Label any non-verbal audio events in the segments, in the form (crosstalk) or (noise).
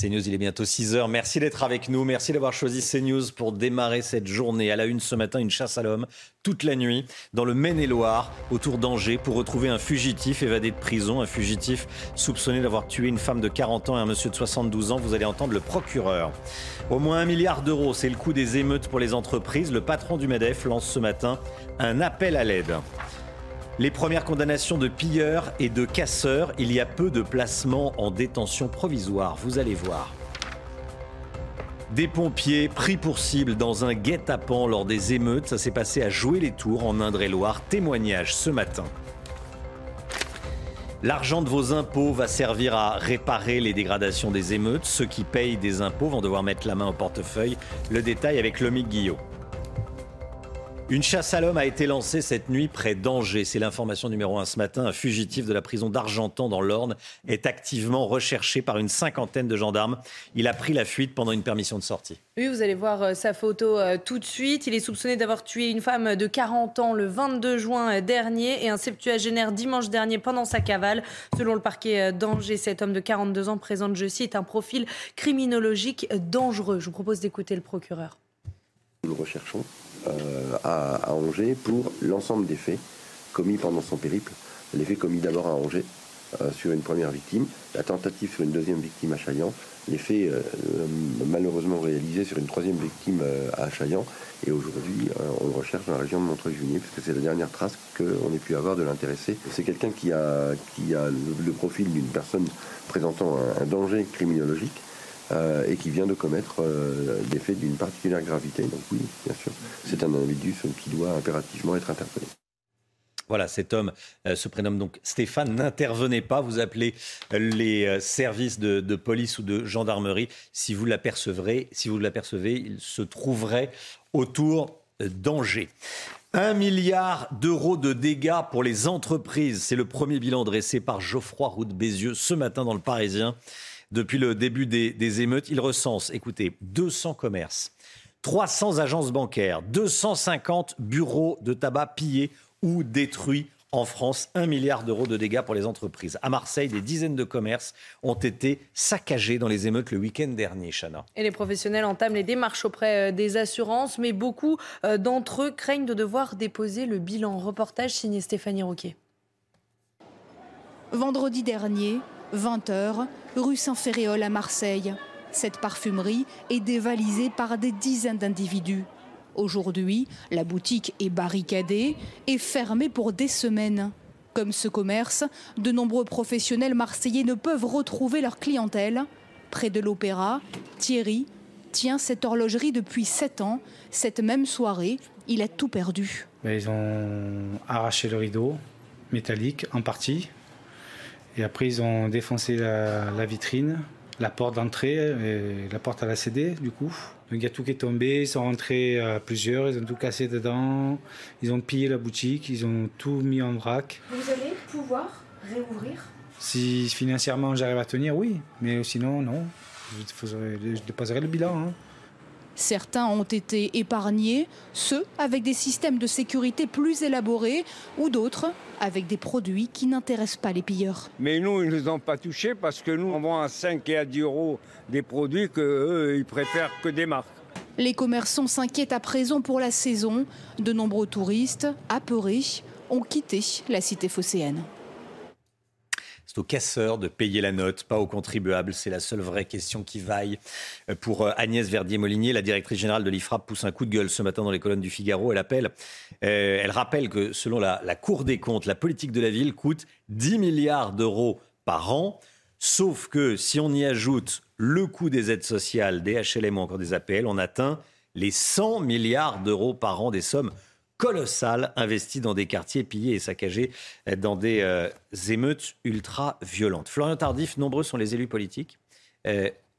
CNews, il est bientôt 6 heures. Merci d'être avec nous. Merci d'avoir choisi CNews pour démarrer cette journée. À la une ce matin, une chasse à l'homme toute la nuit dans le Maine-et-Loire, autour d'Angers, pour retrouver un fugitif évadé de prison. Un fugitif soupçonné d'avoir tué une femme de 40 ans et un monsieur de 72 ans. Vous allez entendre le procureur. Au moins un milliard d'euros, c'est le coût des émeutes pour les entreprises. Le patron du MEDEF lance ce matin un appel à l'aide. Les premières condamnations de pilleurs et de casseurs, il y a peu de placements en détention provisoire, vous allez voir. Des pompiers pris pour cible dans un guet-apens lors des émeutes, ça s'est passé à Jouer-les-Tours en Indre-et-Loire. Témoignage ce matin. L'argent de vos impôts va servir à réparer les dégradations des émeutes. Ceux qui payent des impôts vont devoir mettre la main au portefeuille. Le détail avec Lomique Guillot. Une chasse à l'homme a été lancée cette nuit près d'Angers. C'est l'information numéro un ce matin. Un fugitif de la prison d'Argentan dans l'Orne est activement recherché par une cinquantaine de gendarmes. Il a pris la fuite pendant une permission de sortie. Oui, vous allez voir euh, sa photo euh, tout de suite. Il est soupçonné d'avoir tué une femme de 40 ans le 22 juin dernier et un septuagénaire dimanche dernier pendant sa cavale. Selon le parquet euh, d'Angers, cet homme de 42 ans présente, je cite, un profil criminologique dangereux. Je vous propose d'écouter le procureur. Nous recherchons euh, à, Angers pour l'ensemble des faits commis pendant son périple. Les faits commis d'abord à Angers euh, sur une première victime, la tentative sur une deuxième victime à Chaillan, les faits euh, malheureusement réalisés sur une troisième victime à Chaillan, et aujourd'hui on recherche dans la région de Montreuil-Junier, parce que c'est la dernière trace qu'on ait pu avoir de l'intéressé. C'est quelqu'un qui a le, profil d'une personne présentant un danger criminologique, euh, et qui vient de commettre euh, des faits d'une particulière gravité. Donc oui, bien sûr, c'est un individu qui doit impérativement être interpellé. Voilà, cet homme euh, se prénomme donc Stéphane. N'intervenez pas, vous appelez les services de, police ou de gendarmerie. Si vous l'apercevrez, si vous l'apercevez, il se trouverait autour d'Angers. Un milliard d'euros de dégâts pour les entreprises. C'est le premier bilan dressé par Geoffroy Roux de Bézieux ce matin dans le Parisien. Depuis le début des, émeutes, il recense, écoutez, 200 commerces, 300 agences bancaires, 250 bureaux de tabac pillés ou détruits en France, 1 milliard d'euros de dégâts pour les entreprises. À Marseille, des dizaines de commerces ont été saccagés dans les émeutes le week-end dernier, Chana. Et les professionnels entament les démarches auprès euh, des assurances, mais beaucoup euh, d'entre eux craignent de devoir déposer le bilan. Reportage signé Stéphanie Roquet. Vendredi dernier, 20h, rue Saint-Féréol à Marseille. Cette parfumerie est dévalisée par des dizaines d'individus. Aujourd'hui, la boutique est barricadée et fermée pour des semaines. Comme ce commerce, de nombreux professionnels marseillais ne peuvent retrouver leur clientèle. Près de l'opéra, Thierry tient cette horlogerie depuis 7 ans. Cette même soirée, il a tout perdu. Ben, ils ont arraché le rideau métallique en partie. Et après, ils ont défoncé la, vitrine, la porte d'entrée, et la porte à la CD, du coup. Donc il y a tout qui est tombé, ils sont rentrés à plusieurs, ils ont tout cassé dedans, ils ont pillé la boutique, ils ont tout mis en vrac. Vous allez pouvoir réouvrir? Si financièrement j'arrive à tenir, oui, mais sinon, non. Je, déposerai le bilan. Hein. Certains ont été épargnés, ceux avec des systèmes de sécurité plus élaborés ou d'autres avec des produits qui n'intéressent pas les pilleurs. Mais nous, ils ne nous ont pas touchés parce que nous, on vend à 5 et à 10 euros des produits qu'eux, ils préfèrent que des marques. Les commerçants s'inquiètent à présent pour la saison. De nombreux touristes, apeurés, ont quitté la cité phocéenne. C'est aux casseurs de payer la note, pas aux contribuables. C'est la seule vraie question qui vaille. Euh, pour euh, Agnès Verdier-Molinier, la directrice générale de l'IFRAP pousse un coup de gueule ce matin dans les colonnes du Figaro. Elle, appelle, euh, elle rappelle que selon la, la Cour des comptes, la politique de la ville coûte 10 milliards d'euros par an. Sauf que si on y ajoute le coût des aides sociales, des HLM ou encore des APL, on atteint les 100 milliards d'euros par an des sommes colossal investi dans des quartiers pillés et saccagés dans des euh, émeutes ultra violentes. Florian Tardif, nombreux sont les élus politiques.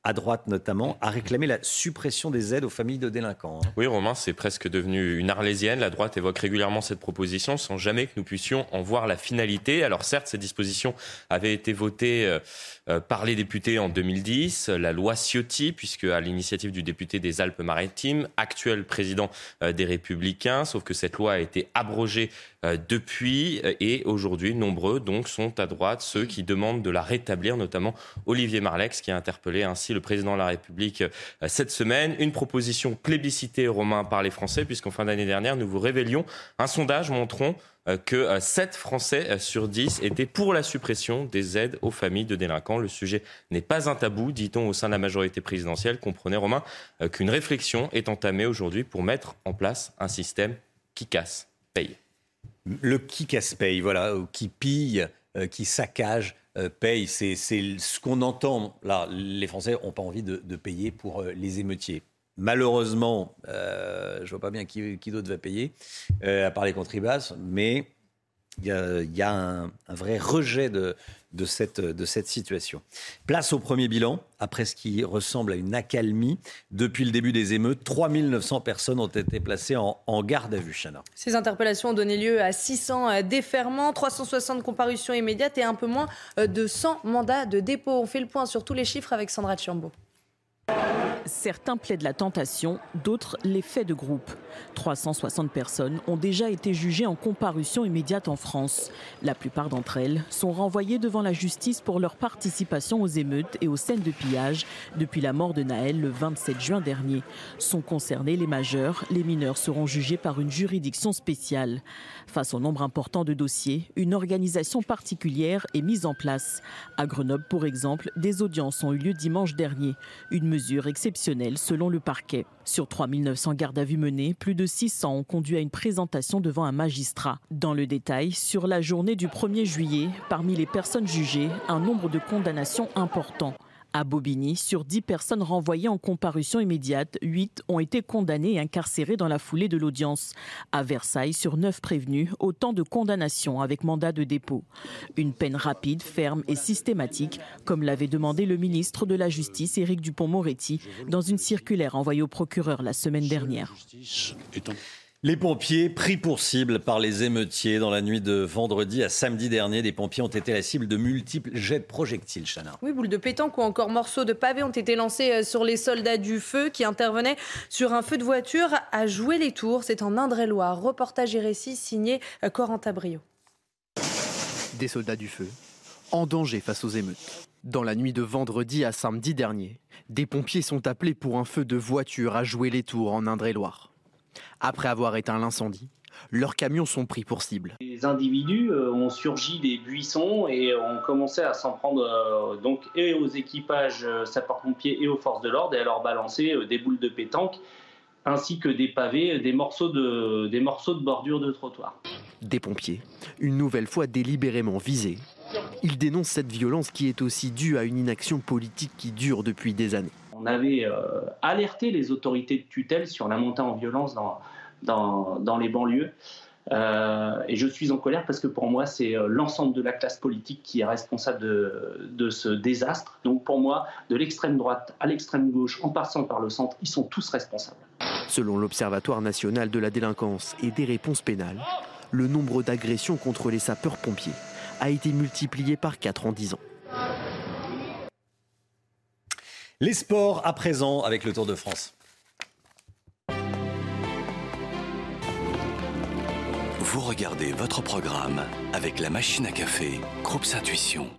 À droite notamment, a réclamé la suppression des aides aux familles de délinquants. Hein. Oui, Romain, c'est presque devenu une arlésienne. La droite évoque régulièrement cette proposition sans jamais que nous puissions en voir la finalité. Alors certes, ces dispositions avaient été votées euh, euh, par les députés en 2010, la loi Ciotti, puisque à l'initiative du député des Alpes-Maritimes, actuel président euh, des Républicains, sauf que cette loi a été abrogée depuis et aujourd'hui, nombreux donc sont à droite ceux qui demandent de la rétablir, notamment Olivier Marlex qui a interpellé ainsi le président de la République cette semaine. Une proposition plébiscitée, Romain, par les Français, puisqu'en fin d'année dernière, nous vous révélions un sondage montrant que 7 Français sur 10 étaient pour la suppression des aides aux familles de délinquants. Le sujet n'est pas un tabou, dit-on au sein de la majorité présidentielle. Comprenez, Romain, qu'une réflexion est entamée aujourd'hui pour mettre en place un système qui casse, paye. Le qui casse paye, voilà, qui pille, euh, qui saccage, euh, paye. C'est ce qu'on entend. Là, les Français n'ont pas envie de, payer pour euh, les émeutiers. Malheureusement, je ne vois pas bien qui, qui d'autre va payer, à part les contribuables, mais il y a, un, vrai rejet de, cette, situation. Place au premier bilan, après ce qui ressemble à une accalmie. Depuis le début des émeutes, 3900 personnes ont été placées en, garde à vue, Chana. Ces interpellations ont donné lieu à 600 euh, déferments, 360 comparutions immédiates et un peu moins euh, de 100 mandats de dépôt. On fait le point sur tous les chiffres avec Sandra Chiambo. Certains plaident la tentation, d'autres l'effet de groupe. 360 personnes ont déjà été jugées en comparution immédiate en France. La plupart d'entre elles sont renvoyées devant la justice pour leur participation aux émeutes et aux scènes de pillage depuis la mort de Naël le 27 juin dernier. Sont concernés les majeurs, les mineurs seront jugés par une juridiction spéciale. Face au nombre important de dossiers, une organisation particulière est mise en place. À Grenoble, pour exemple, des audiences ont eu lieu dimanche dernier, une mesure exceptionnelle selon le parquet. Sur 3900 gardes à vue menées, plus de 600 ont conduit à une présentation devant un magistrat. Dans le détail, sur la journée du 1er juillet, parmi les personnes jugées, un nombre de condamnations important. À Bobigny, sur 10 personnes renvoyées en comparution immédiate, 8 ont été condamnées et incarcérées dans la foulée de l'audience. À Versailles, sur 9 prévenus, autant de condamnations avec mandat de dépôt. Une peine rapide, ferme et systématique, comme l'avait demandé le ministre de la Justice, Éric Dupont-Moretti, dans une circulaire envoyée au procureur la semaine dernière. Les pompiers pris pour cible par les émeutiers dans la nuit de vendredi à samedi dernier. Des pompiers ont été la cible de multiples jets de projectiles, Chana. Oui, boules de pétanque ou encore morceaux de pavés ont été lancés euh, sur les soldats du feu qui intervenaient sur un feu de voiture à jouer les tours. C'est en Indre-et-Loire. Reportage et récit signé euh, Corentin Brio. Des soldats du feu en danger face aux émeutes. Dans la nuit de vendredi à samedi dernier, des pompiers sont appelés pour un feu de voiture à jouer les tours en Indre-et-Loire. Après avoir éteint l'incendie, leurs camions sont pris pour cible. Les individus euh, ont surgi des buissons et ont commencé à s'en prendre euh, donc et aux équipages euh, sapeurs-pompiers et aux forces de l'ordre et à leur balancer des boules de pétanque ainsi que des pavés, des morceaux de, des morceaux de bordure de trottoir. Des pompiers, une nouvelle fois délibérément visés. Ils dénoncent cette violence qui est aussi due à une inaction politique qui dure depuis des années on avait euh, alerté les autorités de tutelle sur la montée en violence dans, dans, les banlieues. Euh, et je suis en colère parce que pour moi, c'est euh, l'ensemble de la classe politique qui est responsable de, ce désastre. Donc pour moi, de l'extrême droite à l'extrême gauche, en passant par le centre, ils sont tous responsables. Selon l'Observatoire national de la délinquance et des réponses pénales, le nombre d'agressions contre les sapeurs-pompiers a été multiplié par 4 en 10 ans. Les sports à présent avec le Tour de France. Vous regardez votre programme avec la machine à café, Groupe Intuition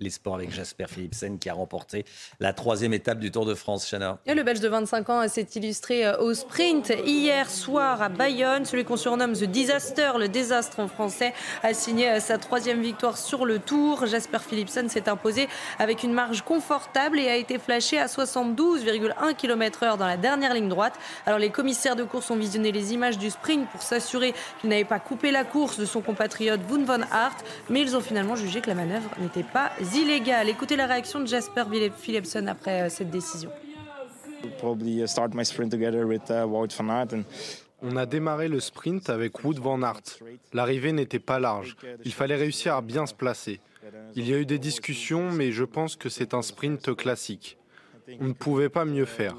les sports avec Jasper Philipsen qui a remporté la troisième étape du Tour de France, Chana. le Belge de 25 ans s'est illustré euh, au sprint hier soir à Bayonne. Celui qu'on surnomme The Disaster, le désastre en français, a signé euh, sa troisième victoire sur le Tour. Jasper Philipsen s'est imposé avec une marge confortable et a été flashé à 72,1 km/h dans la dernière ligne droite. Alors les commissaires de course ont visionné les images du sprint pour s'assurer qu'il n'avait pas coupé la course de son compatriote Wout van Aert, mais ils ont finalement jugé que la manœuvre n'était pas illégal. Écoutez la réaction de Jasper Philipson après euh, cette décision. Uh, uh, On a démarré le sprint avec Wood Van Aert. L'arrivée n'était pas large. Il fallait réussir à bien se placer. Il y a eu des discussions, mais je pense que c'est un sprint classique. On ne pouvait pas mieux faire.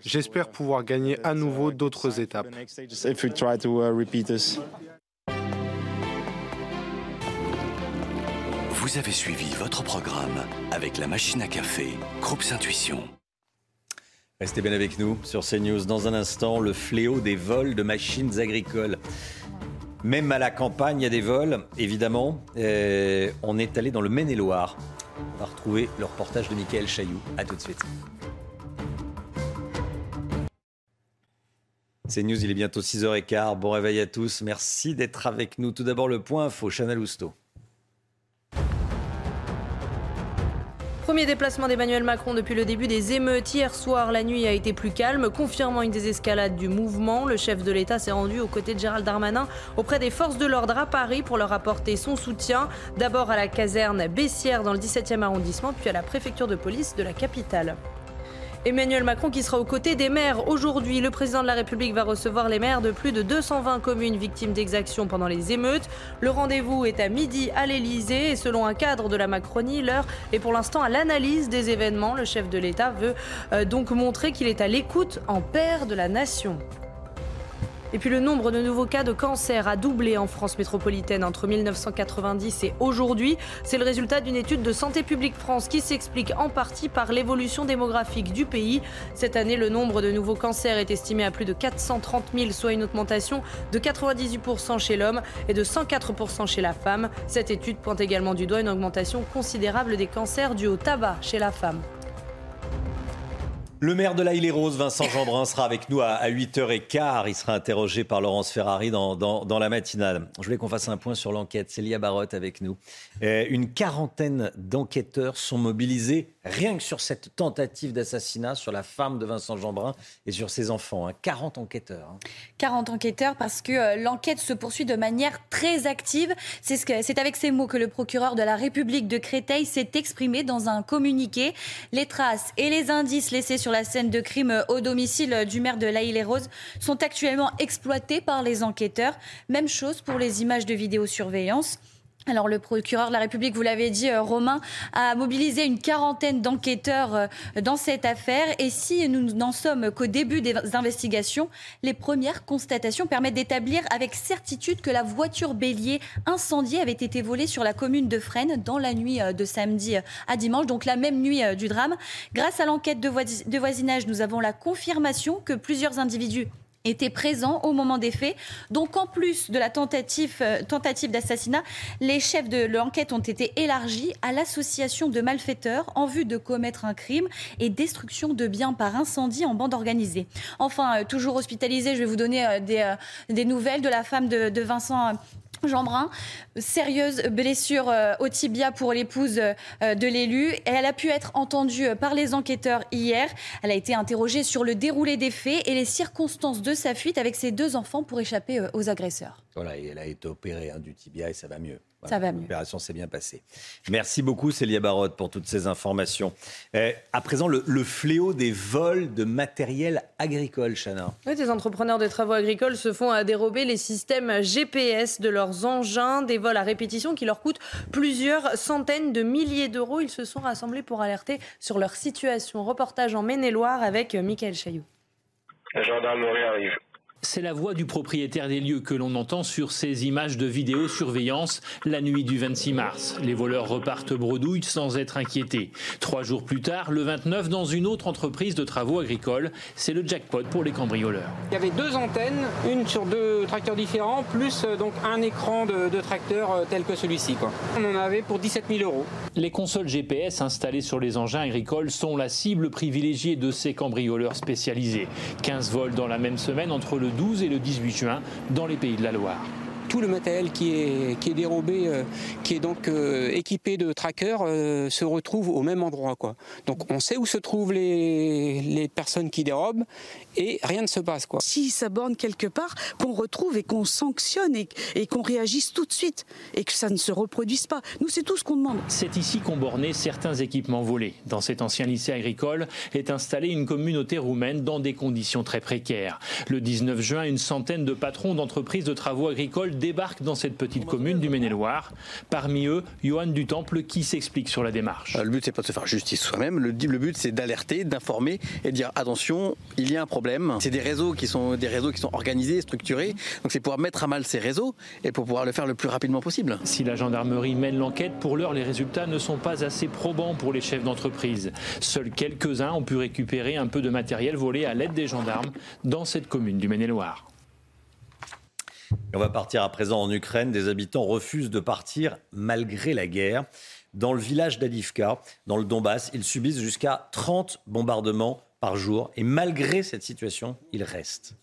J'espère pouvoir gagner à nouveau d'autres étapes. Vous avez suivi votre programme avec la machine à café, Groupe Intuition. Restez bien avec nous sur CNews. Dans un instant, le fléau des vols de machines agricoles. Même à la campagne, il y a des vols, évidemment. Euh, on est allé dans le Maine-et-Loire On va retrouver le reportage de Michael Chailloux. À tout de suite. C'est News, il est bientôt 6h15. Bon réveil à tous. Merci d'être avec nous. Tout d'abord, le point info, Chanel Housteau. Premier déplacement d'Emmanuel Macron depuis le début des émeutes. Hier soir, la nuit a été plus calme, confirmant une désescalade du mouvement. Le chef de l'État s'est rendu aux côtés de Gérald Darmanin auprès des forces de l'ordre à Paris pour leur apporter son soutien. D'abord à la caserne Bessières dans le 17e arrondissement, puis à la préfecture de police de la capitale. Emmanuel Macron qui sera aux côtés des maires. Aujourd'hui, le président de la République va recevoir les maires de plus de 220 communes victimes d'exactions pendant les émeutes. Le rendez-vous est à midi à l'Elysée et selon un cadre de la Macronie, l'heure est pour l'instant à l'analyse des événements. Le chef de l'État veut euh, donc montrer qu'il est à l'écoute en père de la nation. Et puis le nombre de nouveaux cas de cancer a doublé en France métropolitaine entre 1990 et aujourd'hui. C'est le résultat d'une étude de Santé publique France qui s'explique en partie par l'évolution démographique du pays. Cette année, le nombre de nouveaux cancers est estimé à plus de 430 000, soit une augmentation de 98% chez l'homme et de 104% chez la femme. Cette étude pointe également du doigt une augmentation considérable des cancers dus au tabac chez la femme. Le maire de la Île-et-Rose, Vincent Jeanbrun, sera avec nous à, 8h15. Il sera interrogé par Laurence Ferrari dans, dans, la matinale. Je voulais qu'on fasse un point sur l'enquête. Célia Barotte avec nous. Euh, une quarantaine d'enquêteurs sont mobilisés rien que sur cette tentative d'assassinat sur la femme de Vincent Jeanbrun et sur ses enfants. 40 hein. enquêteurs. 40 hein. enquêteurs parce que euh, l'enquête se poursuit de manière très active. C'est ce avec ces mots que le procureur de la République de Créteil s'est exprimé dans un communiqué. Les traces et les indices laissés sur la scène de crime au domicile du maire de La et Rose sont actuellement exploités par les enquêteurs. Même chose pour les images de vidéosurveillance. Alors le procureur de la République, vous l'avez dit, euh, Romain, a mobilisé une quarantaine d'enquêteurs euh, dans cette affaire. Et si nous n'en sommes qu'au début des investigations, les premières constatations permettent d'établir avec certitude que la voiture bélier incendiée avait été volée sur la commune de Fresnes dans la nuit euh, de samedi à dimanche, donc la même nuit du drame. Grâce à l'enquête de voisinage, nous avons la confirmation que plusieurs individus étaient présents au moment des faits. Donc en plus de la tentative, euh, tentative d'assassinat, les chefs de l'enquête ont été élargis à l'association de malfaiteurs en vue de commettre un crime et destruction de biens par incendie en bande organisée. Enfin, euh, toujours hospitalisé, je vais vous donner euh, des, des nouvelles de la femme de Vincent Jean sérieuse blessure euh, au tibia pour l'épouse euh, de l'élu. Elle a pu être entendue euh, par les enquêteurs hier. Elle a été interrogée sur le déroulé des faits et les circonstances de sa fuite avec ses deux enfants pour échapper aux agresseurs. Voilà, elle a été opérée hein, du tibia et ça va mieux. Ça va mieux. L'opération s'est bien passée. Merci beaucoup, Célia Barotte, pour toutes ces informations. Eh, à présent, le, fléau des vols de matériel agricole, Chana. Oui, des entrepreneurs de travaux agricoles se font à dérober les systèmes GPS de leurs engins, des vols à répétition qui leur coûtent plusieurs centaines de milliers d'euros. Ils se sont rassemblés pour alerter sur leur situation. Reportage en Maine-et-Loire avec Michael Chailloux. La gendarmerie arrive. C'est la voix du propriétaire des lieux que l'on entend sur ces images de vidéosurveillance la nuit du 26 mars. Les voleurs repartent bredouille sans être inquiétés. Trois jours plus tard, le 29, dans une autre entreprise de travaux agricoles, c'est le jackpot pour les cambrioleurs. Il y avait deux antennes, une sur deux tracteurs différents, plus euh, donc un écran de, de tracteur euh, tel que celui-ci. On en avait pour 17 000 euros. Les consoles GPS installées sur les engins agricoles sont la cible privilégiée de ces cambrioleurs spécialisés. 15 vols dans la même semaine entre le 12 et le 18 juin dans les pays de la Loire tout le matériel qui est, qui est dérobé, euh, qui est donc euh, équipé de trackers, euh, se retrouve au même endroit. Quoi. Donc on sait où se trouvent les, les personnes qui dérobent et rien ne se passe. Quoi. Si ça borne quelque part, qu'on retrouve et qu'on sanctionne et, et qu'on réagisse tout de suite et que ça ne se reproduise pas. Nous, c'est tout ce qu'on demande. C'est ici qu'ont borné certains équipements volés. Dans cet ancien lycée agricole est installée une communauté roumaine dans des conditions très précaires. Le 19 juin, une centaine de patrons d'entreprises de travaux agricoles débarquent dans cette petite commune du Maine-et-Loire. Parmi eux, Johan Dutemple qui s'explique sur la démarche. Euh, le but, c'est pas de se faire justice soi-même. Le, le but, c'est d'alerter, d'informer et de dire attention, il y a un problème. C'est des réseaux qui sont des réseaux qui sont organisés, structurés. Donc c'est pouvoir mettre à mal ces réseaux et pour pouvoir le faire le plus rapidement possible. Si la gendarmerie mène l'enquête, pour l'heure, les résultats ne sont pas assez probants pour les chefs d'entreprise. Seuls quelques-uns ont pu récupérer un peu de matériel volé à l'aide des gendarmes dans cette commune du Maine-et-Loire on va partir à présent en Ukraine. Des habitants refusent de partir malgré la guerre. dans le village d'Adivka, dans le Donbass. Ils subissent jusqu'à 30 bombardements par jour. Et malgré cette situation, ils restent.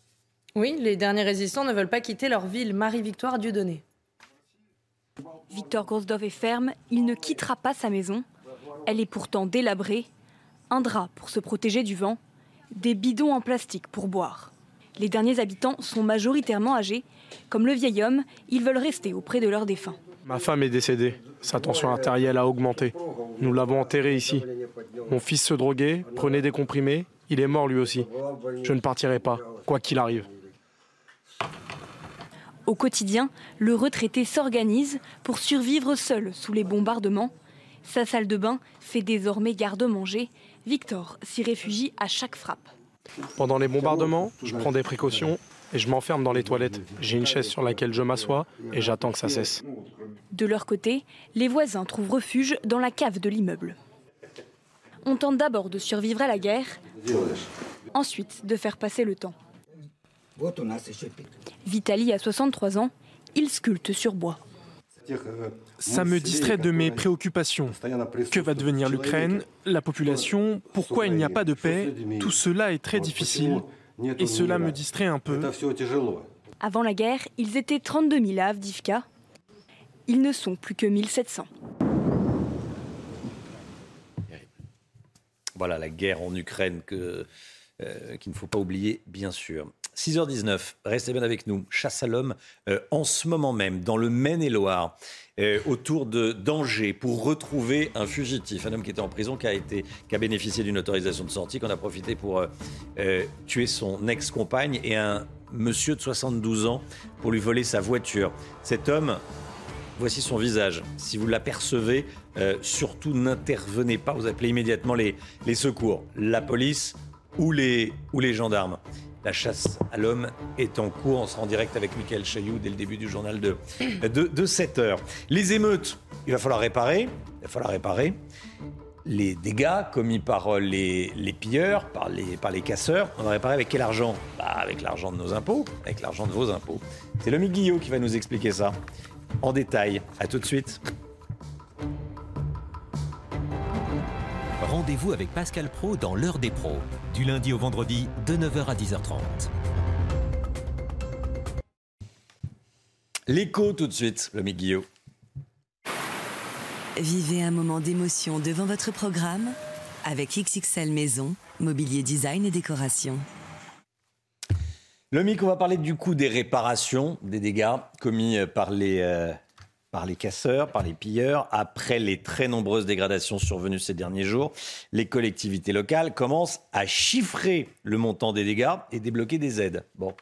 Oui, les derniers résistants ne veulent pas quitter leur ville. Marie-Victoire Dieudonné. Victor Grosdov est ferme, il ne quittera pas sa maison. Elle est pourtant délabrée. Un drap pour se protéger du vent, des bidons en plastique pour boire. Les derniers habitants sont majoritairement âgés. Comme le vieil homme, ils veulent rester auprès de leurs défunts. Ma femme est décédée. Sa tension artérielle a augmenté. Nous l'avons enterrée ici. Mon fils se droguait, prenait des comprimés. Il est mort lui aussi. Je ne partirai pas, quoi qu'il arrive. Au quotidien, le retraité s'organise pour survivre seul sous les bombardements. Sa salle de bain fait désormais garde-manger. Victor s'y réfugie à chaque frappe. Pendant les bombardements, je prends des précautions et je m'enferme dans les toilettes. J'ai une chaise sur laquelle je m'assois et j'attends que ça cesse. De leur côté, les voisins trouvent refuge dans la cave de l'immeuble. On tente d'abord de survivre à la guerre, ensuite de faire passer le temps. Vitali a 63 ans, il sculpte sur bois. Ça me distrait de mes préoccupations. Que va devenir l'Ukraine La population? Pourquoi il n'y a pas de paix? Tout cela est très difficile et cela me distrait un peu. Avant la guerre, ils étaient 32 000 à Avdivka. Ils ne sont plus que 1700. Voilà la guerre en Ukraine que, euh, qu'il ne faut pas oublier, bien sûr. 6h19, restez bien avec nous. Chasse à l'homme euh, en ce moment même, dans le Maine-et-Loire, euh, autour de d'Angers, pour retrouver un fugitif, un homme qui était en prison, qui a, bénéficié d'une autorisation de sortie, qu'on a profité pour euh, tuer son ex-compagne et un monsieur de 72 ans pour lui voler sa voiture. Cet homme, voici son visage. Si vous l'apercevez, surtout n'intervenez pas, vous appelez immédiatement les, secours, la police ou les gendarmes. La chasse à l'homme est en cours. On sera en direct avec Michael Chailloux dès le début du journal de, de, 7 heures. Les émeutes, il va falloir réparer. Il va falloir réparer les dégâts commis par les, les pilleurs, par les, par les casseurs. On va réparer avec quel argent? Bah, Avec l'argent de nos impôts, avec l'argent de vos impôts. C'est Lomi Guillot qui va nous expliquer ça en détail. A tout de suite. Rendez-vous avec Pascal Pro dans l'heure des pros, du lundi au vendredi de 9h à 10h30. L'écho tout de suite, le Guillaume. Vivez un moment d'émotion devant votre programme avec XXL Maison, mobilier design et décoration. Le on va parler du coût des réparations des dégâts commis par les, euh, par les casseurs, par les pilleurs. Après les très nombreuses dégradations survenues ces derniers jours, les collectivités locales commencent à chiffrer le montant des dégâts et débloquer des aides. Bon,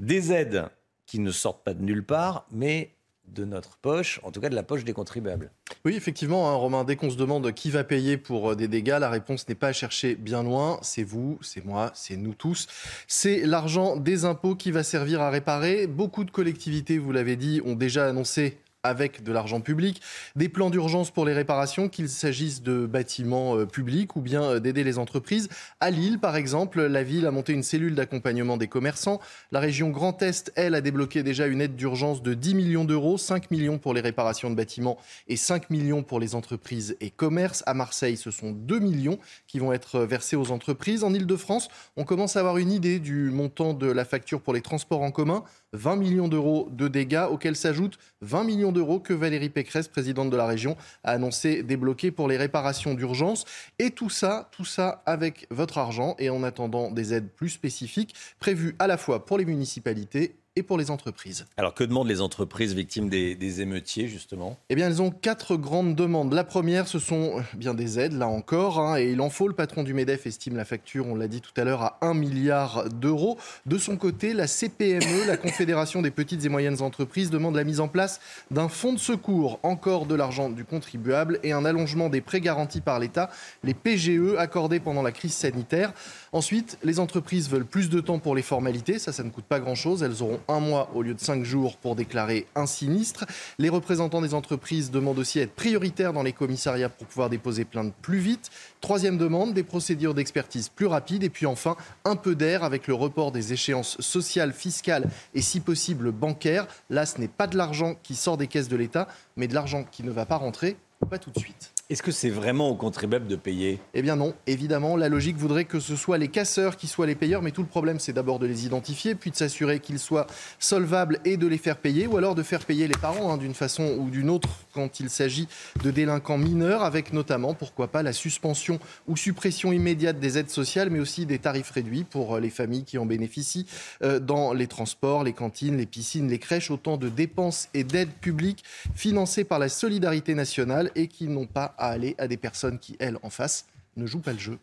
des aides qui ne sortent pas de nulle part, mais de notre poche, en tout cas de la poche des contribuables. Oui, effectivement, hein, Romain, dès qu'on se demande qui va payer pour euh, des dégâts, la réponse n'est pas à chercher bien loin. C'est vous, c'est moi, c'est nous tous. C'est l'argent des impôts qui va servir à réparer. Beaucoup de collectivités, vous l'avez dit, ont déjà annoncé avec de l'argent public, des plans d'urgence pour les réparations, qu'il s'agisse de bâtiments euh, publics ou bien euh, d'aider les entreprises. À Lille, par exemple, la ville a monté une cellule d'accompagnement des commerçants. La région Grand Est, elle, a débloqué déjà une aide d'urgence de 10 millions d'euros, 5 millions pour les réparations de bâtiments et 5 millions pour les entreprises et commerces. À Marseille, ce sont 2 millions qui vont être versés aux entreprises. En Ile-de-France, on commence à avoir une idée du montant de la facture pour les transports en commun. 20 millions d'euros de dégâts, auxquels s'ajoutent 20 millions d'euros que Valérie Pécresse, présidente de la région, a annoncé débloquer pour les réparations d'urgence. Et tout ça, tout ça avec votre argent et en attendant des aides plus spécifiques prévues à la fois pour les municipalités et pour les entreprises. Alors que demandent les entreprises victimes des, émeutiers justement? Eh bien elles ont quatre grandes demandes. La première ce sont euh, bien des aides là encore hein, et il en faut. Le patron du MEDEF estime la facture, on l'a dit tout à l'heure, à 1 milliard d'euros. De son côté, la CPME, la Confédération des petites et moyennes entreprises, demande la mise en place d'un fonds de secours, encore de l'argent du contribuable et un allongement des prêts garantis par l'État, les PGE accordés pendant la crise sanitaire. Ensuite, les entreprises veulent plus de temps pour les formalités. Ça, ça ne coûte pas grand-chose. Elles auront un mois au lieu de cinq jours pour déclarer un sinistre. Les représentants des entreprises demandent aussi à être prioritaires dans les commissariats pour pouvoir déposer plainte plus vite. Troisième demande, des procédures d'expertise plus rapides. Et puis enfin, un peu d'air avec le report des échéances sociales, fiscales et si possible bancaires. Là, ce n'est pas de l'argent qui sort des caisses de l'État, mais de l'argent qui ne va pas rentrer pas tout de suite. Est-ce que c'est vraiment aux contribuables de payer? Eh bien non, évidemment, la logique voudrait que ce soit les casseurs qui soient les payeurs, mais tout le problème c'est d'abord de les identifier, puis de s'assurer qu'ils soient solvables et de les faire payer, ou alors de faire payer les parents hein, d'une façon ou d'une autre quand il s'agit de délinquants mineurs, avec notamment, pourquoi pas, la suspension ou suppression immédiate des aides sociales, mais aussi des tarifs réduits pour euh, les familles qui en bénéficient euh, dans les transports, les cantines, les piscines, les crèches, autant de dépenses et d'aides publiques financées par la solidarité nationale et qui n'ont pas à aller à des personnes qui, elles, en face, ne jouent pas le jeu.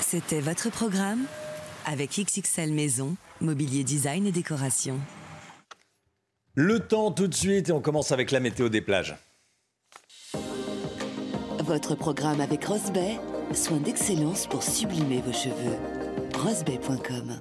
C'était votre programme avec XXL Maison, mobilier design et décoration. Le temps tout de suite et on commence avec la météo des plages. Votre programme avec Rosebay, soin d'excellence pour sublimer vos cheveux. rosebay.com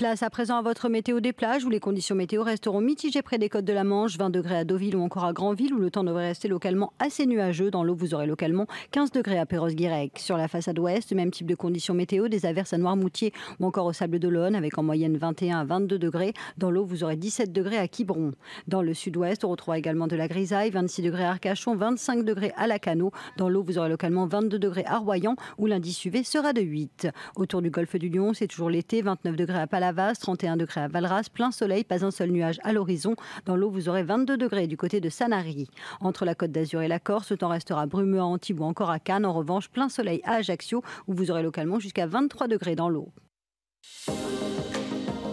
Place à présent à votre météo des plages où les conditions météo resteront mitigées près des côtes de la Manche, 20 degrés à Deauville ou encore à Granville où le temps devrait rester localement assez nuageux. Dans l'eau, vous aurez localement 15 degrés à Perros-Guirec. Sur la façade ouest, même type de conditions météo, des averses à Noirmoutier ou encore au Sable d'Olonne avec en moyenne 21 à 22 degrés. Dans l'eau, vous aurez 17 degrés à Quiberon. Dans le sud-ouest, on retrouvera également de la grisaille, 26 degrés à Arcachon, 25 degrés à Lacano. Dans l'eau, vous aurez localement 22 degrés à Royan où l'indice UV sera de 8. Autour du golfe du Lion, c'est toujours l'été, 29 degrés à Palavas, 31 degrés à Valras, plein soleil, pas un seul nuage à l'horizon. Dans l'eau, vous aurez 22 degrés du côté de Sanary. Entre la côte d'Azur et la Corse, le temps restera brumeux à Antibes ou encore à Cannes. En revanche, plein soleil à Ajaccio, où vous aurez localement jusqu'à 23 degrés dans l'eau.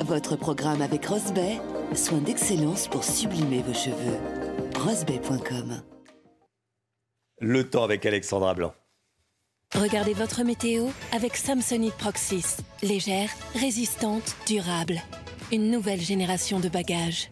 Votre programme avec Rosebay, soin d'excellence pour sublimer vos cheveux. rosebay.com Le temps avec Alexandra Blanc. Regardez votre météo avec Samsonite Proxys. Légère, résistante, durable. Une nouvelle génération de bagages.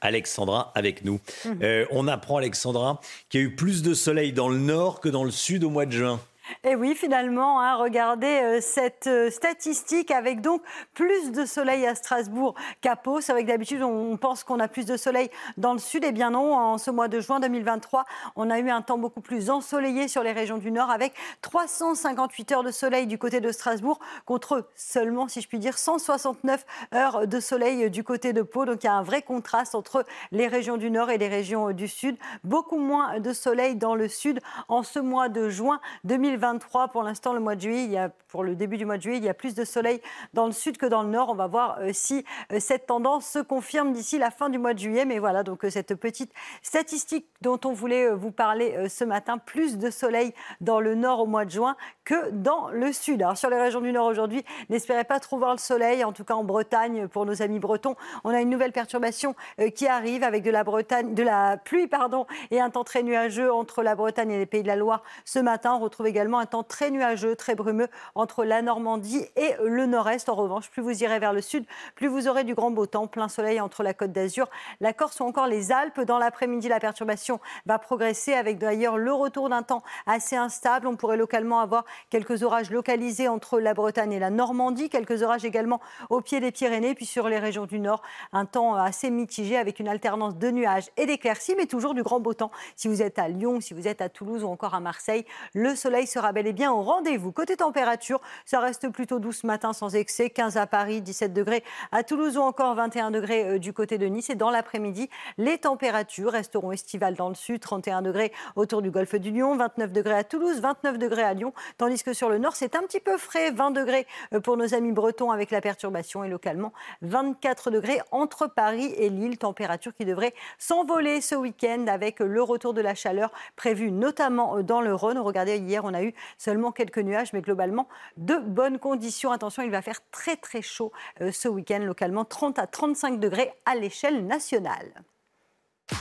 Alexandra avec nous. Euh, on apprend, Alexandra, qu'il y a eu plus de soleil dans le nord que dans le sud au mois de juin. Et oui, finalement, hein, regardez euh, cette euh, statistique avec donc plus de soleil à Strasbourg qu'à Pau. C'est vrai que d'habitude, on pense qu'on a plus de soleil dans le sud. Eh bien non, en ce mois de juin 2023, on a eu un temps beaucoup plus ensoleillé sur les régions du nord avec 358 heures de soleil du côté de Strasbourg contre seulement, si je puis dire, 169 heures de soleil du côté de Pau. Donc il y a un vrai contraste entre les régions du nord et les régions du sud. Beaucoup moins de soleil dans le sud en ce mois de juin 2023. 2023. Pour l'instant, le mois de juillet, pour le début du mois de juillet, il y a plus de soleil dans le sud que dans le nord. On va voir euh, si euh, cette tendance se confirme d'ici la fin du mois de juillet. Mais voilà, donc euh, cette petite statistique dont on voulait vous parler ce matin, plus de soleil dans le nord au mois de juin que dans le sud. Alors sur les régions du nord aujourd'hui, n'espérez pas trop voir le soleil, en tout cas en Bretagne pour nos amis bretons. On a une nouvelle perturbation qui arrive avec de la Bretagne, de la pluie pardon, et un temps très nuageux entre la Bretagne et les Pays de la Loire. Ce matin, on retrouve également un temps très nuageux, très brumeux entre la Normandie et le nord-est. En revanche, plus vous irez vers le sud, plus vous aurez du grand beau temps, plein soleil entre la côte d'Azur, la Corse ou encore les Alpes. Dans l'après-midi, la perturbation va progresser avec d'ailleurs le retour d'un temps assez instable. On pourrait localement avoir quelques orages localisés entre la Bretagne et la Normandie, quelques orages également au pied des Pyrénées, puis sur les régions du nord, un temps assez mitigé avec une alternance de nuages et d'éclaircies, mais toujours du grand beau temps. Si vous êtes à Lyon, si vous êtes à Toulouse ou encore à Marseille, le soleil sera bel et bien au rendez-vous. Côté température, ça reste plutôt doux ce matin sans excès. 15 à Paris, 17 degrés à Toulouse ou encore 21 degrés euh, du côté de Nice. Et dans l'après-midi, les températures resteront estivales dans le sud, 31 degrés autour du golfe du Lion, 29 degrés à Toulouse, 29 degrés à Lyon. Tandis que sur le nord, c'est un petit peu frais, 20 degrés euh, pour nos amis bretons avec la perturbation et localement 24 degrés entre Paris et Lille. Température qui devrait s'envoler ce week-end avec le retour de la chaleur prévu notamment euh, dans le Rhône. Regardez, hier, on a eu seulement quelques nuages, mais globalement de bonnes conditions. Attention, il va faire très très chaud euh, ce week-end, localement 30 à 35 degrés à l'échelle nationale.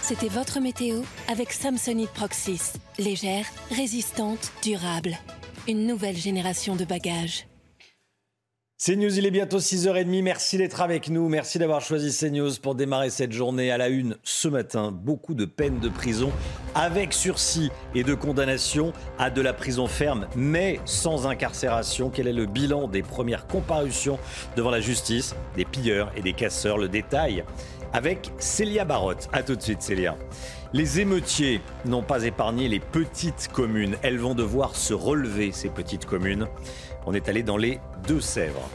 C'était votre météo avec Samsonite Proxys. Légère, résistante, durable. Une nouvelle génération de bagages. CNews, il est bientôt 6h30. Merci d'être avec nous. Merci d'avoir choisi CNews pour démarrer cette journée à la une ce matin. Beaucoup de peines de prison avec sursis et de condamnation à de la prison ferme, mais sans incarcération. Quel est le bilan des premières comparutions devant la justice des pilleurs et des casseurs? Le détail avec Célia Barotte. A tout de suite, Célia. Les émeutiers n'ont pas épargné les petites communes. Elles vont devoir se relever, ces petites communes. On est allé dans les Deux-Sèvres.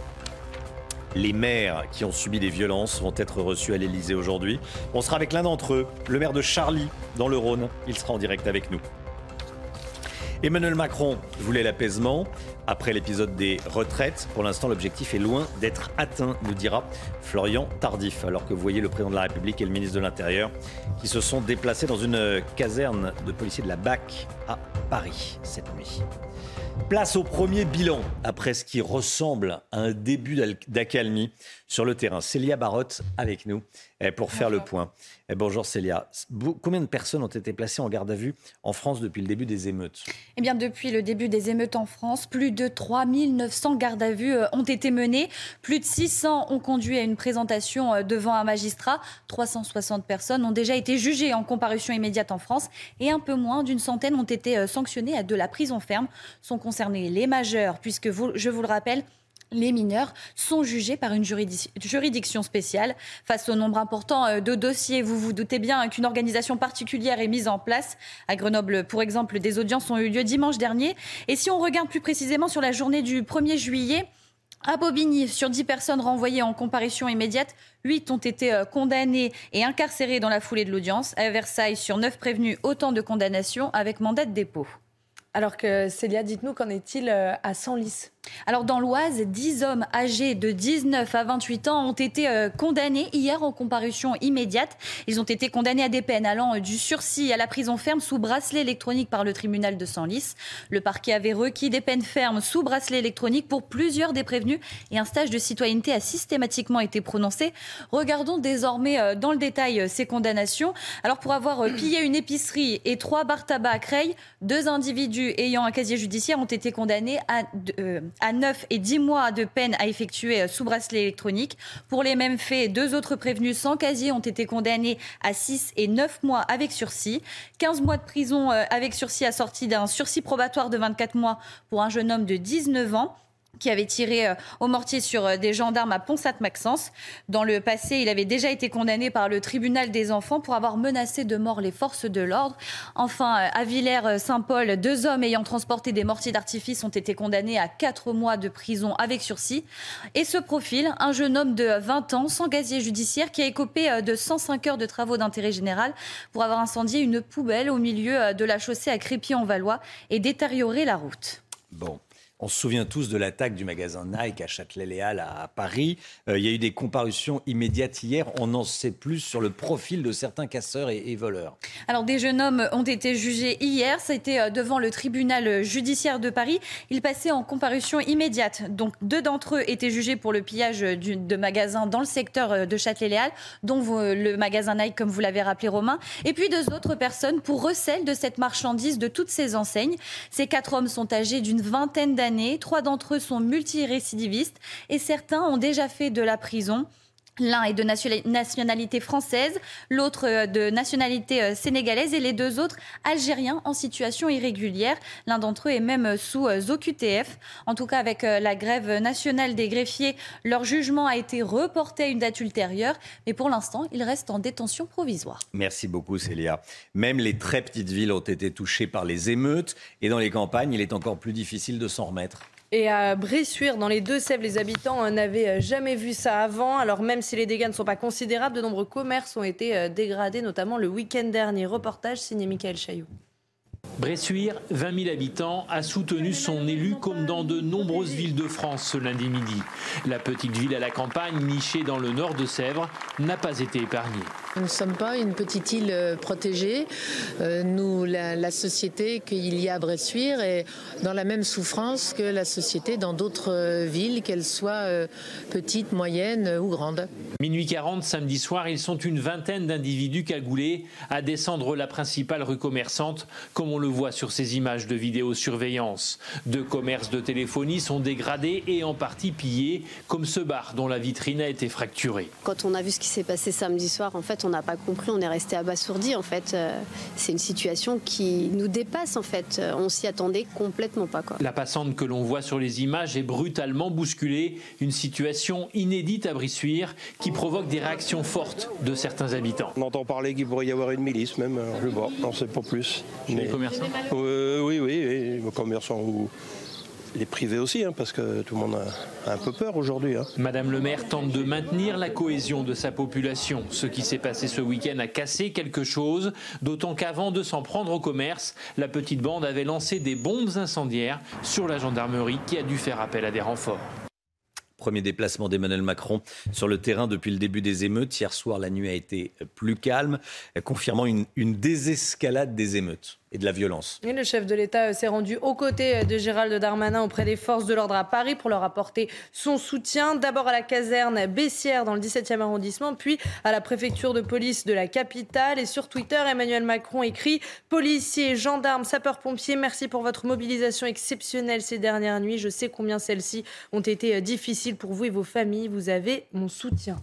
Les maires qui ont subi des violences vont être reçus à l'Elysée aujourd'hui. On sera avec l'un d'entre eux, le maire de Charlie, dans le Rhône. Il sera en direct avec nous. Emmanuel Macron voulait l'apaisement après l'épisode des retraites. Pour l'instant, l'objectif est loin d'être atteint, nous dira Florian Tardif. Alors que vous voyez le président de la République et le ministre de l'Intérieur qui se sont déplacés dans une caserne de policiers de la BAC à Paris cette nuit. Place au premier bilan après ce qui ressemble à un début d'accalmie sur le terrain. Célia Barotte avec nous eh, pour faire le point. Eh, bonjour Célia. Combien de personnes ont été placées en garde à vue en France depuis le début des émeutes? Eh bien, depuis le début des émeutes en France, plus de 3900 gardes à vue euh, ont été menées. Plus de 600 ont conduit à une présentation euh, devant un magistrat. 360 personnes ont déjà été jugées en comparution immédiate en France et un peu moins d'une centaine ont été euh, sanctionnées à de la prison ferme. Sont concernés les majeurs, puisque je vous le rappelle, les mineurs sont jugés par une juridiction spéciale. Face au nombre important euh, de dossiers, vous vous doutez bien qu'une organisation particulière est mise en place. À Grenoble, pour exemple, des audiences ont eu lieu dimanche dernier. Et si on regarde plus précisément sur la journée du 1er juillet, à Bobigny, sur 10 personnes renvoyées en comparution immédiate, 8 ont été euh, condamnées et incarcérées dans la foulée de l'audience. À Versailles, sur 9 prévenus, autant de condamnations avec mandat de dépôt. Alors que Célia, dites-nous, qu'en est-il euh, à Senlis? Alors dans l'Oise, 10 hommes âgés de 19 à 28 ans ont été euh, condamnés hier en comparution immédiate. Ils ont été condamnés à des peines allant euh, du sursis à la prison ferme sous bracelet électronique par le tribunal de Senlis. Le parquet avait requis des peines fermes sous bracelet électronique pour plusieurs des prévenus et un stage de citoyenneté a systématiquement été prononcé. Regardons désormais euh, dans le détail ces condamnations. Alors pour avoir pillé une épicerie et trois bars tabac à Creil, deux individus ayant un casier judiciaire ont été condamnés à à 9 et 10 mois de peine à effectuer euh, sous bracelet électronique. Pour les mêmes faits, deux autres prévenus sans casier ont été condamnés à 6 et 9 mois avec sursis. 15 mois de prison euh, avec sursis assorti d'un sursis probatoire de 24 mois pour un jeune homme de 19 ans qui avait tiré euh, au mortier sur euh, des gendarmes à Ponsat-Maxence. Dans le passé, il avait déjà été condamné par le tribunal des enfants pour avoir menacé de mort les forces de l'ordre. Enfin, euh, à Villers-Saint-Paul, deux hommes ayant transporté des mortiers d'artifice ont été condamnés à quatre mois de prison avec sursis. Et ce profil, un jeune homme de 20 ans, sans gazier judiciaire, qui a écopé de 105 heures de travaux d'intérêt général pour avoir incendié une poubelle au milieu de la chaussée à Crépy-en-Valois et détérioré la route. Bon. On se souvient tous de l'attaque du magasin Nike à Châtelet-Léal à Paris. Euh, il y a eu des comparutions immédiates hier. On en sait plus sur le profil de certains casseurs et, voleurs. Alors des jeunes hommes ont été jugés hier. C'était euh, devant le tribunal judiciaire de Paris. Ils passaient en comparution immédiate. Donc deux d'entre eux étaient jugés pour le pillage de magasins dans le secteur euh, de Châtelet-Léal, dont le magasin Nike, comme vous l'avez rappelé Romain. Et puis deux autres personnes pour recel de cette marchandise de toutes ces enseignes. Ces quatre hommes sont âgés d'une vingtaine d'années Trois d'entre eux sont multirécidivistes et certains ont déjà fait de la prison. L'un est de nationalité française, l'autre euh, de nationalité euh, sénégalaise et les deux autres algériens en situation irrégulière. L'un d'entre eux est même euh, sous OQTF. En tout cas, avec la grève nationale des greffiers, leur jugement a été reporté à une date ultérieure, mais pour l'instant, ils restent en détention provisoire. Merci beaucoup, Célia. Même les très petites villes ont été touchées par les émeutes et dans les campagnes, il est encore plus difficile de s'en remettre. Et à Bressuire, dans les Deux-Sèvres, les habitants euh, n'avaient euh, jamais vu ça avant. Alors même si les dégâts ne sont pas considérables, de nombreux commerces ont été euh, dégradés, notamment le week-end dernier. Reportage signé Michael Chaillot. Bressuire, 20 000 habitants, a soutenu son élu comme dans de nombreuses villes de France ce lundi midi. La petite ville à la campagne, nichée dans le nord de Sèvres, n'a pas été épargnée. Nous ne sommes pas une petite île euh, protégée. Euh, nous, la, société qu'il y a à Bressuire est dans la même souffrance que la société dans d'autres euh, villes, qu'elles soient petites, moyennes ou grandes. Minuit 40, samedi soir, ils sont une vingtaine d'individus cagoulés à descendre la principale rue commerçante, comme on le voit sur ces images de vidéosurveillance. Deux commerces de téléphonie sont dégradés et en partie pillés, comme ce bar dont la vitrine a été fracturée. Quand on a vu ce qui s'est passé samedi soir, en fait, on n'a pas compris, on est resté abasourdi. En fait, euh, c'est une situation qui nous dépasse. En fait, euh, on s'y attendait complètement pas. Quoi. La passante que l'on voit sur les images est brutalement bousculée. Une situation inédite à Brissuire qui provoque des réactions fortes de certains habitants. On entend parler qu'il pourrait y avoir une milice, même. Je vois, on ne sait pas plus. Commerçants? Euh, Oui, oui, oui, les commerçants ou les privés aussi, hein, parce que tout le monde a, un peu peur aujourd'hui. Hein. Madame le maire tente de maintenir la cohésion de sa population. Ce qui s'est passé ce week-end a cassé quelque chose, d'autant qu'avant de s'en prendre au commerce, la petite bande avait lancé des bombes incendiaires sur la gendarmerie qui a dû faire appel à des renforts. Premier déplacement d'Emmanuel Macron sur le terrain depuis le début des émeutes. Hier soir, la nuit a été plus calme, confirmant une, une désescalade des émeutes et de la violence. le chef de l'État euh, s'est rendu aux côtés euh, de Gérald Darmanin auprès des forces de l'ordre à Paris pour leur apporter son soutien. D'abord à la caserne Bessières dans le 17e arrondissement, puis à la préfecture de police de la capitale. Et sur Twitter, Emmanuel Macron écrit Policiers, gendarmes, sapeurs-pompiers, merci pour votre mobilisation exceptionnelle ces dernières nuits. Je sais combien celles-ci ont été euh, difficiles pour vous et vos familles. Vous avez mon soutien.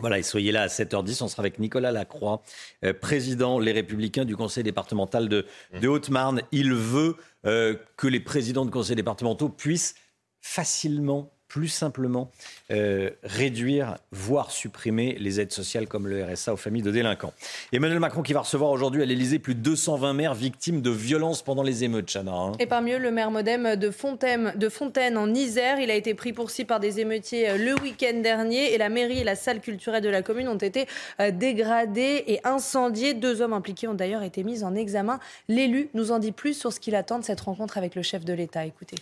Voilà, et soyez là à 7h10. On sera avec Nicolas Lacroix, euh, président Les Républicains du conseil départemental de, de Haute-Marne. Il veut euh, que les présidents de conseils départementaux puissent facilement plus simplement euh, réduire, voire supprimer les aides sociales comme le RSA aux familles de délinquants. Emmanuel Macron qui va recevoir aujourd'hui à l'Elysée plus de 220 maires victimes de violences pendant les émeutes, Chana. Hein. Et parmi eux, le maire modem de Fontaine, en Isère. Il a été pris pour ci par des émeutiers euh, le week-end dernier et la mairie et la salle culturelle de la commune ont été euh, dégradées et incendiées. Deux hommes impliqués ont d'ailleurs été mis en examen. L'élu nous en dit plus sur ce qu'il attend de cette rencontre avec le chef de l'État. Écoutez.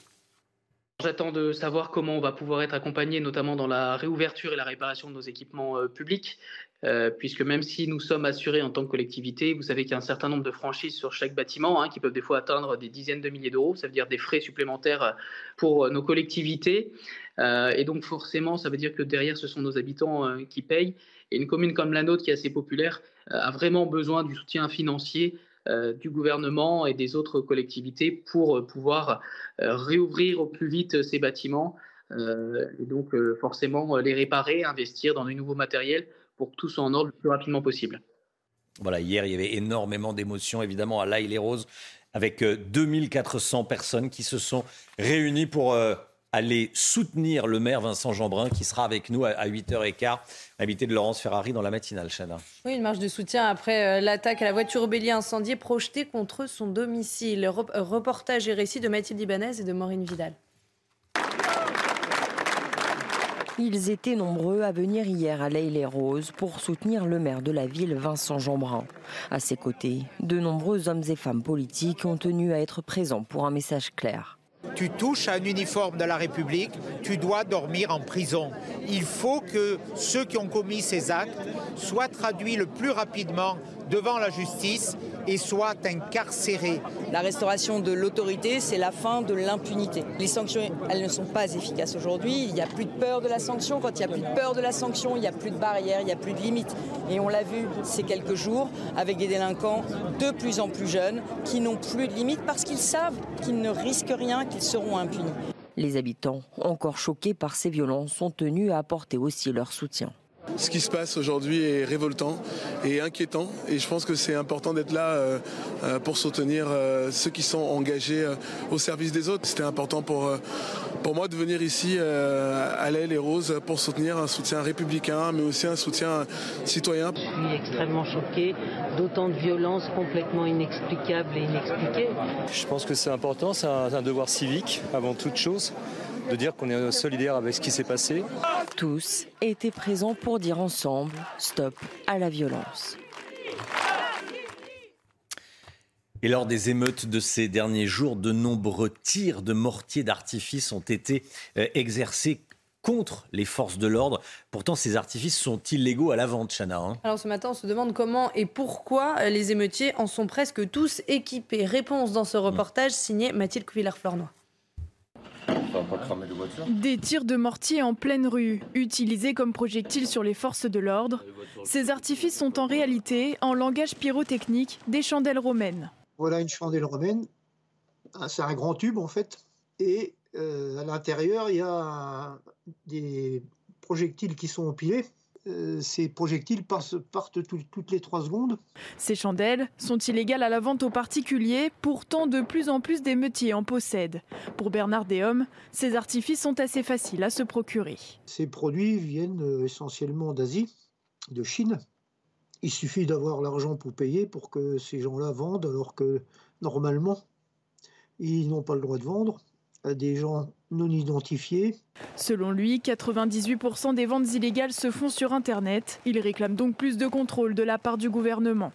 J'attends de savoir comment on va pouvoir être accompagné, notamment dans la réouverture et la réparation de nos équipements euh, publics, euh, puisque même si nous sommes assurés en tant que collectivité, vous savez qu'il y a un certain nombre de franchises sur chaque bâtiment hein, qui peuvent des fois atteindre des dizaines de milliers d'euros, ça veut dire des frais supplémentaires pour nos collectivités. Euh, et donc forcément, ça veut dire que derrière, ce sont nos habitants qui payent. Et une commune comme la nôtre, qui est assez populaire, a vraiment besoin du soutien financier euh, du gouvernement et des autres collectivités pour euh, pouvoir euh, réouvrir au plus vite ces bâtiments et donc forcément les réparer, investir dans du nouveau matériel pour que tout soit en ordre le plus rapidement possible. Voilà, hier, il y avait énormément d'émotions, évidemment, à l'Aïle les Roses, avec 2400 personnes qui se sont réunies pour aller soutenir le maire Vincent Jeanbrun qui sera avec nous à 8h15, invité de Laurence Ferrari dans la matinale, Chana. Oui, une marche de soutien après euh, l'attaque à la voiture bélier incendiée projetée contre son domicile. Reportage et récit de Mathilde Ibanez et de Maureen Vidal. Ils étaient nombreux à venir hier à l'Aïle-les-Roses pour soutenir le maire de la ville, Vincent Jeanbrun. À ses côtés, de nombreux hommes et femmes politiques ont tenu à être présents pour un message clair. Tu touches à un uniforme de la République, tu dois dormir en prison. Il faut que ceux qui ont commis ces actes soient traduits le plus rapidement devant la justice et soient incarcérés. La restauration de l'autorité, c'est la fin de l'impunité. Les sanctions, elles ne sont pas efficaces aujourd'hui. Il n'y a plus de peur de la sanction. Quand il n'y a plus de peur de la sanction, il n'y a plus de barrières, il n'y a plus de limites. Et on l'a vu ces quelques jours avec des délinquants de plus en plus jeunes qui n'ont plus de limites parce qu'ils savent qu'ils ne risquent rien, qu'ils seront impunis. Les habitants, encore choqués par ces violences, sont tenus à apporter aussi leur soutien. Ce qui se passe aujourd'hui est révoltant et inquiétant et je pense que c'est important d'être là euh, euh, pour soutenir euh, ceux qui sont engagés au service des autres. C'était important pour, pour moi de venir ici à l'aile et Roses pour soutenir un soutien républicain mais aussi un soutien citoyen. Je suis extrêmement choquée d'autant de violences complètement inexplicables et inexpliquées. Je pense que c'est important, c'est un devoir civique avant toute chose de dire qu'on est solidaire avec ce qui s'est passé. Tous étaient présents pour dire ensemble stop à la violence. Et lors des émeutes de ces derniers jours, de nombreux tirs de mortiers d'artifice ont été euh, exercés contre les forces de l'ordre. Pourtant, ces artifices sont illégaux à la vente, Chana. Hein. Alors ce matin, on se demande comment et pourquoi euh, les émeutiers en sont presque tous équipés. Réponse dans ce reportage signé Mathilde Couvillard-Fleurnois. Des tirs de mortier en pleine rue, utilisés comme projectiles sur les forces de l'ordre. Ces artifices sont en réalité, en langage pyrotechnique, des chandelles romaines. Voilà une chandelle romaine. C'est un grand tube en fait. Et euh, à l'intérieur, il y a des projectiles qui sont empilés. Euh, ces projectiles partent toutes les trois secondes. Ces chandelles sont illégales à la vente aux particuliers, pourtant de plus en plus d'émeutiers en possèdent. Pour Bernard Déhomme, ces artifices sont assez faciles à se procurer. Ces produits viennent euh, essentiellement d'Asie, de Chine. Il suffit d'avoir l'argent pour payer pour que ces gens-là vendent, alors que normalement, ils n'ont pas le droit de vendre. Des gens non identifiés. Selon lui, 98% des ventes illégales se font sur Internet. Il réclame donc plus de contrôle de la part du gouvernement.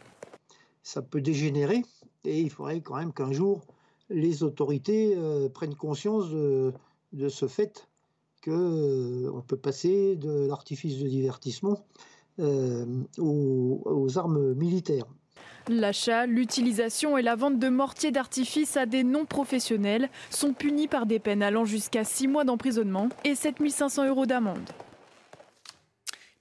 Ça peut dégénérer et il faudrait quand même qu'un jour les autorités euh, prennent conscience de, ce fait qu'on euh, peut passer de l'artifice de divertissement euh, aux armes militaires. L'achat, l'utilisation et la vente de mortiers d'artifice à des non-professionnels sont punis par des peines allant jusqu'à 6 mois d'emprisonnement et 7500 euros d'amende.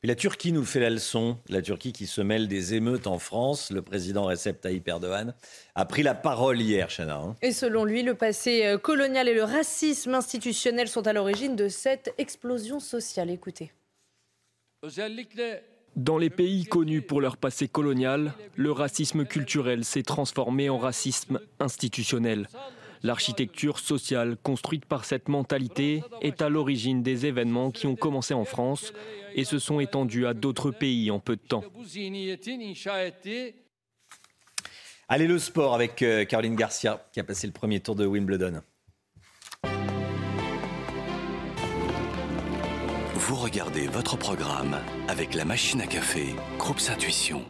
la Turquie nous fait la leçon. La Turquie qui se mêle des émeutes en France. Le président Recep Tayyip Erdogan a pris la parole hier, Chana. Hein. Et selon lui, le passé euh, colonial et le racisme institutionnel sont à l'origine de cette explosion sociale. Écoutez. Dans les pays connus pour leur passé colonial, le racisme culturel s'est transformé en racisme institutionnel. L'architecture sociale construite par cette mentalité est à l'origine des événements qui ont commencé en France et se sont étendus à d'autres pays en peu de temps. Allez, le sport avec euh, Caroline Garcia qui a passé le premier tour de Wimbledon. Vous regardez votre programme avec la machine à café, Groupe Intuition.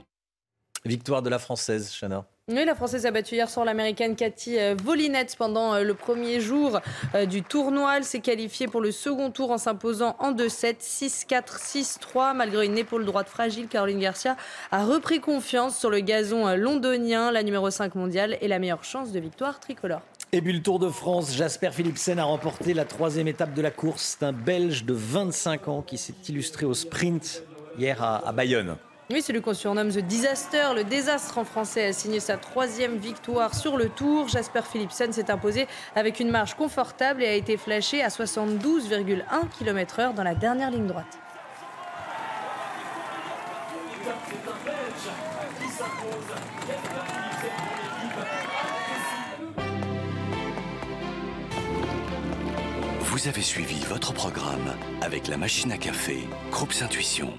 Victoire de la Française, Chana. Oui, la Française a battu hier soir l'Américaine Cathy euh, Volinette pendant euh, le premier jour euh, du tournoi. Elle s'est qualifiée pour le second tour en s'imposant en 2-7, 6-4, 6-3. Malgré une épaule droite fragile, Caroline Garcia a repris confiance sur le gazon londonien. La numéro 5 mondiale et la meilleure chance de victoire tricolore. Et puis le Tour de France, Jasper Philipsen a remporté la troisième étape de la course. C'est un Belge de 25 ans qui s'est illustré au sprint hier à, Bayonne. Oui, celui qu'on surnomme The Disaster, le désastre en français, a signé sa troisième victoire sur le Tour. Jasper Philipsen s'est imposé avec une marge confortable et a été flashé à 72,1 km/h dans la dernière ligne droite. Vous avez suivi votre programme avec la machine à café, Groupe Intuition.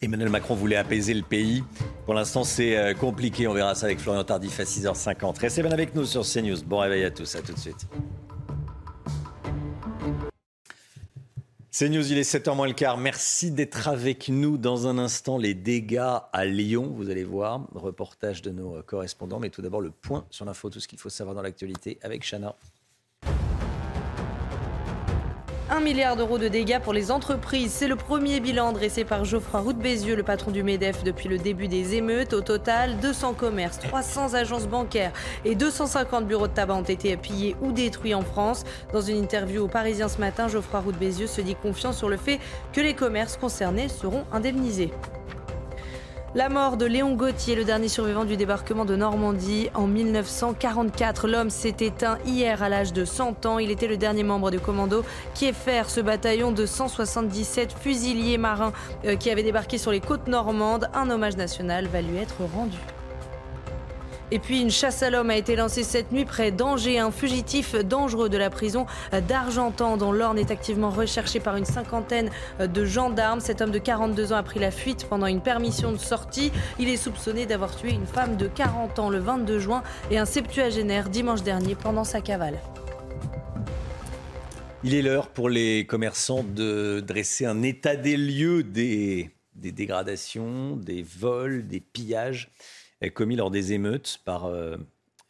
Emmanuel Macron voulait apaiser le pays. Pour l'instant, c'est euh, compliqué. On verra ça avec Florian Tardif à 6h50. Restez bien avec nous sur CNews. Bon réveil à tous. À tout de suite. CNews, il est 7h moins le quart. Merci d'être avec nous dans un instant. Les dégâts à Lyon, vous allez voir. Reportage de nos correspondants. Mais tout d'abord, le point sur l'info, tout ce qu'il faut savoir dans l'actualité avec Chana. 1 milliard d'euros de dégâts pour les entreprises. C'est le premier bilan dressé par Geoffroy Roux Bézieux, le patron du MEDEF depuis le début des émeutes. Au total, 200 commerces, 300 agences bancaires et 250 bureaux de tabac ont été pillés ou détruits en France. Dans une interview au Parisien ce matin, Geoffroy Roux Bézieux se dit confiant sur le fait que les commerces concernés seront indemnisés. La mort de Léon Gauthier, le dernier survivant du débarquement de Normandie en 1944. L'homme s'est éteint hier à l'âge de 100 ans. Il était le dernier membre du commando qui est faire ce bataillon de 177 fusiliers marins euh, qui avait débarqué sur les côtes normandes. Un hommage national va lui être rendu. Et puis une chasse à l'homme a été lancée cette nuit près d'Angers. Un fugitif dangereux de la prison d'Argentan dont l'Orne est activement recherché par une cinquantaine de gendarmes. Cet homme de 42 ans a pris la fuite pendant une permission de sortie. Il est soupçonné d'avoir tué une femme de 40 ans le 22 juin et un septuagénaire dimanche dernier pendant sa cavale. Il est l'heure pour les commerçants de dresser un état des lieux des, des dégradations, des vols, des pillages commis lors des émeutes par euh,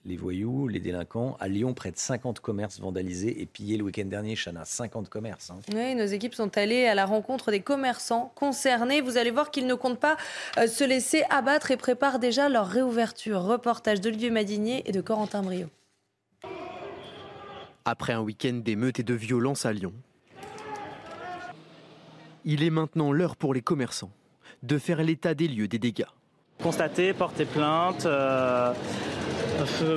les voyous, les délinquants. À Lyon, près de 50 commerces vandalisés et pillés le week-end dernier, Chana. 50 commerces. Hein. Oui, nos équipes sont allées à la rencontre des commerçants concernés. Vous allez voir qu'ils ne comptent pas euh, se laisser abattre et préparent déjà leur réouverture. Reportage d'Olivier Madinier et de Corentin Brio. Après un week-end d'émeutes et de violence à Lyon, il est maintenant l'heure pour les commerçants de faire l'état des lieux des dégâts. Constater, porter plainte, euh,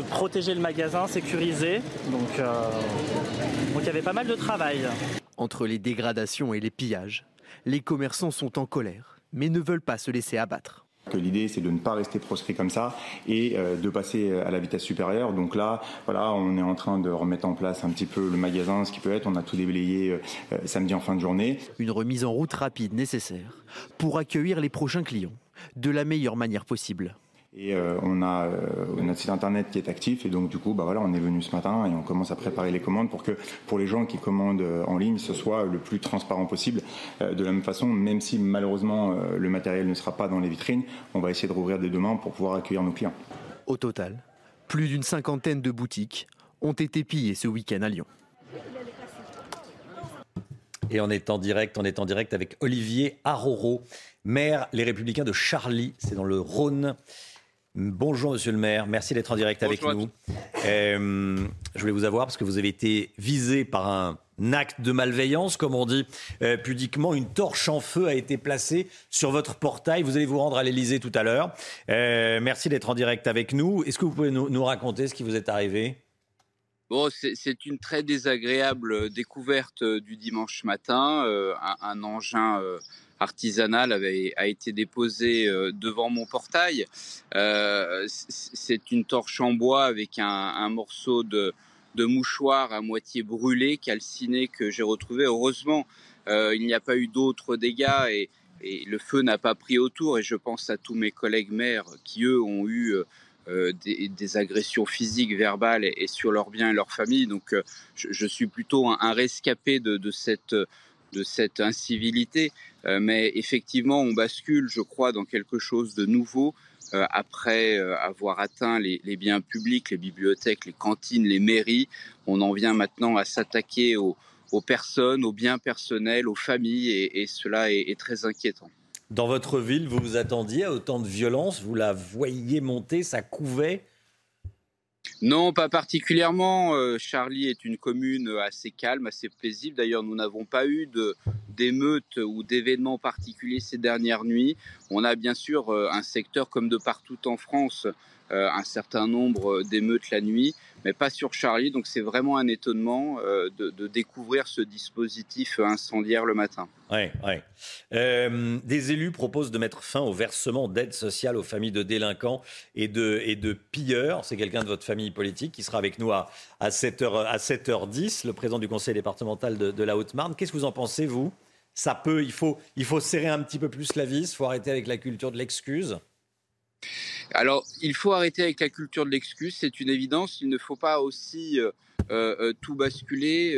protéger le magasin, sécuriser. Donc, euh, donc il y avait pas mal de travail. Entre les dégradations et les pillages, les commerçants sont en colère, mais ne veulent pas se laisser abattre. L'idée, c'est de ne pas rester proscrit comme ça et euh, de passer à la vitesse supérieure. Donc là, voilà, on est en train de remettre en place un petit peu le magasin, ce qui peut être. On a tout déblayé samedi en fin de journée. Une remise en route rapide nécessaire pour accueillir les prochains clients de la meilleure manière possible. Et euh, on a euh, notre site internet qui est actif et donc du coup, bah voilà, on est venu ce matin et on commence à préparer les commandes pour que pour les gens qui commandent euh, en ligne, ce soit le plus transparent possible. de la même façon, même si malheureusement le matériel ne sera pas dans les vitrines, on va essayer de rouvrir dès demain pour pouvoir accueillir nos clients. Au total, plus d'une cinquantaine de boutiques ont été pillées ce week-end à Lyon. Et on est en direct, on est en direct avec Olivier Aroro, maire Les Républicains de Charlie, c'est dans le Rhône. Bonjour Monsieur le maire, merci d'être en direct avec nous. Euh, je voulais vous avoir parce que vous avez été visé par un acte de malveillance, comme on dit euh, pudiquement. Une torche en feu a été placée sur votre portail. Vous allez vous rendre à l'Elysée tout à l'heure. Euh, merci d'être en direct avec nous. Est-ce que vous pouvez nous, raconter ce qui vous est arrivé? Bon, c'est une très désagréable découverte du dimanche matin. un, engin artisanale avait, a été déposée euh, devant mon portail. Euh, c'est une torche en bois avec un, morceau de, mouchoir à moitié brûlé, calciné, que j'ai retrouvé. Heureusement, euh, il n'y a pas eu d'autres dégâts et, le feu n'a pas pris autour. Et je pense à tous mes collègues maires qui, eux, ont eu des, agressions physiques, verbales et, sur leurs biens et leur famille. Donc, je, suis plutôt un, rescapé de, cette de cette incivilité. Euh, mais effectivement, on bascule, je crois, dans quelque chose de nouveau euh, après euh, avoir atteint les, biens publics, les bibliothèques, les cantines, les mairies. On en vient maintenant à s'attaquer aux, personnes, aux biens personnels, aux familles, et, cela est, est, très inquiétant. Dans votre ville, vous vous attendiez à autant de violence? Vous la voyiez monter, ça couvait non, pas particulièrement. Euh, Charlie est une commune assez calme, assez paisible. D'ailleurs, nous n'avons pas eu d'émeutes ou d'événements particuliers ces dernières nuits. On a bien sûr euh, un secteur comme de partout en France, euh, un certain nombre d'émeutes la nuit, mais pas sur Charlie. Donc c'est vraiment un étonnement euh, de, découvrir ce dispositif incendiaire le matin. Ouais, ouais. Euh, des élus proposent de mettre fin au versement d'aide sociale aux familles de délinquants et de, pilleurs. C'est quelqu'un de votre famille politique qui sera avec nous à, à, 7h, à 7h10, le président du conseil départemental de la Haute-Marne. Qu'est-ce que vous en pensez, vous? Ça peut, il faut, il faut serrer un petit peu plus la vis, il faut arrêter avec la culture de l'excuse. Alors, il faut arrêter avec la culture de l'excuse, c'est une évidence. Il ne faut pas aussi euh, euh, euh, tout basculer.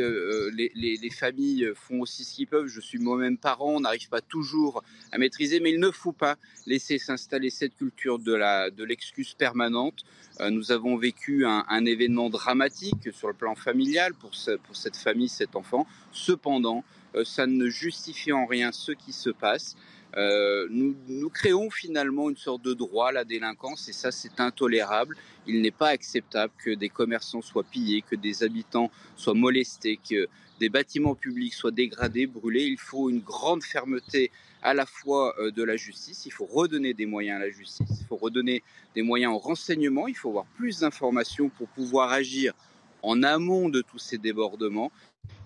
Les, familles font aussi ce qu'ils peuvent. Je suis moi-même parent, on n'arrive pas toujours à maîtriser, mais il ne faut pas laisser s'installer cette culture de l'excuse permanente. nous avons vécu un, événement dramatique sur le plan familial pour, pour cette famille, cet enfant. Cependant, ça ne justifie en rien ce qui se passe. Euh, nous, nous, créons finalement une sorte de droit à la délinquance et ça c'est intolérable. Il n'est pas acceptable que des commerçants soient pillés, que des habitants soient molestés, que des bâtiments publics soient dégradés, brûlés. Il faut une grande fermeté à la fois euh, de la justice, il faut redonner des moyens à la justice, il faut redonner des moyens au renseignement, il faut avoir plus d'informations pour pouvoir agir en amont de tous ces débordements.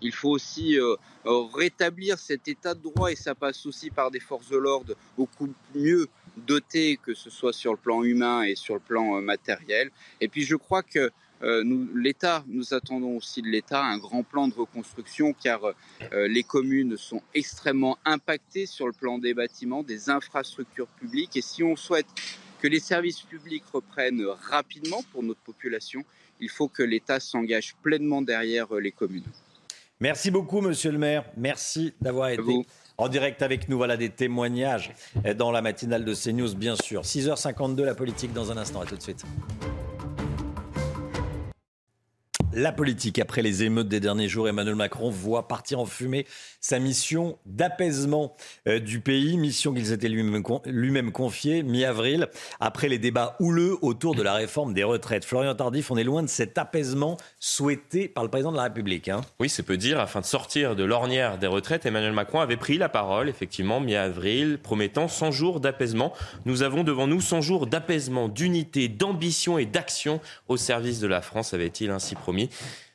Il faut aussi euh, euh, rétablir cet état de droit et ça passe aussi par des forces de l'ordre beaucoup mieux dotées, que ce soit sur le plan humain et sur le plan euh, matériel. Et puis je crois que l'État, nous attendons aussi de l'État un grand plan de reconstruction car les communes sont extrêmement impactées sur le plan des bâtiments, des infrastructures publiques et si on souhaite que les services publics reprennent rapidement pour notre population, il faut que l'État s'engage pleinement derrière les communes. Merci beaucoup, monsieur le maire. Merci d'avoir été en direct avec nous. Voilà des témoignages dans la matinale de CNews, bien sûr. 6h52, la politique dans un instant. À tout de suite. La politique, après les émeutes des derniers jours, Emmanuel Macron voit partir en fumée sa mission d'apaisement euh, du pays, mission qu'il s'était lui-même confiée mi-avril, après les débats houleux autour de la réforme des retraites. Florian Tardif, on est loin de cet apaisement souhaité par le président de la République. Hein. Oui, c'est peu dire. Afin de sortir de l'ornière des retraites, Emmanuel Macron avait pris la parole, effectivement, mi-avril, promettant 100 jours d'apaisement. Nous avons devant nous 100 jours d'apaisement, d'unité, d'ambition et d'action au service de la France, avait-il ainsi promis.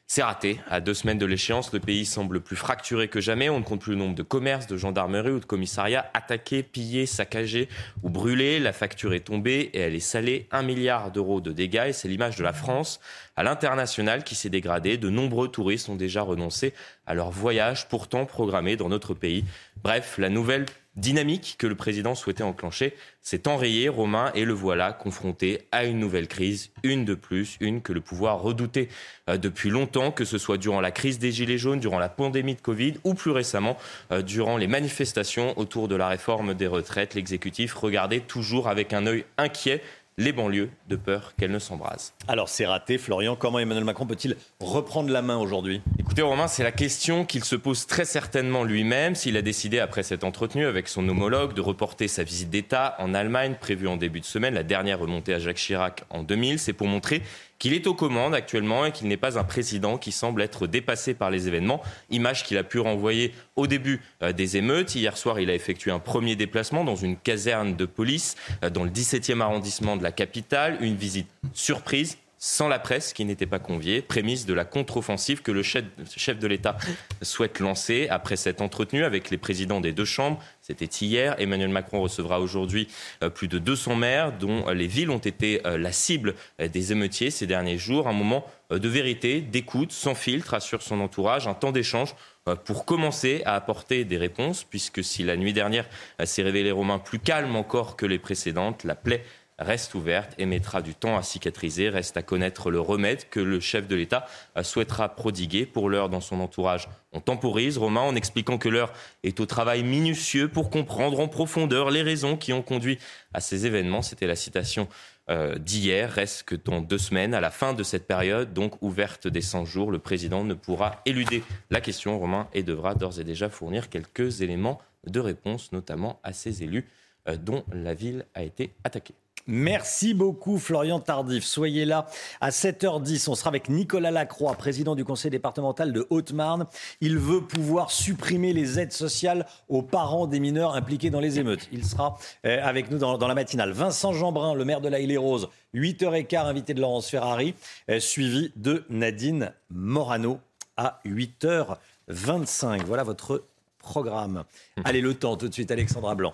C'est raté. À deux semaines de l'échéance, le pays semble plus fracturé que jamais. On ne compte plus le nombre de commerces, de gendarmeries ou de commissariats attaqués, pillés, saccagés ou brûlés. La facture est tombée et elle est salée. Un milliard d'euros de dégâts et c'est l'image de la France à l'international qui s'est dégradée. De nombreux touristes ont déjà renoncé à leur voyage pourtant programmé dans notre pays. Bref, la nouvelle dynamique que le président souhaitait enclencher s'est enrayée, Romain, et le voilà confronté à une nouvelle crise, une de plus, une que le pouvoir redoutait euh, depuis longtemps, que ce soit durant la crise des Gilets jaunes, durant la pandémie de Covid ou plus récemment euh, durant les manifestations autour de la réforme des retraites. L'exécutif regardait toujours avec un œil inquiet les banlieues de peur qu'elles ne s'embrasent. Alors c'est raté, Florian. Comment Emmanuel Macron peut-il reprendre la main aujourd'hui? Écoutez Romain, c'est la question qu'il se pose très certainement lui-même s'il a décidé après cet entretenu avec son homologue de reporter sa visite d'État en Allemagne prévue en début de semaine, la dernière remontée à Jacques Chirac en 2000. C'est pour montrer qu'il est aux commandes actuellement et qu'il n'est pas un président qui semble être dépassé par les événements. Image qu'il a pu renvoyer au début euh, des émeutes. Hier soir, il a effectué un premier déplacement dans une caserne de police euh, dans le 17e arrondissement de la capitale. Une visite surprise sans la presse qui n'était pas conviée, prémisse de la contre-offensive que le chef, de l'État souhaite lancer après cet entretenu avec les présidents des deux chambres. C'était hier. Emmanuel Macron recevra aujourd'hui euh, plus de 200 maires dont euh, les villes ont été euh, la cible des émeutiers ces derniers jours. Un moment de vérité, d'écoute, sans filtre, assure son entourage, un temps d'échange pour commencer à apporter des réponses, puisque si la nuit dernière s'est révélée Romain plus calme encore que les précédentes, la plaie reste ouverte et mettra du temps à cicatriser. Reste à connaître le remède que le chef de l'État souhaitera prodiguer. Pour l'heure, dans son entourage, on temporise, Romain, en expliquant que l'heure est au travail minutieux pour comprendre en profondeur les raisons qui ont conduit à ces événements. C'était la citation euh, d'hier. Reste que dans deux semaines, à la fin de cette période, donc ouverte des 100 jours, le président ne pourra éluder la question, Romain, et devra d'ores et déjà fournir quelques éléments de réponse, notamment à ces élus euh, dont la ville a été attaquée. Merci beaucoup Florian Tardif. Soyez là à 7h10. On sera avec Nicolas Lacroix, président du conseil départemental de Haute-Marne. Il veut pouvoir supprimer les aides sociales aux parents des mineurs impliqués dans les émeutes. Il sera euh, avec nous dans, la matinale. Vincent Jeanbrun, le maire de la Île-et-Rose, 8h15, invité de Laurence Ferrari, euh, suivi de Nadine Morano à 8h25. Voilà votre programme. Allez, le temps tout de suite, Alexandra Blanc.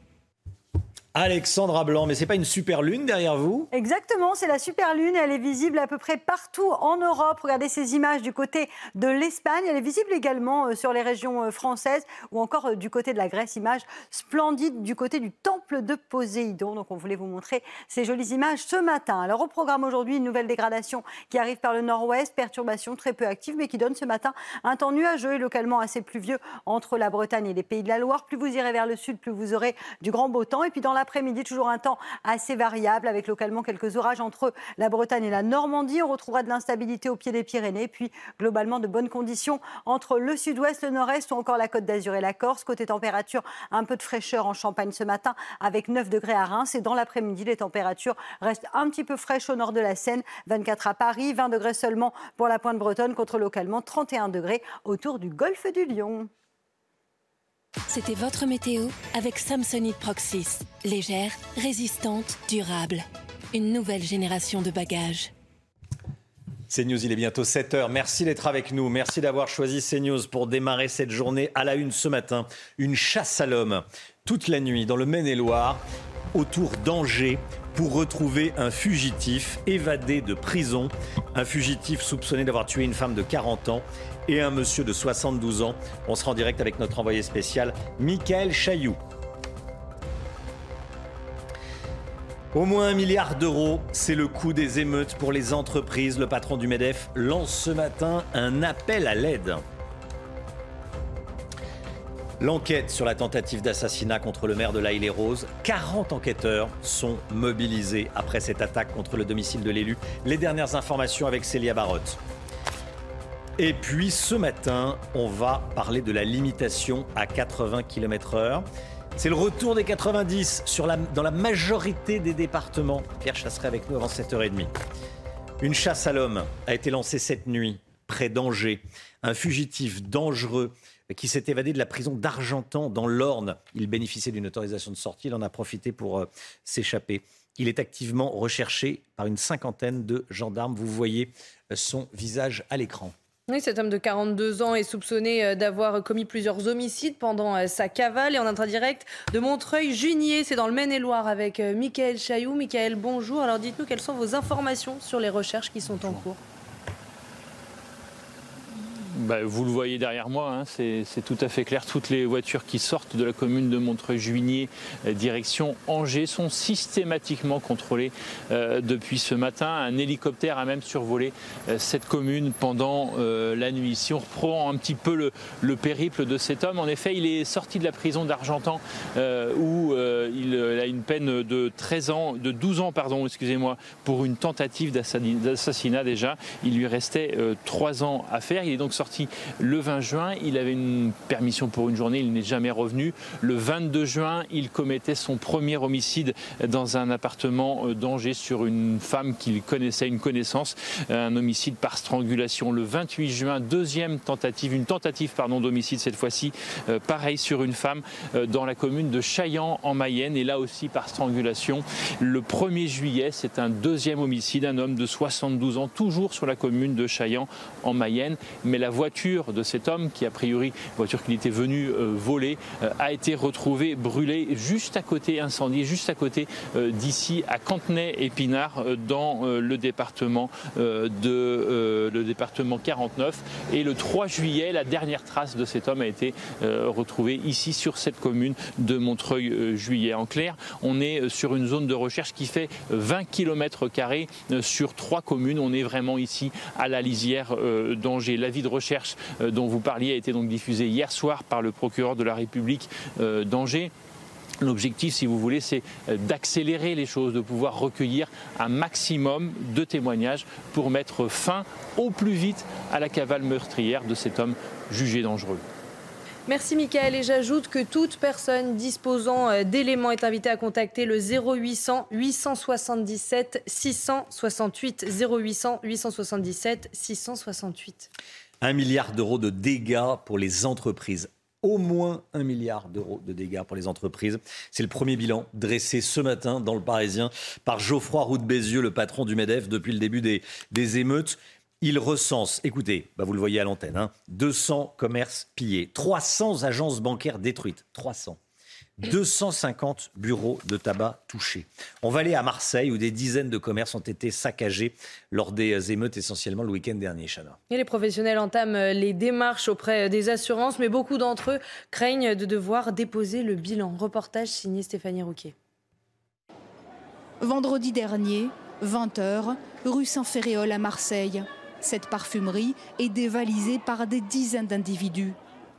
Alexandra Blanc, mais c'est pas une super lune derrière vous Exactement, c'est la super lune. Elle est visible à peu près partout en Europe. Regardez ces images du côté de l'Espagne. Elle est visible également euh, sur les régions euh, françaises ou encore euh, du côté de la Grèce. Image splendide du côté du temple de Poséidon. Donc on voulait vous montrer ces jolies images ce matin. Alors au programme aujourd'hui, une nouvelle dégradation qui arrive par le nord-ouest, perturbation très peu active mais qui donne ce matin un temps nuageux et localement assez pluvieux entre la Bretagne et les pays de la Loire. Plus vous irez vers le sud, plus vous aurez du grand beau temps. Et puis dans après-midi, toujours un temps assez variable avec localement quelques orages entre la Bretagne et la Normandie. On retrouvera de l'instabilité au pied des Pyrénées, puis globalement de bonnes conditions entre le sud-ouest, le nord-est ou encore la côte d'Azur et la Corse. Côté température, un peu de fraîcheur en Champagne ce matin avec 9 degrés à Reims. Et dans l'après-midi, les températures restent un petit peu fraîches au nord de la Seine, 24 à Paris, 20 degrés seulement pour la pointe bretonne contre localement 31 degrés autour du golfe du Lion. C'était votre météo avec Samsonite Proxys. Légère, résistante, durable. Une nouvelle génération de bagages. CNews, il est bientôt 7h. Merci d'être avec nous. Merci d'avoir choisi CNews pour démarrer cette journée à la une ce matin. Une chasse à l'homme toute la nuit dans le Maine-et-Loire autour d'Angers pour retrouver un fugitif évadé de prison. Un fugitif soupçonné d'avoir tué une femme de 40 ans et un monsieur de 72 ans. On sera en direct avec notre envoyé spécial, Michael Chailloux. Au moins un milliard d'euros, c'est le coût des émeutes pour les entreprises. Le patron du MEDEF lance ce matin un appel à l'aide. L'enquête sur la tentative d'assassinat contre le maire de La et Rose, 40 enquêteurs sont mobilisés après cette attaque contre le domicile de l'élu. Les dernières informations avec Célia Barotte. Et puis ce matin, on va parler de la limitation à 80 km/h. C'est le retour des 90 sur la, dans la majorité des départements. Pierre chasserait avec nous avant 7h30. Une chasse à l'homme a été lancée cette nuit près d'Angers. Un fugitif dangereux qui s'est évadé de la prison d'Argentan dans l'Orne. Il bénéficiait d'une autorisation de sortie, il en a profité pour euh, s'échapper. Il est activement recherché par une cinquantaine de gendarmes. Vous voyez euh, son visage à l'écran. Oui, cet homme de 42 ans est soupçonné euh, d'avoir commis plusieurs homicides pendant euh, sa cavale et en intradirect de Montreuil-Junier. C'est dans le Maine-et-Loire avec euh, Michael Chailloux. Michael, bonjour. Alors dites-nous quelles sont vos informations sur les recherches qui sont en cours. Bah, vous le voyez derrière moi, hein, c'est tout à fait clair. Toutes les voitures qui sortent de la commune de Montreuil-Juigné, euh, direction Angers, sont systématiquement contrôlées euh, depuis ce matin. Un hélicoptère a même survolé euh, cette commune pendant la nuit. Si on reprend un petit peu le, périple de cet homme, en effet, il est sorti de la prison d'Argentan où il a une peine de 13 ans, de 12 ans, excusez-moi, pour une tentative d'assassinat déjà. Il lui restait 3 ans à faire. Il est donc le 20 juin. Il avait une permission pour une journée, il n'est jamais revenu. Le 22 juin, il commettait son premier homicide dans un appartement euh, d'Angers sur une femme qu'il connaissait, une connaissance, un homicide par strangulation. Le 28 juin, deuxième tentative, une tentative pardon d'homicide cette fois-ci, euh, pareil sur une femme euh, dans la commune de Chaillan en Mayenne et là aussi par strangulation. Le 1er juillet, c'est un deuxième homicide, un homme de 72 ans, toujours sur la commune de Chaillan en Mayenne, mais la voiture de cet homme, qui a priori, voiture qu'il était venu euh, voler, euh, a été retrouvée brûlée juste à côté, incendiée, juste à côté euh, d'ici, à Cantenay-Épinard, dans le département de le département 49. Et le 3 juillet, la dernière trace de cet homme a été retrouvée ici sur cette commune de Montreuil-Juillet. En clair, on est sur une zone de recherche qui fait 20 km sur trois communes. On est vraiment ici à la lisière d'Angers. L'avis de recherche euh, dont vous parliez a été donc diffusé hier soir par le procureur de la République euh, d'Angers. L'objectif, si vous voulez, c'est euh, d'accélérer les choses, de pouvoir recueillir un maximum de témoignages pour mettre fin au plus vite à la cavale meurtrière de cet homme jugé dangereux. Merci Michael et j'ajoute que toute personne disposant d'éléments est invitée à contacter le 0800 877 668 0800 877 668. Un milliard d'euros de dégâts pour les entreprises. Au moins un milliard d'euros de dégâts pour les entreprises. C'est le premier bilan dressé ce matin dans le Parisien par Geoffroy Roux de Bézieux, le patron du MEDEF depuis le début des, des émeutes. Il recense, écoutez, bah vous le voyez à l'antenne, 200 hein, commerces pillés, 300 agences bancaires détruites, 300. 250 bureaux de tabac touchés. On va aller à Marseille où des dizaines de commerces ont été saccagés lors des émeutes essentiellement le week-end dernier, Chana. Et les professionnels entament les démarches auprès des assurances, mais beaucoup d'entre eux craignent de devoir déposer le bilan. Reportage signé Stéphanie Rouquet. Vendredi dernier, 20h, rue Saint-Ferréol à Marseille. Cette parfumerie est dévalisée par des dizaines d'individus.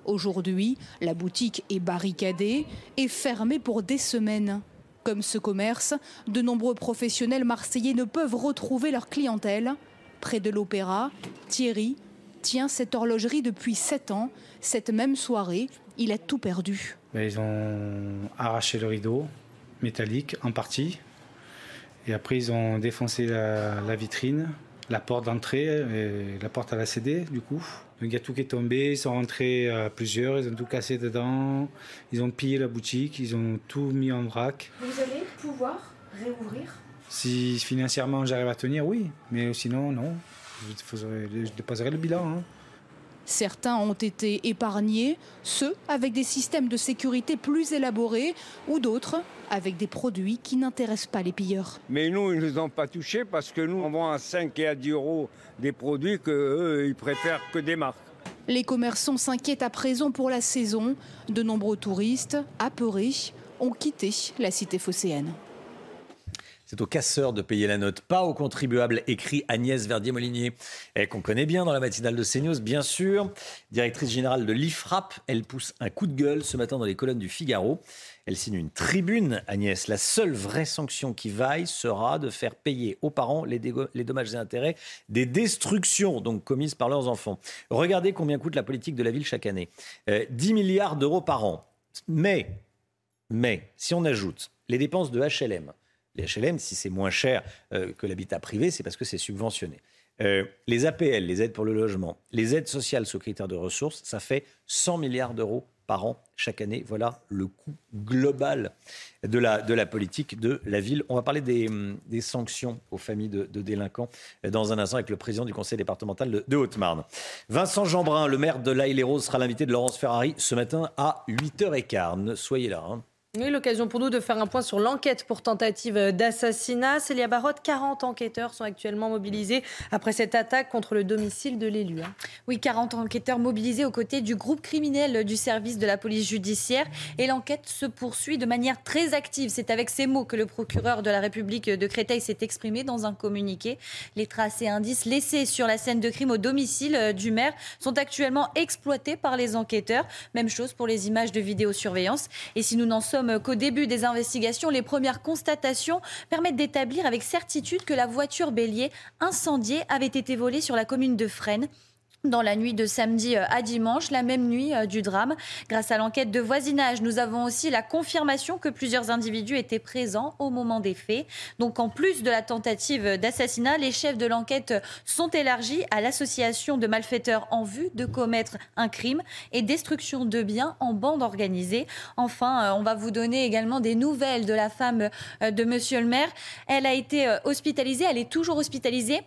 Aujourd'hui, la boutique est barricadée et fermée pour des semaines. Comme ce commerce, de nombreux professionnels marseillais ne peuvent retrouver leur clientèle. Près de l'opéra, Thierry tient cette horlogerie depuis 7 ans. Cette même soirée, il a tout perdu. Ben, ils ont arraché le rideau métallique en partie. Et après, ils ont défoncé la, la vitrine, la porte d'entrée, et la porte à la CD, du coup. Donc il y a tout qui est tombé, ils sont rentrés à plusieurs, ils ont tout cassé dedans, ils ont pillé la boutique, ils ont tout mis en vrac. Vous allez pouvoir réouvrir? Si financièrement j'arrive à tenir, oui, mais sinon, non. Je déposerai le bilan. Hein. Certains ont été épargnés, ceux avec des systèmes de sécurité plus élaborés ou d'autres avec des produits qui n'intéressent pas les pilleurs. Mais nous, ils ne nous ont pas touchés parce que nous, on vend à 5 et à 10 euros des produits qu'eux, ils préfèrent que des marques. Les commerçants s'inquiètent à présent pour la saison. De nombreux touristes, apeurés, ont quitté la cité phocéenne. C'est aux casseurs de payer la note, pas aux contribuables, écrit Agnès Verdier-Molinier, qu'on connaît bien dans la matinale de CNews, bien sûr. Directrice générale de l'IFRAP, elle pousse un coup de gueule ce matin dans les colonnes du Figaro. Elle signe une tribune, Agnès. La seule vraie sanction qui vaille sera de faire payer aux parents les, dommages et intérêts des destructions donc commises par leurs enfants. Regardez combien coûte la politique de la ville chaque année. 10 euh, milliards d'euros par an. Mais, mais, si on ajoute les dépenses de HLM, les HLM, si c'est moins cher euh, que l'habitat privé, c'est parce que c'est subventionné. Euh, les APL, les aides pour le logement, les aides sociales sous critères de ressources, ça fait 100 milliards d'euros par an chaque année. Voilà le coût global de la, politique de la ville. On va parler des, sanctions aux familles de, délinquants dans un instant avec le président du conseil départemental de, de Haute-Marne. Vincent Jeanbrun, le maire de l'Aïle-et-Rose, sera l'invité de Laurence Ferrari ce matin à 8h15. Soyez là. Hein. Oui, l'occasion pour nous de faire un point sur l'enquête pour tentative d'assassinat. Célia Barotte, 40 enquêteurs sont actuellement mobilisés après cette attaque contre le domicile de l'élu. Hein. Oui, 40 enquêteurs mobilisés aux côtés du groupe criminel du service de la police judiciaire. Et l'enquête se poursuit de manière très active. C'est avec ces mots que le procureur de la République de Créteil s'est exprimé dans un communiqué. Les traces et indices laissés sur la scène de crime au domicile du maire sont actuellement exploités par les enquêteurs. Même chose pour les images de vidéosurveillance. Et si nous n'en sommes qu'au début des investigations, les premières constatations permettent d'établir avec certitude que la voiture bélier incendiée avait été volée sur la commune de Fresnes dans la nuit de samedi euh, à dimanche, la même nuit euh, du drame. Grâce à l'enquête de voisinage, nous avons aussi la confirmation que plusieurs individus étaient présents au moment des faits. Donc en plus de la tentative d'assassinat, les chefs de l'enquête sont élargis à l'association de malfaiteurs en vue de commettre un crime et destruction de biens en bande organisée. Enfin, euh, on va vous donner également des nouvelles de la femme de monsieur le maire. Elle a été hospitalisée, elle est toujours hospitalisée.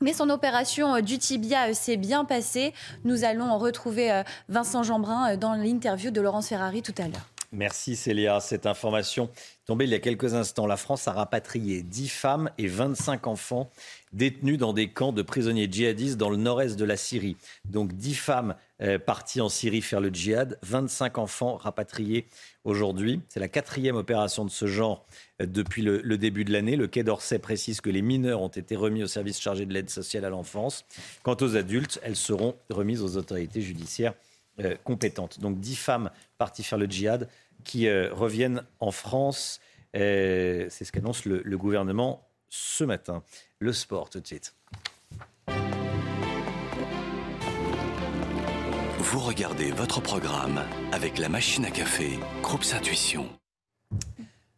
Mais son opération euh, du tibia euh, s'est bien passée. Nous allons retrouver euh, Vincent Jeanbrun dans l'interview de Laurence Ferrari tout à l'heure. Merci Célia. Cette information tombée il y a quelques instants. La France a rapatrié 10 femmes et 25 enfants détenus dans des camps de prisonniers djihadistes dans le nord-est de la Syrie. Donc 10 femmes parties en Syrie faire le djihad, 25 enfants rapatriés aujourd'hui. C'est la quatrième opération de ce genre depuis le, début de l'année. Le Quai d'Orsay précise que les mineurs ont été remis au service chargé de l'aide sociale à l'enfance. Quant aux adultes, elles seront remises aux autorités judiciaires euh, compétentes. Donc dix femmes parties faire le djihad qui euh, reviennent en France. Euh, C'est ce qu'annonce le gouvernement ce matin. Le sport tout de suite. Vous regardez votre programme avec la machine à café, Groupe Intuition.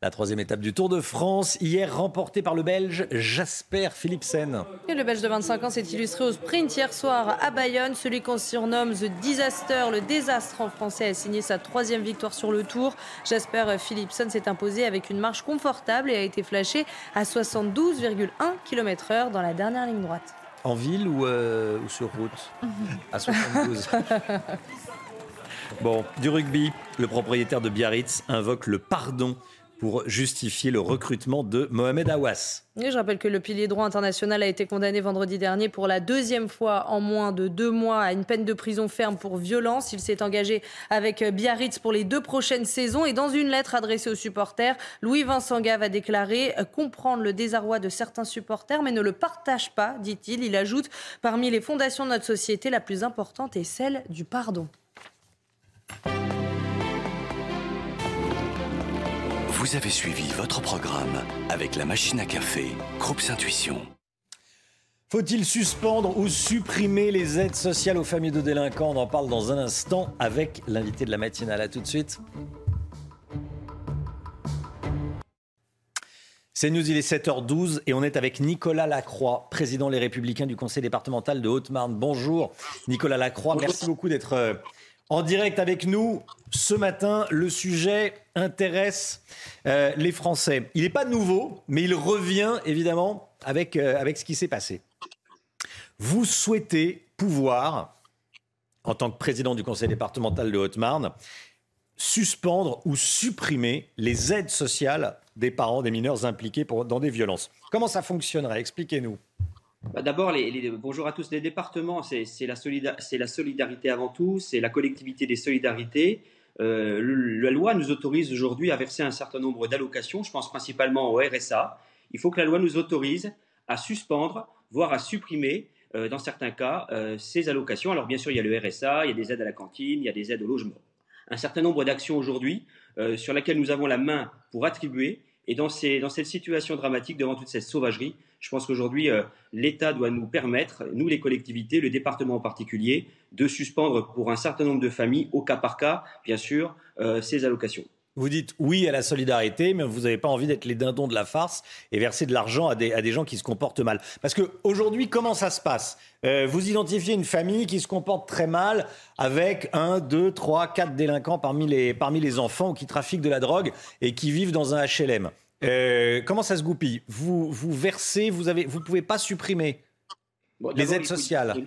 La troisième étape du Tour de France, hier remportée par le Belge Jasper Philipsen. Et le Belge de 25 ans s'est illustré au sprint hier soir à Bayonne. Celui qu'on surnomme The Disaster, le désastre en français, a signé sa troisième victoire sur le Tour. Jasper Philipsen s'est imposé avec une marche confortable et a été flashé à 72,1 km/h dans la dernière ligne droite. En ville ou, euh, ou sur route À 72. (laughs) bon, du rugby, le propriétaire de Biarritz invoque le pardon pour justifier le recrutement de Mohamed Awas. Je rappelle que le pilier droit international a été condamné vendredi dernier pour la deuxième fois en moins de deux mois à une peine de prison ferme pour violence. Il s'est engagé avec Biarritz pour les deux prochaines saisons et dans une lettre adressée aux supporters, Louis-Vincent Gave a déclaré comprendre le désarroi de certains supporters mais ne le partage pas, dit-il. Il ajoute, parmi les fondations de notre société, la plus importante est celle du pardon. Vous avez suivi votre programme avec la machine à café, Groupe Intuition. Faut-il suspendre ou supprimer les aides sociales aux familles de délinquants? On en parle dans un instant avec l'invité de la matinale. À tout de suite. C'est nous, il est 7h12 et on est avec Nicolas Lacroix, président Les Républicains du conseil départemental de Haute-Marne. Bonjour Nicolas Lacroix, merci beaucoup d'être en direct avec nous. Ce matin, le sujet intéresse euh, les Français. Il n'est pas nouveau, mais il revient évidemment avec, euh, avec ce qui s'est passé. Vous souhaitez pouvoir, en tant que président du conseil départemental de Haute-Marne, suspendre ou supprimer les aides sociales des parents des mineurs impliqués dans des violences. Comment ça fonctionnerait? Expliquez-nous. Bah D'abord, bonjour à tous. Les départements, c'est la, solida la, solidarité avant tout, c'est la collectivité des solidarités. Euh, la loi nous autorise aujourd'hui à verser un certain nombre d'allocations, je pense principalement au RSA. Il faut que la loi nous autorise à suspendre, voire à supprimer, euh, dans certains cas, euh, ces allocations. Alors bien sûr, il y a le RSA, il y a des aides à la cantine, il y a des aides au logement. Un certain nombre d'actions aujourd'hui sur lesquelles nous avons la main pour attribuer. Et dans cette situation dramatique, devant toute cette sauvagerie, je pense qu'aujourd'hui, euh, l'État doit nous permettre, nous les collectivités, le département en particulier, de suspendre pour un certain nombre de familles, au cas par cas, bien sûr, euh, ces allocations. vous dites oui à la solidarité, mais vous n'avez pas envie d'être les dindons de la farce et verser de l'argent à des, à des gens qui se comportent mal. Parce qu'aujourd'hui, comment ça se passe? Euh, Vous identifiez une famille qui se comporte très mal avec un, deux, trois, quatre délinquants parmi les, parmi les enfants qui trafiquent de la drogue et qui vivent dans un HLM. Euh, comment ça se goupille? Vous, vous versez, vous ne vous pouvez pas supprimer les aides sociales.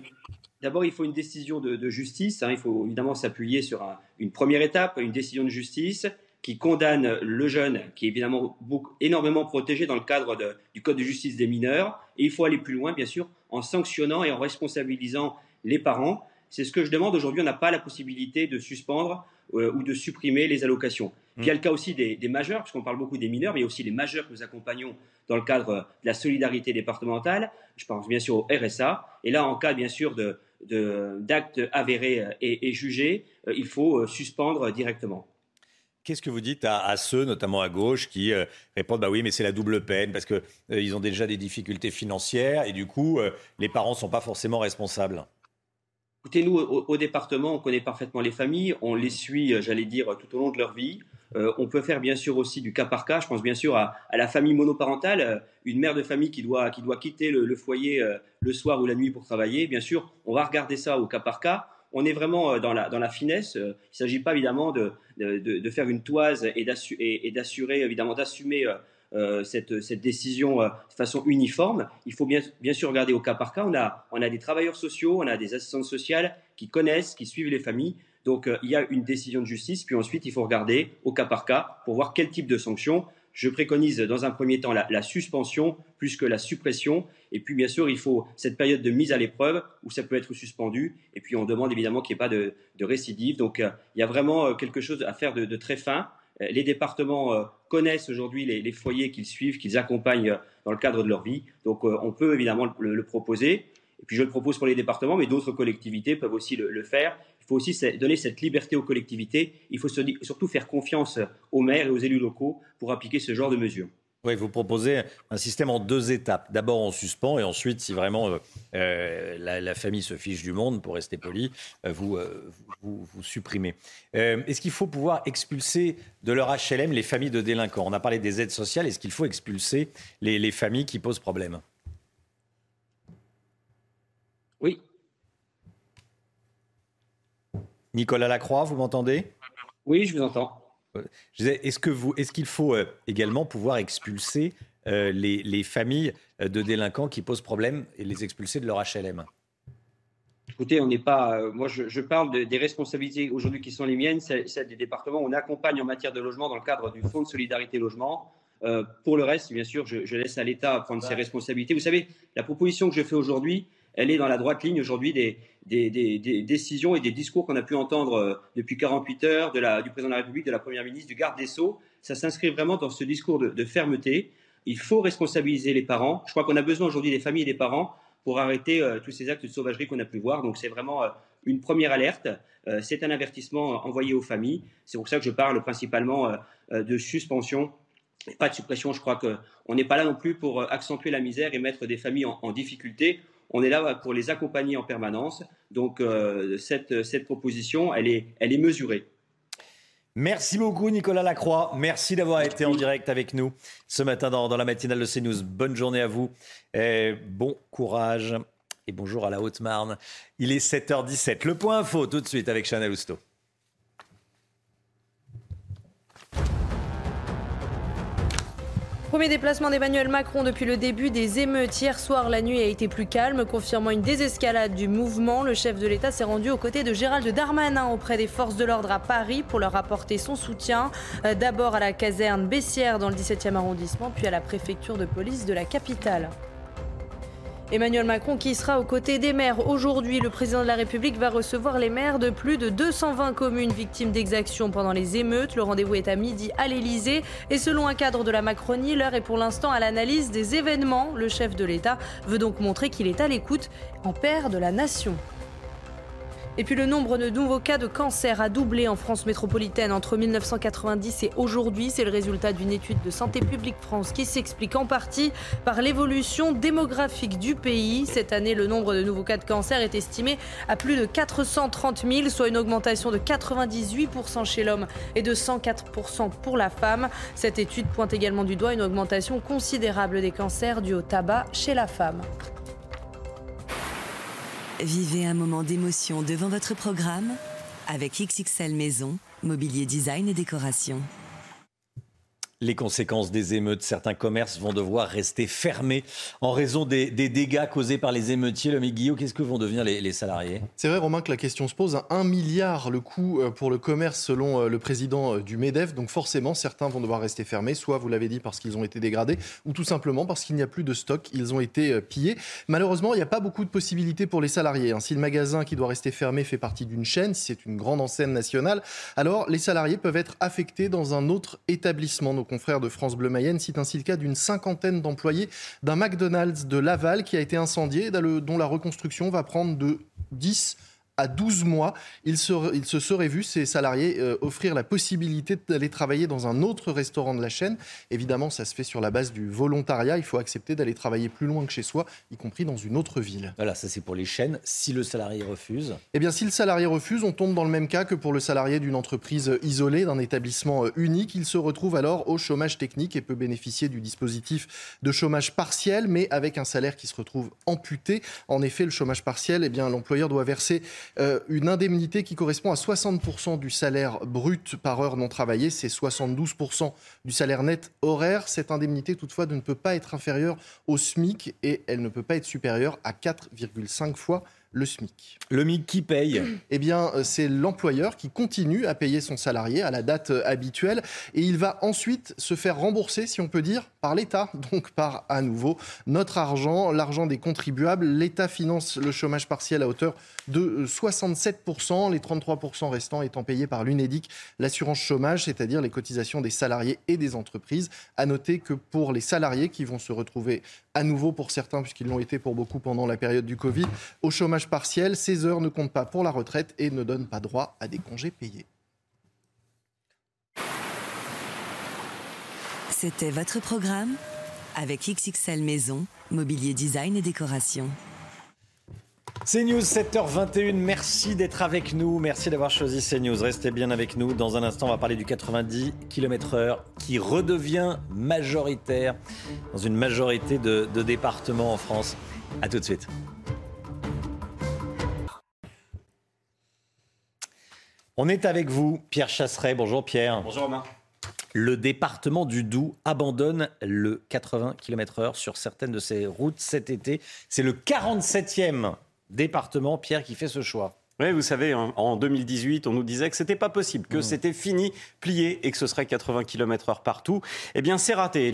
D'abord, il faut une décision de, justice. Hein. il faut évidemment s'appuyer sur une première étape, une décision de justice qui condamne le jeune, qui est évidemment énormément protégé dans le cadre du Code de justice des mineurs. Et il faut aller plus loin, bien sûr, en sanctionnant et en responsabilisant les parents. C'est ce que je demande aujourd'hui. On n'a pas la possibilité de suspendre ou de supprimer les allocations. il y a le cas aussi des, des majeurs, puisqu'on parle beaucoup des mineurs, mais il y a aussi les majeurs que nous accompagnons dans le cadre de la solidarité départementale. Je pense bien sûr au RSA. Et là, en cas, bien sûr, d'actes avérés et, jugés, euh, il faut euh, suspendre directement. Qu'est-ce que vous dites à, ceux, notamment à gauche, qui euh, répondent bah oui, mais c'est la double peine parce que euh, ils ont déjà des difficultés financières et du coup, euh, les parents ne sont pas forcément responsables? Écoutez, nous, au, département, on connaît parfaitement les familles, on les suit, j'allais dire, tout au long de leur vie. on peut faire bien sûr aussi du cas par cas. Je pense bien sûr à, la famille monoparentale, une mère de famille qui doit, qui doit quitter le foyer le soir ou la nuit pour travailler. Bien sûr, on va regarder ça au cas par cas on est vraiment euh, dans la, dans la finesse. Euh, il ne s'agit pas évidemment de, de, faire une toise et d'assurer, évidemment, d'assumer euh, cette, cette, décision de façon uniforme. Il faut bien, sûr regarder au cas par cas. On a, des travailleurs sociaux, on a des assistantes sociales qui connaissent, qui suivent les familles. Donc il y a une décision de justice, puis ensuite il faut regarder au cas par cas pour voir quel type de sanction je préconise dans un premier temps la, suspension plus que la suppression. Et puis, bien sûr, il faut cette période de mise à l'épreuve où ça peut être suspendu. Et puis, on demande évidemment qu'il n'y ait pas de, récidive. Donc, euh, il y a vraiment euh, quelque chose à faire de, très fin. Euh, les départements connaissent aujourd'hui les, foyers qu'ils suivent, qu'ils accompagnent dans le cadre de leur vie. Donc, on peut évidemment le, proposer. Et puis, je le propose pour les départements, mais d'autres collectivités peuvent aussi le faire. Il faut aussi donner cette liberté aux collectivités. Il faut surtout faire confiance aux maires et aux élus locaux pour appliquer ce genre de mesures. Oui, vous proposez un système en deux étapes. D'abord, on suspend et ensuite, si vraiment euh, euh, la, famille se fiche du monde, pour rester poli, euh, vous, vous, supprimez. Est-ce qu'il faut pouvoir expulser de leur HLM les familles de délinquants? On a parlé des aides sociales. Est-ce qu'il faut expulser les familles qui posent problème? Oui, Nicolas Lacroix, vous m'entendez? Oui, je vous entends. Est-ce que vous, est-ce qu'il faut euh, également pouvoir expulser euh, les, familles euh, de délinquants qui posent problème et les expulser de leur HLM Écoutez, on n'est pas. moi, je, parle des responsabilités aujourd'hui qui sont les miennes, celles des départements. On accompagne en matière de logement dans le cadre du Fonds de solidarité logement. pour le reste, bien sûr, je, je laisse à l'État prendre ses responsabilités. Vous savez, la proposition que je fais aujourd'hui, elle est dans la droite ligne aujourd'hui des, décisions et des discours qu'on a pu entendre euh, depuis 48 heures du président de la République, de la Première ministre, du garde des Sceaux. Ça s'inscrit vraiment dans ce discours de, fermeté. Il faut responsabiliser les parents. Je crois qu'on a besoin aujourd'hui des familles et des parents pour arrêter euh, tous ces actes de sauvagerie qu'on a pu voir. Donc c'est vraiment euh, une première alerte. c'est un avertissement envoyé aux familles. C'est pour ça que je parle principalement de suspension pas de suppression. Je crois qu'on n'est pas là non plus pour accentuer la misère et mettre des familles en difficulté. On est là pour les accompagner en permanence. Donc euh, cette, cette proposition, elle est, elle est mesurée. Merci beaucoup Nicolas Lacroix. Merci d'avoir été en direct avec nous ce matin dans, la matinale de CNews. Bonne journée à vous. Bon courage et bonjour à la Haute-Marne. Il est 7h17. Le point info tout de suite avec Chanel Housteau. Premier déplacement d'Emmanuel Macron depuis le début des émeutes. Hier soir, la nuit a été plus calme, confirmant une désescalade du mouvement. Le chef de l'État s'est rendu aux côtés de Gérald Darmanin auprès des forces de l'ordre à Paris pour leur apporter son soutien. Euh, d'abord à la caserne Bessières dans le 17e arrondissement, puis à la préfecture de police de la capitale. Emmanuel Macron qui sera aux côtés des maires. Aujourd'hui, le président de la République va recevoir les maires de plus de 220 communes victimes d'exactions pendant les émeutes. Le rendez-vous est à midi à l'Elysée. Et selon un cadre de la Macronie, l'heure est pour l'instant à l'analyse des événements. Le chef de l'État veut donc montrer qu'il est à l'écoute en père de la nation. Et puis le nombre de nouveaux cas de cancer a doublé en France métropolitaine entre 1990 et aujourd'hui. C'est le résultat d'une étude de Santé publique France qui s'explique en partie par l'évolution démographique du pays. Cette année, le nombre de nouveaux cas de cancer est estimé à plus de 430 000, soit une augmentation de 98% chez l'homme et de 104% pour la femme. Cette étude pointe également du doigt une augmentation considérable des cancers dus au tabac chez la femme. Vivez un moment d'émotion devant votre programme avec XXL Maison, mobilier design et décoration. Les conséquences des émeutes, certains commerces vont devoir rester fermés en raison des, dégâts causés par les émeutiers. Le Guillaume, qu'est-ce que vont devenir les, salariés? C'est vrai, Romain, que la question se pose. Un milliard le coût euh, pour le commerce selon euh, le président euh, du MEDEF. Donc forcément, certains vont devoir rester fermés, soit, vous l'avez dit, parce qu'ils ont été dégradés, ou tout simplement parce qu'il n'y a plus de stock. Ils ont été pillés. Malheureusement, il n'y a pas beaucoup de possibilités pour les salariés. Hein. Si le magasin qui doit rester fermé fait partie d'une chaîne, si c'est une grande enseigne nationale, alors les salariés peuvent être affectés dans un autre établissement. Confrères de France Bleu Mayenne citent ainsi le cas d'une cinquantaine d'employés d'un McDonald's de Laval qui a été incendié, dont la reconstruction va prendre de 10 à 12 mois, il se, il se serait vu ces salariés euh, offrir la possibilité d'aller travailler dans un autre restaurant de la chaîne. Évidemment, ça se fait sur la base du volontariat. Il faut accepter d'aller travailler plus loin que chez soi, y compris dans une autre ville. Voilà, ça c'est pour les chaînes. Si le salarié refuse Eh bien, si le salarié refuse, on tombe dans le même cas que pour le salarié d'une entreprise isolée, d'un établissement euh, unique. Il se retrouve alors au chômage technique et peut bénéficier du dispositif de chômage partiel, mais avec un salaire qui se retrouve amputé. En effet, le chômage partiel, eh bien, l'employeur doit verser euh, une indemnité qui correspond à 60% du salaire brut par heure non travaillée, c'est 72% du salaire net horaire. Cette indemnité, toutefois, ne peut pas être inférieure au SMIC et elle ne peut pas être supérieure à 4,5 fois le SMIC. Le MIC qui paye (clears throat) Eh bien, euh, c'est l'employeur qui continue à payer son salarié à la date euh, habituelle et il va ensuite se faire rembourser, si on peut dire, par l'État, (laughs) donc par à nouveau notre argent, l'argent des contribuables. L'État finance le chômage partiel à hauteur de 67%, euh, les 33% restants étant payés par l'UNEDIC, l'assurance chômage, c'est-à-dire les cotisations des salariés et des entreprises. À noter que pour les salariés qui vont se retrouver à nouveau pour certains, puisqu'ils l'ont été pour beaucoup pendant la période du Covid, au chômage partiel, ces heures ne comptent pas pour la retraite et ne donnent pas droit à des congés payés. C'était votre programme avec XXL Maison, mobilier design et décoration. CNews 7h21, merci d'être avec nous, merci d'avoir choisi CNews. Restez bien avec nous. Dans un instant, on va parler du 90 km/h qui redevient majoritaire dans une majorité de, de départements en France. A tout de suite. On est avec vous, Pierre Chasseret. Bonjour Pierre. Bonjour Romain. Le département du Doubs abandonne le 80 km/h sur certaines de ses routes cet été. C'est le 47e département, Pierre, qui fait ce choix. Oui, vous savez, en 2018, on nous disait que c'était pas possible, que mmh. c'était fini, plié et que ce serait 80 km/h partout. Eh bien, c'est raté.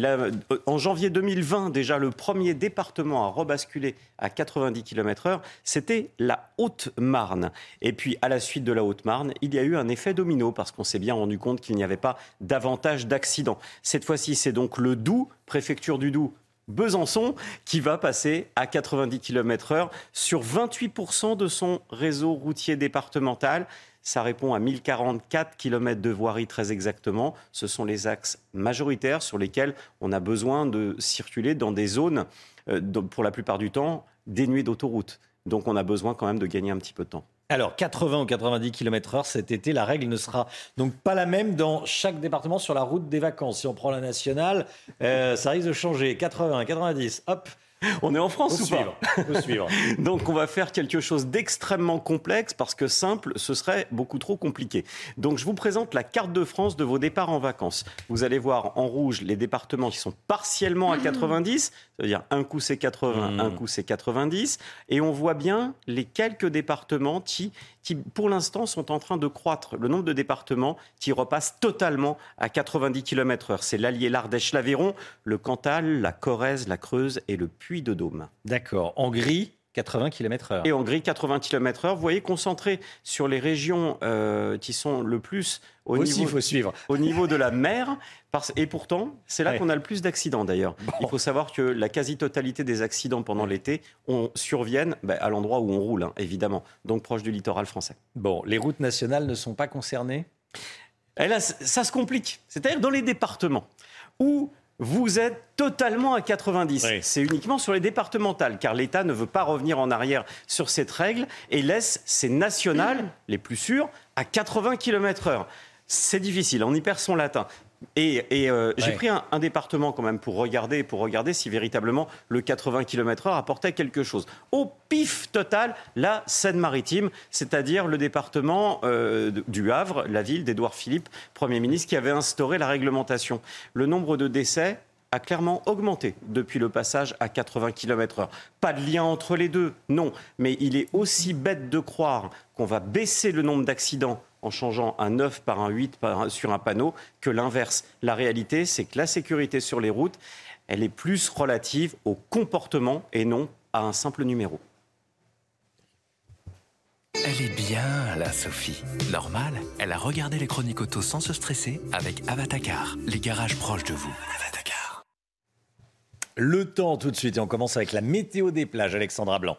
en janvier 2020, déjà, le premier département à rebasculer à 90 km/h, c'était la Haute-Marne. Et puis, à la suite de la Haute-Marne, il y a eu un effet domino parce qu'on s'est bien rendu compte qu'il n'y avait pas davantage d'accidents. Cette fois-ci, c'est donc le Doubs, préfecture du Doubs, Besançon qui va passer à 90 km/h sur 28% de son réseau routier départemental. Ça répond à 1044 km de voirie très exactement. Ce sont les axes majoritaires sur lesquels on a besoin de circuler dans des zones, euh, pour la plupart du temps, dénuées d'autoroutes. Donc on a besoin quand même de gagner un petit peu de temps. Alors, 80 ou 90 km/h cet été, la règle ne sera donc pas la même dans chaque département sur la route des vacances. Si on prend la nationale, euh, ça risque de changer. 80, 90, hop, (laughs) On est en France ou suivre. pas suivre. (laughs) Donc on va faire quelque chose d'extrêmement complexe parce que simple, ce serait beaucoup trop compliqué. Donc je vous présente la carte de France de vos départs en vacances. Vous allez voir en rouge les départements qui sont partiellement à 90, c'est-à-dire un coup c'est 80, un mmh. coup c'est 90, et on voit bien les quelques départements qui qui, pour l'instant, sont en train de croître. Le nombre de départements qui repassent totalement à 90 km/h. C'est l'Allier, l'Ardèche, l'Aveyron, le Cantal, la Corrèze, la Creuse et le Puy-de-Dôme. D'accord. En gris, 80 km/h. Et Hongrie, 80 km/h. Vous voyez, concentré sur les régions euh, qui sont le plus au, Aussi, niveau, faut suivre. au niveau de la mer. Parce, et pourtant, c'est là Ouais. qu'on a le plus d'accidents d'ailleurs. Il faut savoir que la quasi-totalité des accidents pendant l'été surviennent bah, à l'endroit où on roule, hein, évidemment, donc proche du littoral français. Bon, les routes nationales ne sont pas concernées? Et là, c- ça se complique. C'est-à-dire dans les départements où vous êtes totalement à 90. C'est uniquement sur les départementales, car l'État ne veut pas revenir en arrière sur cette règle et laisse ces nationales, les plus sûres, à 80 km/h. C'est difficile, on y perd son latin. Et, et, euh, j'ai pris un, un département quand même pour regarder, pour regarder si véritablement le 80 km/h apportait quelque chose. Au pif total, la Seine-Maritime, c'est-à-dire le département euh, du Havre, la ville d'Édouard Philippe, Premier ministre, qui avait instauré la réglementation. Le nombre de décès a clairement augmenté depuis le passage à 80 km/h. Pas de lien entre les deux, non. Mais il est aussi bête de croire qu'on va baisser le nombre d'accidents en changeant un 9 par un 8 par un- sur un panneau que l'inverse. La réalité, c'est que la sécurité sur les routes, elle est plus relative au comportement et non à un simple numéro. Elle est bien, la Sophie. Normal, elle a regardé les chroniques auto sans se stresser avec Avatacar, les garages proches de vous. Le temps tout de suite et on commence avec la météo des plages, Alexandra Blanc.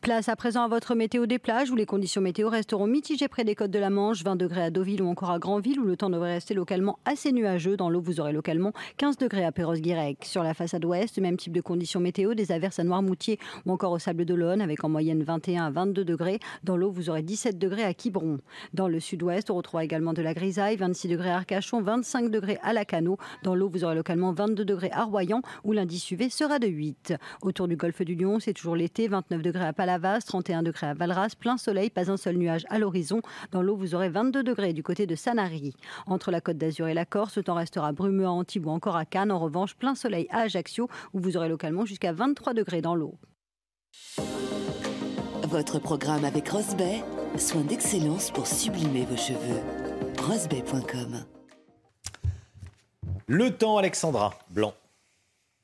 Place à présent à votre météo des plages où les conditions météo resteront mitigées près des côtes de la Manche, 20 degrés à Deauville ou encore à Granville où le temps devrait rester localement assez nuageux. Dans l'eau, vous aurez localement 15 degrés à Perros-Guirec. Sur la façade ouest, même type de conditions météo, des averses à Noirmoutier ou encore au Sable d'Olonne avec en moyenne 21 à 22 degrés. Dans l'eau, vous aurez 17 degrés à Quiberon. Dans le sud-ouest, on retrouvera également de la grisaille, 26 degrés à Arcachon, 25 degrés à Lacano. Dans l'eau, vous aurez localement 22 degrés à Royan où l'indice UV sera de 8. Autour du golfe du Lion, c'est toujours l'été, 29 degrés à Palavas, 31 degrés à Valras, plein soleil, pas un seul nuage à l'horizon. Dans l'eau, vous aurez 22 degrés du côté de Sanary. Entre la côte d'Azur et la Corse, le temps restera brumeux à Antibes ou encore à Cannes. En revanche, plein soleil à Ajaccio où vous aurez localement jusqu'à 23 degrés dans l'eau. Votre programme avec Rosbay, soin d'excellence pour sublimer vos cheveux. Rosbay.com Le temps, Alexandra Blanc.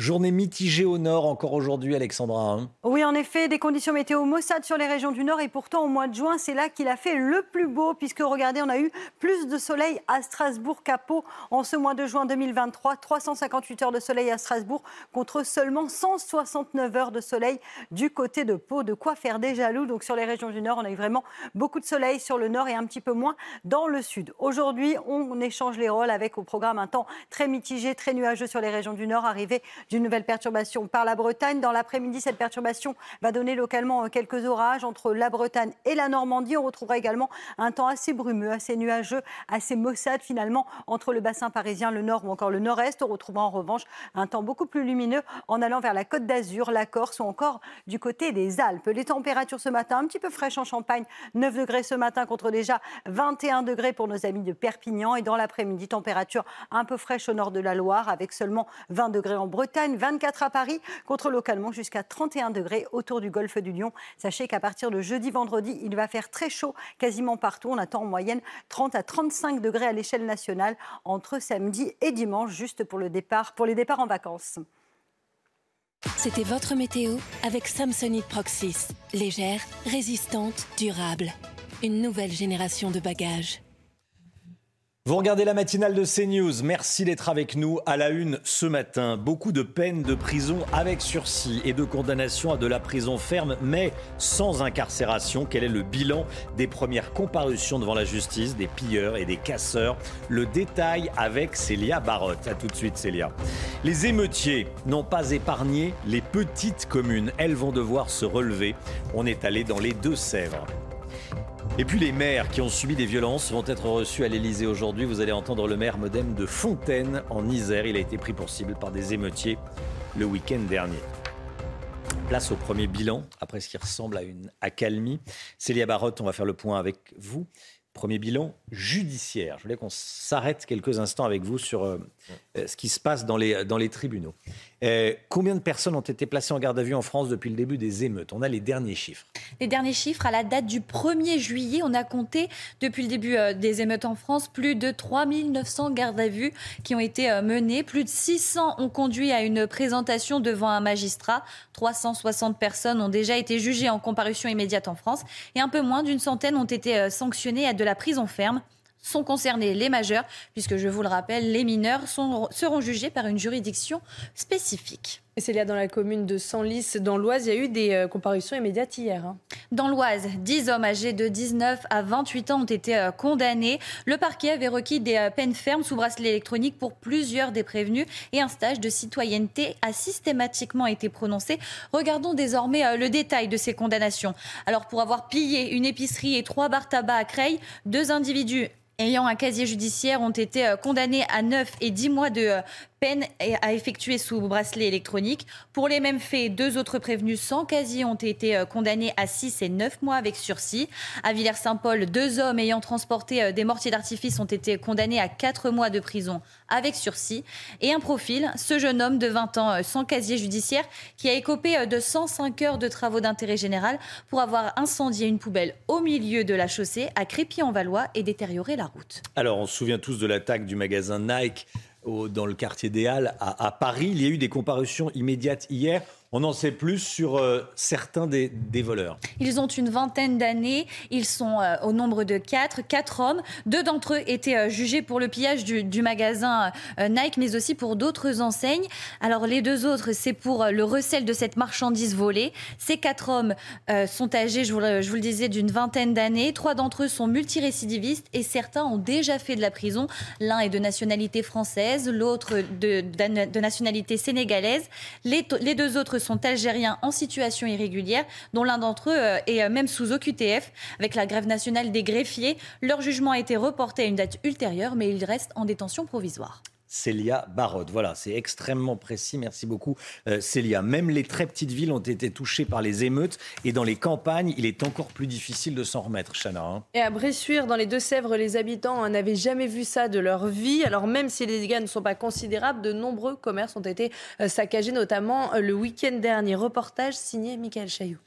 Journée mitigée au nord encore aujourd'hui, Alexandra. hein. Oui, en effet, des conditions météo maussades sur les régions du Nord et pourtant au mois de juin, c'est là qu'il a fait le plus beau puisque regardez, on a eu plus de soleil à Strasbourg qu'à Pau en ce mois de juin 2023. 358 heures de soleil à Strasbourg contre seulement 169 heures de soleil du côté de Pau. De quoi faire des jaloux. Donc sur les régions du Nord, on a eu vraiment beaucoup de soleil sur le Nord et un petit peu moins dans le Sud. Aujourd'hui, on échange les rôles avec au programme un temps très mitigé, très nuageux sur les régions du Nord, arrivé d'une nouvelle perturbation par la Bretagne. Dans l'après-midi, cette perturbation va donner localement euh, quelques orages entre la Bretagne et la Normandie. On retrouvera également un temps assez brumeux, assez nuageux, assez maussade finalement entre le bassin parisien, le nord ou encore le nord-est. On retrouvera en revanche un temps beaucoup plus lumineux en allant vers la côte d'Azur, la Corse ou encore du côté des Alpes. Les températures ce matin un petit peu fraîches en Champagne, 9 degrés ce matin contre déjà 21 degrés pour nos amis de Perpignan. Et dans l'après-midi, température un peu fraîche au nord de la Loire avec seulement 20 degrés en Bretagne, 24 à Paris contre localement jusqu'à 31 degrés autour du golfe du Lion. Sachez qu'à partir de jeudi, vendredi, il va faire très chaud quasiment partout. On attend en moyenne 30 à 35 degrés à l'échelle nationale entre samedi et dimanche, juste pour le départ, pour les départs en vacances. C'était votre météo avec Samsonite Proxys. Légère, résistante, durable. Une nouvelle génération de bagages. Vous regardez la matinale de CNews. Merci d'être avec nous à la une ce matin. Beaucoup de peines de prison avec sursis et de condamnation à de la prison ferme, mais sans incarcération. Quel est le bilan des premières comparutions devant la justice des pilleurs et des casseurs? Le détail avec Célia Barotte. A tout de suite, Célia. Les émeutiers n'ont pas épargné les petites communes. Elles vont devoir se relever. On est allé dans les Deux-Sèvres. Et puis les maires qui ont subi des violences vont être reçus à l'Elysée aujourd'hui. Vous allez entendre le maire modem de Fontaine en Isère. Il a été pris pour cible par des émeutiers le week-end dernier. Place au premier bilan, après ce qui ressemble à une accalmie. Célia Barotte, on va faire le point avec vous. Premier bilan judiciaire. Je voulais qu'on s'arrête quelques instants avec vous sur euh, ce qui se passe dans les, tribunaux. Euh, combien de personnes ont été placées en garde à vue en France depuis le début des émeutes? On a les derniers chiffres. Les derniers chiffres, à la date du 1er juillet, on a compté depuis le début des émeutes en France plus de 3900 gardes à vue qui ont été menées. Plus de 600 ont conduit à une présentation devant un magistrat. 360 personnes ont déjà été jugées en comparution immédiate en France et un peu moins d'une centaine ont été sanctionnées à de la prison ferme sont concernés les majeurs, puisque je vous le rappelle, les mineurs seront jugés par une juridiction spécifique. C'est dans la commune de Senlis, dans l'Oise, il y a eu des euh, comparutions immédiates hier. Hein. Dans l'Oise, 10 hommes âgés de 19 à 28 ans ont été euh, condamnés. Le parquet avait requis des euh, peines fermes sous bracelet électronique pour plusieurs des prévenus et un stage de citoyenneté a systématiquement été prononcé. Regardons désormais le détail de ces condamnations. Alors pour avoir pillé une épicerie et trois bars tabac à Creil, deux individus ayant un casier judiciaire ont été condamnés à 9 et 10 mois de peine à effectuer sous bracelet électronique. Pour les mêmes faits, deux autres prévenus sans casier ont été euh, condamnés à 6 et 9 mois avec sursis. À Villers-Saint-Paul, deux hommes ayant transporté euh, des mortiers d'artifice ont été condamnés à 4 mois de prison avec sursis. Et un profil, ce jeune homme de 20 ans euh, sans casier judiciaire qui a écopé de 105 heures de travaux d'intérêt général pour avoir incendié une poubelle au milieu de la chaussée à Crépy-en-Valois et détérioré la route. Alors, on se souvient tous de l'attaque du magasin Nike dans le quartier des Halles à, Paris. Il y a eu des comparutions immédiates hier. On en sait plus sur euh, certains des, voleurs. Ils ont une vingtaine d'années. Ils sont euh, au nombre de quatre. Quatre hommes. Deux d'entre eux étaient euh, jugés pour le pillage du, magasin Nike, mais aussi pour d'autres enseignes. Alors les deux autres, c'est pour le recel de cette marchandise volée. Ces quatre hommes sont âgés, je vous, le disais, d'une vingtaine d'années. Trois d'entre eux sont multirécidivistes et certains ont déjà fait de la prison. L'un est de nationalité française, l'autre de, de, nationalité sénégalaise. Les, les deux autres sont algériens en situation irrégulière, dont l'un d'entre eux euh, est euh, même sous OQTF. Avec la grève nationale des greffiers, leur jugement a été reporté à une date ultérieure, mais ils restent en détention provisoire. Célia Barotte. Voilà, c'est extrêmement précis. Merci beaucoup, euh, Célia. Même les très petites villes ont été touchées par les émeutes et dans les campagnes, il est encore plus difficile de s'en remettre, Chana. Hein. Et à Bressuire, dans les Deux-Sèvres, les habitants n'avaient jamais vu ça de leur vie. Alors même si les dégâts ne sont pas considérables, de nombreux commerces ont été euh, saccagés, notamment euh, le week-end dernier. Reportage signé Michael Chailloux.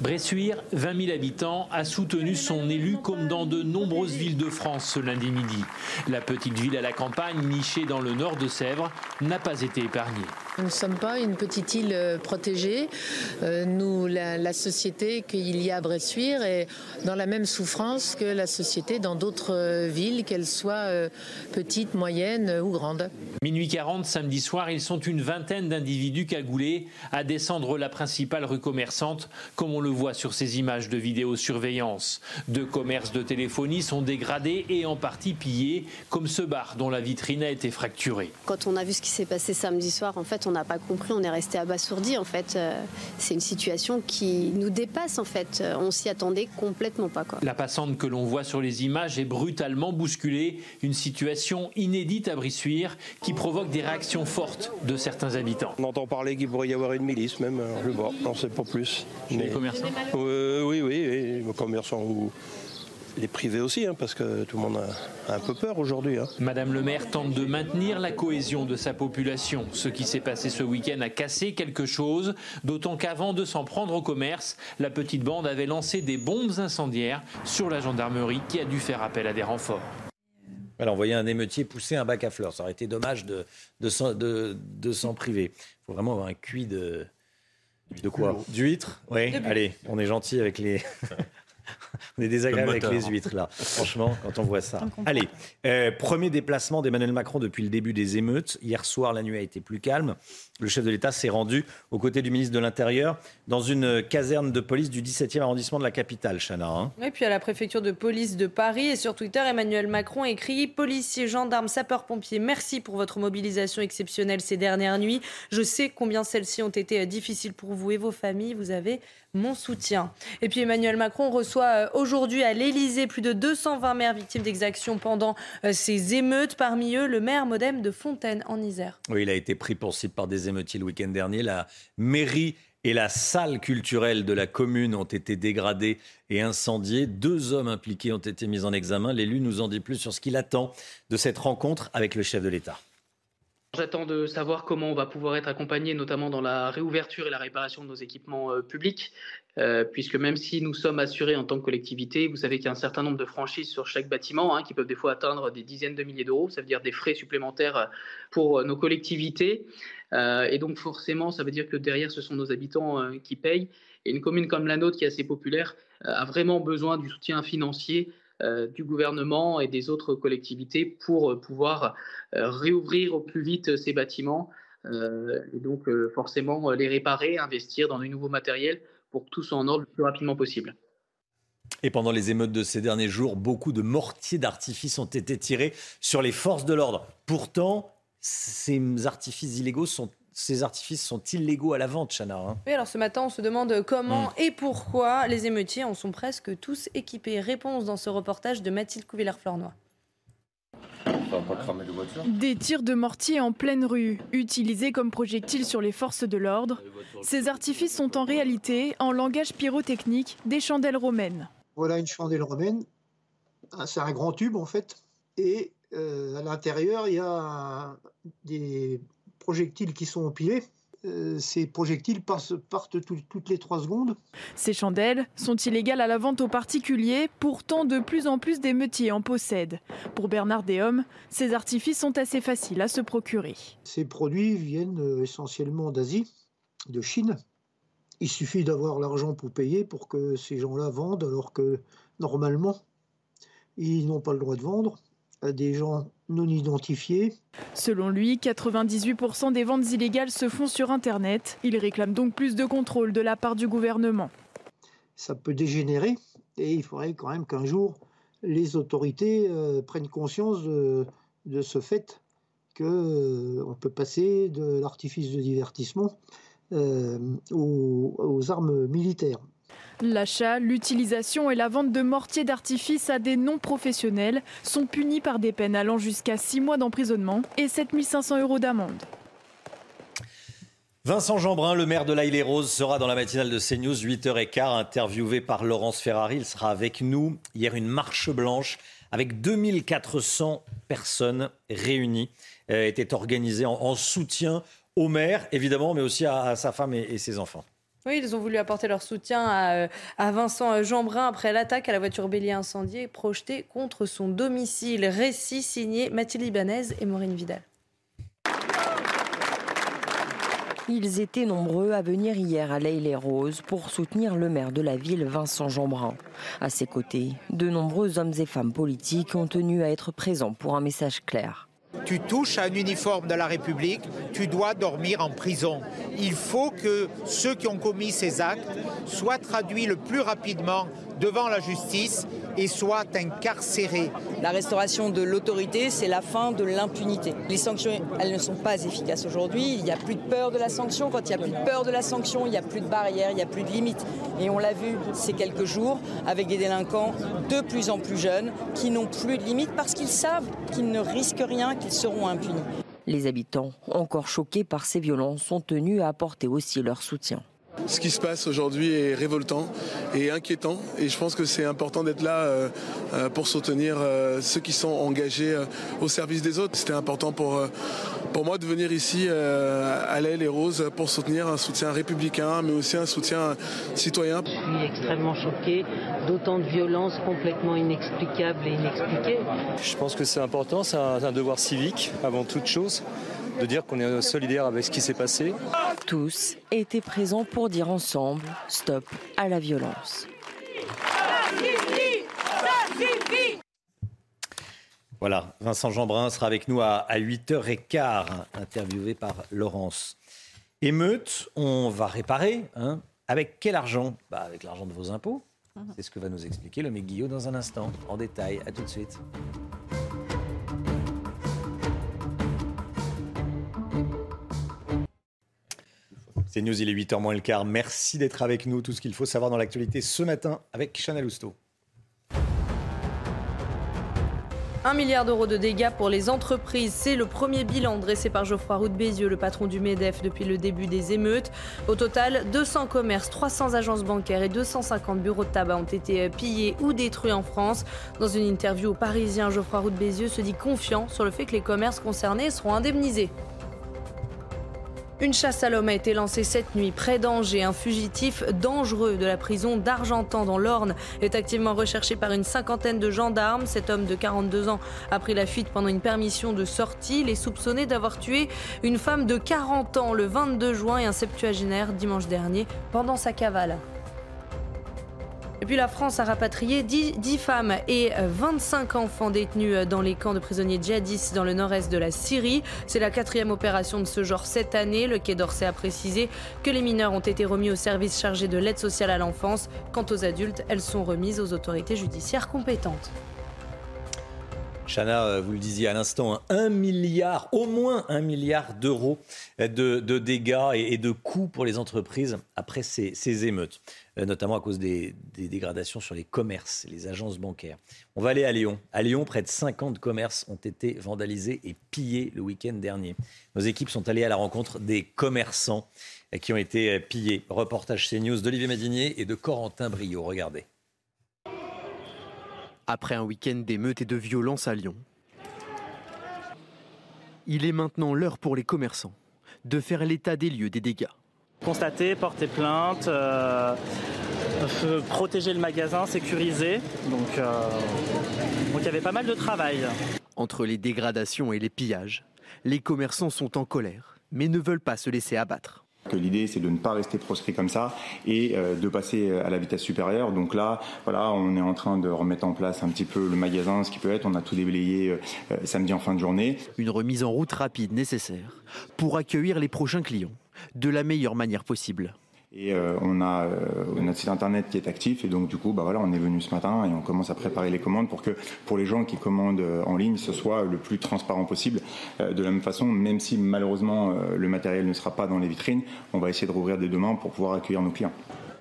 Bressuire, 20 000 habitants, a soutenu son élu comme dans de nombreuses villes de France ce lundi midi. La petite ville à la campagne, nichée dans le nord de Sèvres, n'a pas été épargnée. Nous ne sommes pas une petite île euh, protégée. Euh, nous, la, société qu'il y a à Bressuire est dans la même souffrance que la société dans d'autres euh, villes, qu'elles soient petites, moyennes ou grandes. Minuit 40, samedi soir, ils sont une vingtaine d'individus cagoulés à descendre la principale rue commerçante, comme on le voit sur ces images de vidéosurveillance. Deux commerces de téléphonie sont dégradés et en partie pillés, comme ce bar dont la vitrine a été fracturée. Quand on a vu ce qui s'est passé samedi soir, en fait, on n'a pas compris, on est resté abasourdi en fait. Euh, c'est une situation qui nous dépasse en fait. Euh, on s'y attendait complètement pas. Quoi. La passante que l'on voit sur les images est brutalement bousculée, une situation inédite à Brissuire qui provoque des réactions fortes de certains habitants. On entend parler qu'il pourrait y avoir une milice même, je vois, on ne sait pas plus. les commerçants euh, Oui, oui, oui, les commerçants ou les privés aussi, hein, parce que tout le monde a un peu peur aujourd'hui. Hein. Madame le maire tente de maintenir la cohésion de sa population. Ce qui s'est passé ce week-end a cassé quelque chose, d'autant qu'avant de s'en prendre au commerce, la petite bande avait lancé des bombes incendiaires sur la gendarmerie qui a dû faire appel à des renforts. Alors, on voyait un émeutier pousser un bac à fleurs. Ça aurait été dommage de, de, de, s'en priver. Il faut vraiment avoir un cuit de. De quoi D'huîtres Oui, allez, on est gentil avec les. (laughs) on est désagréable avec les huîtres, là. Franchement, quand on voit ça. Allez, euh, premier déplacement d'Emmanuel Macron depuis le début des émeutes. Hier soir, la nuit a été plus calme. Le chef de l'État s'est rendu aux côtés du ministre de l'Intérieur dans une caserne de police du 17e arrondissement de la capitale, Chana. Hein. Et puis à la préfecture de police de Paris. Et sur Twitter, Emmanuel Macron écrit Policiers, gendarmes, sapeurs-pompiers, merci pour votre mobilisation exceptionnelle ces dernières nuits. Je sais combien celles-ci ont été euh, difficiles pour vous et vos familles. Vous avez mon soutien. Et puis Emmanuel Macron reçoit euh, aujourd'hui à l'Élysée plus de 220 maires victimes d'exactions pendant euh, ces émeutes. Parmi eux, le maire modem de Fontaine en Isère. Oui, il a été pris pour cible par des émeutiers le week-end dernier. La mairie et la salle culturelle de la commune ont été dégradées et incendiées. Deux hommes impliqués ont été mis en examen. L'élu nous en dit plus sur ce qu'il attend de cette rencontre avec le chef de l'État. J'attends de savoir comment on va pouvoir être accompagné, notamment dans la réouverture et la réparation de nos équipements euh, publics, euh, puisque même si nous sommes assurés en tant que collectivité, vous savez qu'il y a un certain nombre de franchises sur chaque bâtiment, hein, qui peuvent des fois atteindre des dizaines de milliers d'euros, ça veut dire des frais supplémentaires euh, pour nos collectivités. et donc forcément, ça veut dire que derrière, ce sont nos habitants qui payent. Et une commune comme la nôtre, qui est assez populaire, a vraiment besoin du soutien financier euh, du gouvernement et des autres collectivités pour euh, pouvoir euh, réouvrir au plus vite ces bâtiments et donc forcément les réparer, investir dans du nouveau matériel pour que tout soit en ordre le plus rapidement possible. Et pendant les émeutes de ces derniers jours, beaucoup de mortiers d'artifice ont été tirés sur les forces de l'ordre. Pourtant, ces artifices illégaux sont ces artifices sont illégaux à la vente, Chana. Hein. oui, alors ce matin, on se demande comment mm. et pourquoi les émeutiers en sont presque tous équipés. Réponse dans ce reportage de Mathilde Couvillère-Flornois. Des tirs de mortier en pleine rue, utilisés comme projectiles sur les forces de l'ordre. Ces artifices sont en réalité, en langage pyrotechnique, des chandelles romaines. Voilà une chandelle romaine. Ah, c'est un grand tube en fait. Et euh, à l'intérieur, il y a des projectiles qui sont empilés. Euh, ces projectiles passent, partent toutes les trois secondes. Ces chandelles sont illégales à la vente aux particuliers, pourtant de plus en plus d'émeutiers en possèdent. Pour Bernard Déhomme, ces artifices sont assez faciles à se procurer. Ces produits viennent euh, essentiellement d'Asie, de Chine. Il suffit d'avoir l'argent pour payer pour que ces gens-là vendent, alors que normalement, ils n'ont pas le droit de vendre des gens non identifiés. Selon lui, 98% des ventes illégales se font sur Internet. Il réclame donc plus de contrôle de la part du gouvernement. Ça peut dégénérer et il faudrait quand même qu'un jour les autorités euh, prennent conscience de, ce fait qu'on euh, peut passer de l'artifice de divertissement euh, aux armes militaires. L'achat, l'utilisation et la vente de mortiers d'artifice à des non-professionnels sont punis par des peines allant jusqu'à 6 mois d'emprisonnement et 7500 euros d'amende. Vincent Jeanbrun, le maire de l'Aïle et Rose, sera dans la matinale de CNews, 8h15, interviewé par Laurence Ferrari. Il sera avec nous. Hier, une marche blanche avec 2400 personnes réunies euh, était organisée en, soutien au maire, évidemment, mais aussi à, sa femme et ses enfants. Oui, ils ont voulu apporter leur soutien à, euh, Vincent Jeanbrun après l'attaque à la voiture bélier incendiée projetée contre son domicile. Récit signé Mathilde Ibanez et Maureen Vidal. Ils étaient nombreux à venir hier à l'Aile-les-Roses pour soutenir le maire de la ville, Vincent Jeanbrun. À ses côtés, de nombreux hommes et femmes politiques ont tenu à être présents pour un message clair. Tu touches à un uniforme de la République, tu dois dormir en prison. Il faut que ceux qui ont commis ces actes soient traduits le plus rapidement devant la justice et soient incarcérés. La restauration de l'autorité, c'est la fin de l'impunité. Les sanctions, elles ne sont pas efficaces aujourd'hui. Il n'y a plus de peur de la sanction. Quand il n'y a plus de peur de la sanction, il n'y a plus de barrières, il n'y a plus de limites. Et on l'a vu ces quelques jours avec des délinquants de plus en plus jeunes qui n'ont plus de limites parce qu'ils savent qu'ils ne risquent rien, seront impunis. Les habitants, encore choqués par ces violences, sont tenus à apporter aussi leur soutien. Ce qui se passe aujourd'hui est révoltant et inquiétant et je pense que c'est important d'être là euh, euh, pour soutenir euh, ceux qui sont engagés au service des autres. C'était important pour, pour moi de venir ici à l'aile et Rose pour soutenir un soutien républicain mais aussi un soutien citoyen. Je suis extrêmement choquée d'autant de violences complètement inexplicables et inexpliquées. Je pense que c'est important, c'est un devoir civique avant toute chose de dire qu'on est solidaire avec ce qui s'est passé. Tous étaient présents pour dire ensemble stop à la violence. Voilà, Vincent Jeanbrun sera avec nous à, 8h15, interviewé par Laurence. Émeute, on va réparer. Hein. avec quel argent? Bah Avec l'argent de vos impôts. Mhm. C'est ce que va nous expliquer le Guillaume dans un instant, en détail. À tout de suite. C'est News, il est 8h moins le quart. Merci d'être avec nous. Tout ce qu'il faut savoir dans l'actualité ce matin avec Chanel Housteau. Un milliard d'euros de dégâts pour les entreprises. C'est le premier bilan dressé par Geoffroy Roux de Bézieux, le patron du MEDEF depuis le début des émeutes. Au total, 200 commerces, 300 agences bancaires et 250 bureaux de tabac ont été pillés ou détruits en France. Dans une interview au Parisien, Geoffroy Roux de Bézieux se dit confiant sur le fait que les commerces concernés seront indemnisés. Une chasse à l'homme a été lancée cette nuit près d'Angers. Un fugitif dangereux de la prison d'Argentan dans l'Orne est activement recherché par une cinquantaine de gendarmes. Cet homme de 42 ans a pris la fuite pendant une permission de sortie. Il est soupçonné d'avoir tué une femme de 40 ans le 22 juin et un septuagénaire dimanche dernier pendant sa cavale. Et puis la France a rapatrié 10, femmes et 25 enfants détenus dans les camps de prisonniers djihadistes dans le nord-est de la Syrie. C'est la quatrième opération de ce genre cette année. Le Quai d'Orsay a précisé que les mineurs ont été remis au service chargé de l'aide sociale à l'enfance. Quant aux adultes, elles sont remises aux autorités judiciaires compétentes. Chana, euh, vous le disiez à l'instant, hein, un milliard, au moins un milliard d'euros de, dégâts et, de coûts pour les entreprises après ces, émeutes, euh, notamment à cause des, dégradations sur les commerces, les agences bancaires. On va aller à Lyon. À Lyon, près de 50 commerces ont été vandalisés et pillés le week-end dernier. Nos équipes sont allées à la rencontre des commerçants qui ont été pillés. Reportage CNews d'Olivier Madinier et de Corentin Brio. Regardez. Après un week-end d'émeutes et de violence à Lyon, il est maintenant l'heure pour les commerçants de faire l'état des lieux des dégâts. Constater, porter plainte, euh, protéger le magasin, sécuriser. Donc, euh, donc il y avait pas mal de travail. Entre les dégradations et les pillages, les commerçants sont en colère, mais ne veulent pas se laisser abattre que l'idée c'est de ne pas rester proscrit comme ça et euh, de passer à la vitesse supérieure. Donc là, voilà, on est en train de remettre en place un petit peu le magasin, ce qui peut être. On a tout déblayé samedi en fin de journée. Une remise en route rapide nécessaire pour accueillir les prochains clients de la meilleure manière possible. Et euh, on a euh, notre site internet qui est actif et donc du coup, bah voilà, on est venu ce matin et on commence à préparer les commandes pour que pour les gens qui commandent euh, en ligne, ce soit le plus transparent possible. de la même façon, même si malheureusement le matériel ne sera pas dans les vitrines, on va essayer de rouvrir des demain pour pouvoir accueillir nos clients.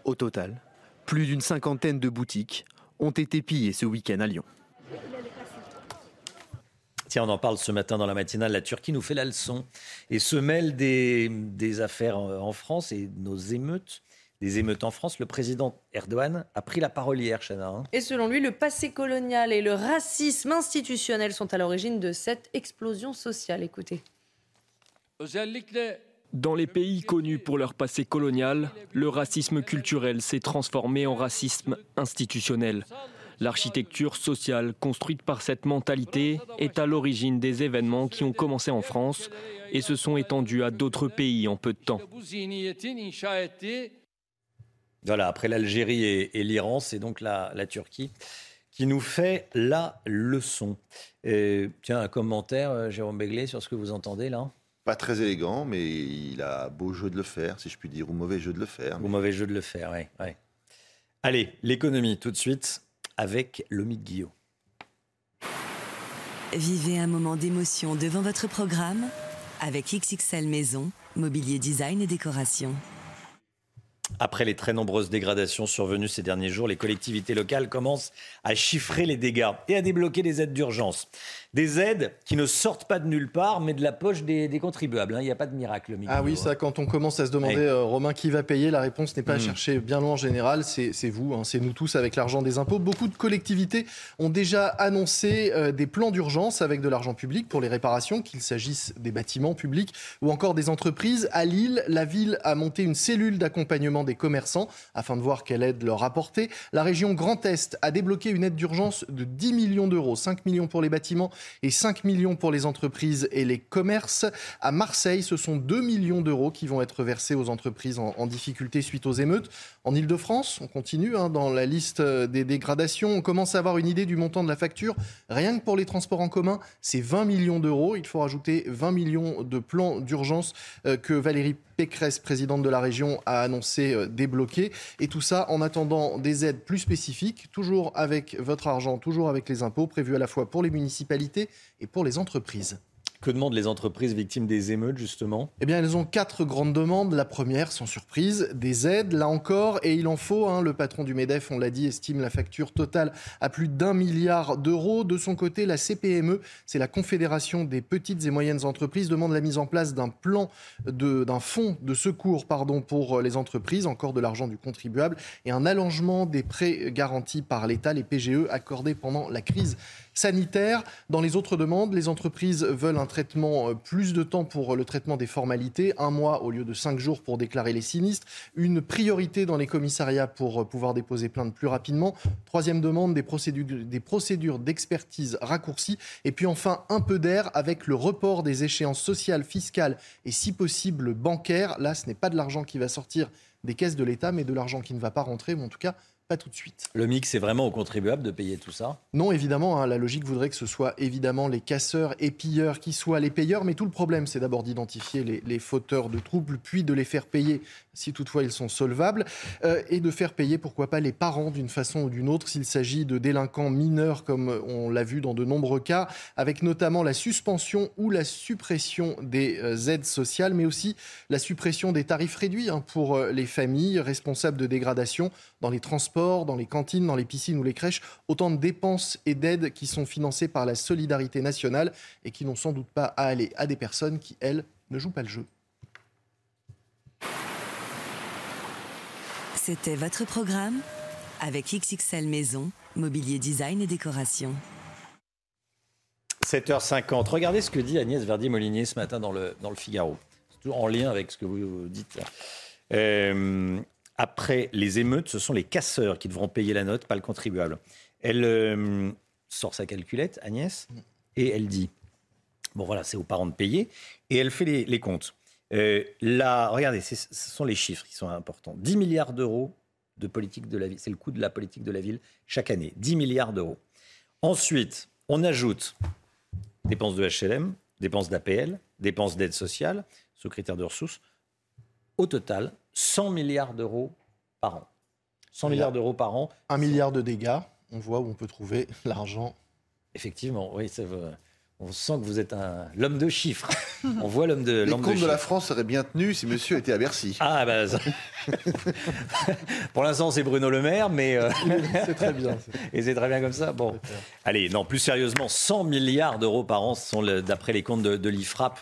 Au total, plus d'une cinquantaine de boutiques ont été pillées ce week-end à Lyon on en parle ce matin dans la matinale. La Turquie nous fait la leçon et se mêle des, affaires en France et nos émeutes des émeutes en France. Le président Erdogan a pris la parole hier, Chana. Hein. Et selon lui, le passé colonial et le racisme institutionnel sont à l'origine de cette explosion sociale. Écoutez. Dans les pays connus pour leur passé colonial, le racisme culturel s'est transformé en racisme institutionnel. L'architecture sociale construite par cette mentalité est à l'origine des événements qui ont commencé en France et se sont étendus à d'autres pays en peu de temps. Voilà, après l'Algérie et, l'Iran, c'est donc la, Turquie qui nous fait la leçon. tiens, un commentaire, euh, Jérôme Béglé, sur ce que vous entendez là pas très élégant, mais il a beau jeu de le faire, si je puis dire, ou mauvais jeu de le faire. Ou mauvais jeu de le faire, oui. Ouais. Allez, l'économie, tout de suite avec Lomi Guillot. Vivez un moment d'émotion devant votre programme avec XXL Maison, mobilier design et décoration. Après les très nombreuses dégradations survenues ces derniers jours, les collectivités locales commencent à chiffrer les dégâts et à débloquer des aides d'urgence. Des aides qui ne sortent pas de nulle part, mais de la poche des, contribuables. Hein. Il n'y a pas de miracle. ah oui, ça, quand on commence à se demander, euh, Romain, qui va payer, la réponse n'est pas à hmm. chercher bien loin en général. C'est vous, hein. c'est nous tous avec l'argent des impôts. Beaucoup de collectivités ont déjà annoncé euh, des plans d'urgence avec de l'argent public pour les réparations, qu'il s'agisse des bâtiments publics ou encore des entreprises. À Lille, la ville a monté une cellule d'accompagnement des commerçants afin de voir quelle aide leur apporter. La région Grand Est a débloqué une aide d'urgence de 10 millions d'euros, 5 millions pour les bâtiments et 5 millions pour les entreprises et les commerces. À Marseille, ce sont 2 millions d'euros qui vont être versés aux entreprises en, difficulté suite aux émeutes. En Ile-de-France, on continue hein, dans la liste des dégradations. On commence à avoir une idée du montant de la facture. Rien que pour les transports en commun, c'est 20 millions d'euros. Il faut rajouter 20 millions de plans d'urgence euh, que Valérie Pécresse, présidente de la région, a annoncé euh, débloquer. Et tout ça en attendant des aides plus spécifiques, toujours avec votre argent, toujours avec les impôts, prévus à la fois pour les municipalités et pour les entreprises. Que demandent les entreprises victimes des émeutes, justement? Eh bien, elles ont quatre grandes demandes. La première, sans surprise, des aides, là encore, et il en faut. Hein. Le patron du MEDEF, on l'a dit, estime la facture totale à plus d'un milliard d'euros. De son côté, la CPME, c'est la Confédération des petites et moyennes entreprises, demande la mise en place d'un plan, d'un fonds de secours pardon, pour les entreprises, encore de l'argent du contribuable, et un allongement des prêts garantis par l'État, les PGE, accordés pendant la crise sanitaire. Dans les autres demandes, les entreprises veulent un traitement, euh, plus de temps pour le traitement des formalités, un mois au lieu de cinq jours pour déclarer les sinistres, une priorité dans les commissariats pour euh, pouvoir déposer plainte plus rapidement, troisième demande, des procédures, des d'expertise raccourcies, et puis enfin un peu d'air avec le report des échéances sociales, fiscales et si possible bancaires. Là, ce n'est pas de l'argent qui va sortir des caisses de l'État, mais de l'argent qui ne va pas rentrer, ou en tout cas pas tout de suite. Le mix, c'est vraiment aux contribuables de payer tout ça Non, évidemment. Hein, la logique voudrait que ce soit évidemment les casseurs et pilleurs qui soient les payeurs. Mais tout le problème, c'est d'abord d'identifier les, fauteurs de troubles, puis de les faire payer si toutefois ils sont solvables, euh, et de faire payer, pourquoi pas, les parents d'une façon ou d'une autre s'il s'agit de délinquants mineurs, comme on l'a vu dans de nombreux cas, avec notamment la suspension ou la suppression des euh, aides sociales, mais aussi la suppression des tarifs réduits hein, pour euh, les familles responsables de dégradation dans les transports, dans les cantines, dans les piscines ou les crèches, autant de dépenses et d'aides qui sont financées par la solidarité nationale et qui n'ont sans doute pas à aller à des personnes qui, elles, ne jouent pas le jeu. C'était votre programme avec XXL Maison, Mobilier Design et Décoration. 7h50. Regardez ce que dit Agnès Verdier-Molinier ce matin dans le, dans le Figaro. C'est toujours en lien avec ce que vous dites. Euh, après les émeutes, ce sont les casseurs qui devront payer la note, pas le contribuable. Elle euh, sort sa calculette, Agnès, et elle dit bon voilà, c'est aux parents de payer, et elle fait les, comptes. Euh, là, regardez, ce sont les chiffres qui sont importants. 10 milliards d'euros de politique de la ville, c'est le coût de la politique de la ville chaque année. 10 milliards d'euros. Ensuite, on ajoute dépenses de HLM, dépenses d'APL, dépenses d'aide sociale, secrétaire de ressources. Au total, 100 milliards d'euros par an. 100 milliards d'euros par an. Un milliard de dégâts. On voit où on peut trouver (laughs) l'argent. Effectivement, oui, c'est vrai. On sent que vous êtes l'homme de chiffres. On voit l'homme de. Les comptes de, la France seraient bien tenus si monsieur était à Bercy. Ah, bah. (laughs) Pour l'instant, c'est Bruno Le Maire, mais. Euh, c'est très bien. (laughs) Et c'est très bien comme ça. Bon. Allez, non, plus sérieusement, 100 milliards d'euros par an, sont d'après les comptes de, l'IFRAP,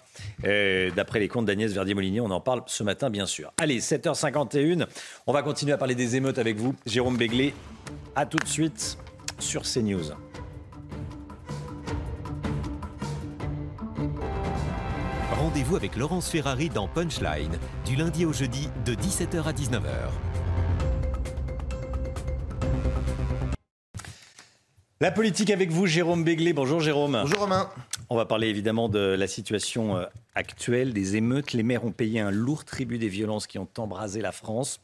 d'après les comptes d'Agnès Verdier-Molinier. On en parle ce matin, bien sûr. Allez, 7h51. On va continuer à parler des émeutes avec vous, Jérôme Béglé. À tout de suite sur CNews. Rendez-vous avec Laurence Ferrari dans Punchline, du lundi au jeudi de 17h à 19h. La politique avec vous, Jérôme Béglé. Bonjour Jérôme. Bonjour Romain. On va parler évidemment de la situation euh, actuelle, des émeutes. Les maires ont payé un lourd tribut des violences qui ont embrasé la France.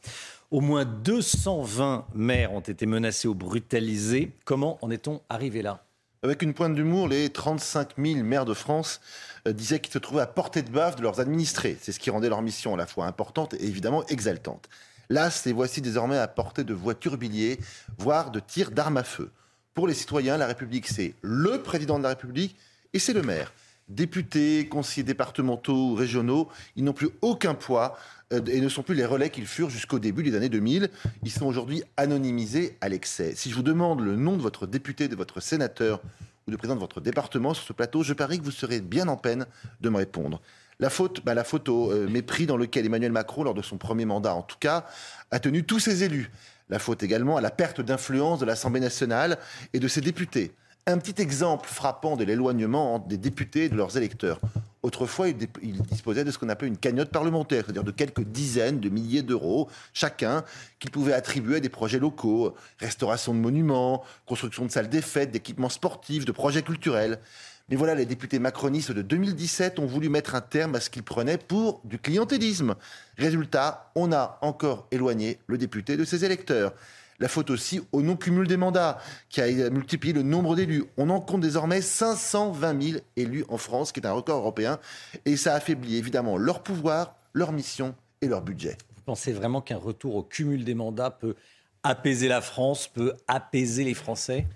Au moins 220 maires ont été menacés ou brutalisés. Comment en est-on arrivé là? Avec une pointe d'humour, les 35 000 maires de France euh, disaient qu'ils se trouvaient à portée de baffe de leurs administrés. C'est ce qui rendait leur mission à la fois importante et évidemment exaltante. Là, les voici désormais à portée de voitures biliers, voire de tirs d'armes à feu. Pour les citoyens, la République, c'est le président de la République et c'est le maire. Députés, conseillers départementaux ou régionaux, ils n'ont plus aucun poids euh, et ne sont plus les relais qu'ils furent jusqu'au début des années 2000. Ils sont aujourd'hui anonymisés à l'excès. Si je vous demande le nom de votre député, de votre sénateur ou de président de votre département sur ce plateau, je parie que vous serez bien en peine de me répondre. La faute, bah, la faute au euh, mépris dans lequel Emmanuel Macron, lors de son premier mandat en tout cas, a tenu tous ses élus. La faute également à la perte d'influence de l'Assemblée nationale et de ses députés. Un petit exemple frappant de l'éloignement des députés et de leurs électeurs. Autrefois, ils disposaient de ce qu'on appelle une cagnotte parlementaire, c'est-à-dire de quelques dizaines de milliers d'euros chacun qu'ils pouvaient attribuer à des projets locaux, restauration de monuments, construction de salles des fêtes, d'équipements sportifs, de projets culturels. Mais voilà, les députés macronistes de 2017 ont voulu mettre un terme à ce qu'ils prenaient pour du clientélisme. Résultat, on a encore éloigné le député de ses électeurs. La faute aussi au non-cumul des mandats, qui a multiplié le nombre d'élus. On en compte désormais 520 000 élus en France, qui est un record européen, et ça affaiblit évidemment leur pouvoir, leur mission et leur budget. Vous pensez vraiment qu'un retour au cumul des mandats peut apaiser la France, peut apaiser les Français?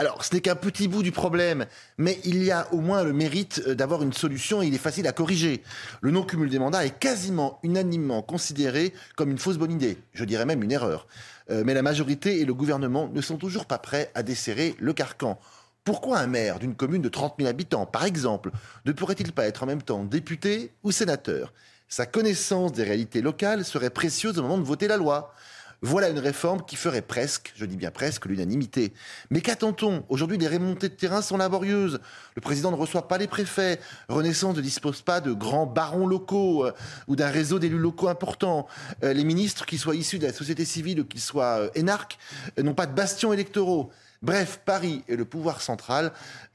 Alors, ce n'est qu'un petit bout du problème, mais il y a au moins le mérite euh, d'avoir une solution et il est facile à corriger. Le non-cumul des mandats est quasiment unanimement considéré comme une fausse bonne idée, je dirais même une erreur. Euh, mais la majorité et le gouvernement ne sont toujours pas prêts à desserrer le carcan. Pourquoi un maire d'une commune de 30 000 habitants, par exemple, ne pourrait-il pas être en même temps député ou sénateur? Sa connaissance des réalités locales serait précieuse au moment de voter la loi. Voilà une réforme qui ferait presque, je dis bien presque, l'unanimité. Mais qu'attend-on Aujourd'hui, les remontées de terrain sont laborieuses? Le président ne reçoit pas les préfets. Renaissance ne dispose pas de grands barons locaux euh, ou d'un réseau d'élus locaux importants. Euh, les ministres, qu'ils soient issus de la société civile ou qu'ils soient euh, énarques, n'ont pas de bastions électoraux. Bref, Paris et le pouvoir central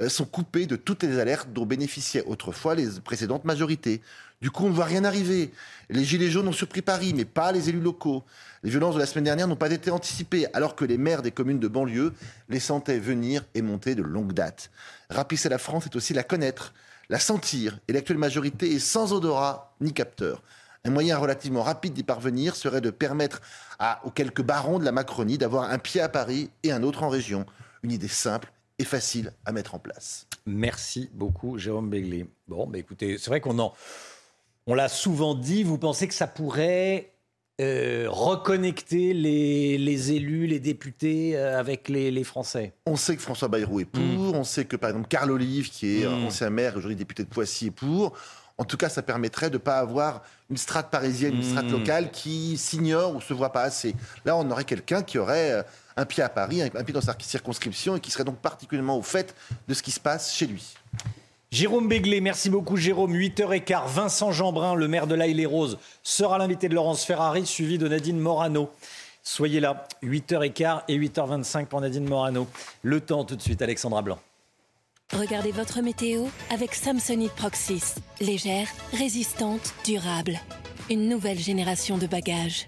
sont coupés de toutes les alertes dont bénéficiaient autrefois les précédentes majorités. Du coup, on ne voit rien arriver. Les Gilets jaunes ont surpris Paris, mais pas les élus locaux. Les violences de la semaine dernière n'ont pas été anticipées, alors que les maires des communes de banlieue les sentaient venir et monter de longue date. Rapisser la France, c'est aussi la connaître, la sentir, et l'actuelle majorité est sans odorat ni capteur. Un moyen relativement rapide d'y parvenir serait de permettre à, aux quelques barons de la Macronie d'avoir un pied à Paris et un autre en région. Une idée simple et facile à mettre en place. Merci beaucoup, Jérôme Béglé. Bon, bah écoutez, c'est vrai qu'on en on l'a souvent dit, vous pensez que ça pourrait euh, reconnecter les, élus, les députés euh, avec les, Français? On sait que François Bayrou est pour, mm. on sait que par exemple Carl Olive, qui est mm. ancien maire, aujourd'hui député de Poissy, est pour. En tout cas, ça permettrait de ne pas avoir une strate parisienne, une strate mm. locale qui s'ignore ou se voit pas assez. Là, on aurait quelqu'un qui aurait euh, un pied à Paris, un pied dans sa circonscription et qui serait donc particulièrement au fait de ce qui se passe chez lui. Jérôme Béglé, merci beaucoup Jérôme. 8h15, Vincent Jeanbrun, le maire de l'Aïle les Roses, sera l'invité de Laurence Ferrari, suivi de Nadine Morano. Soyez là, 8h15 et 8h25 pour Nadine Morano. Le temps tout de suite, Alexandra Blanc. Regardez votre météo avec Samsonite Proxys. Légère, résistante, durable. Une nouvelle génération de bagages.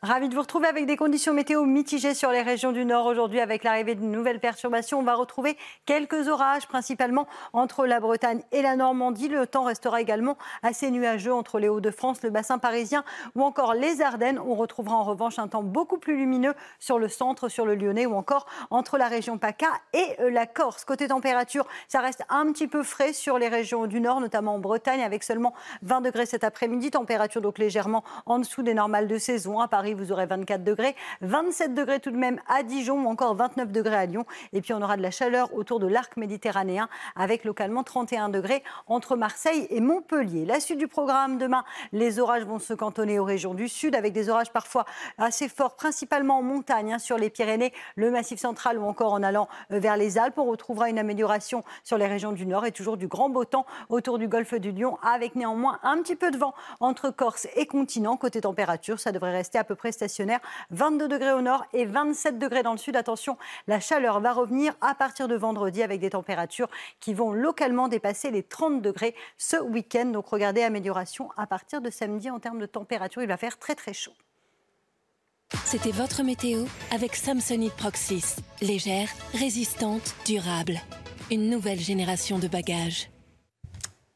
Ravi de vous retrouver avec des conditions météo mitigées sur les régions du Nord aujourd'hui avec l'arrivée d'une nouvelle perturbation. On va retrouver quelques orages principalement entre la Bretagne et la Normandie. Le temps restera également assez nuageux entre les Hauts-de-France, le bassin parisien ou encore les Ardennes. On retrouvera en revanche un temps beaucoup plus lumineux sur le centre, sur le Lyonnais ou encore entre la région PACA et euh, la Corse. Côté température, ça reste un petit peu frais sur les régions du Nord, notamment en Bretagne avec seulement 20 degrés cet après-midi. Température donc légèrement en dessous des normales de saison. À Paris, vous aurez 24 degrés, 27 degrés tout de même à Dijon ou encore 29 degrés à Lyon. Et puis on aura de la chaleur autour de l'arc méditerranéen avec localement 31 degrés entre Marseille et Montpellier. La suite du programme demain, les orages vont se cantonner aux régions du sud avec des orages parfois assez forts, principalement en montagne hein, sur les Pyrénées, le Massif central ou encore en allant euh, vers les Alpes. On retrouvera une amélioration sur les régions du nord et toujours du grand beau temps autour du golfe du Lion avec néanmoins un petit peu de vent entre Corse et continent. Côté température, ça devrait rester à peu stationnaire. 22 degrés au nord et 27 degrés dans le sud. Attention, la chaleur va revenir à partir de vendredi avec des températures qui vont localement dépasser les 30 degrés ce week-end. Donc regardez, amélioration à partir de samedi en termes de température. Il va faire très très chaud. C'était votre météo avec Samsonite Proxys. Légère, résistante, durable. Une nouvelle génération de bagages.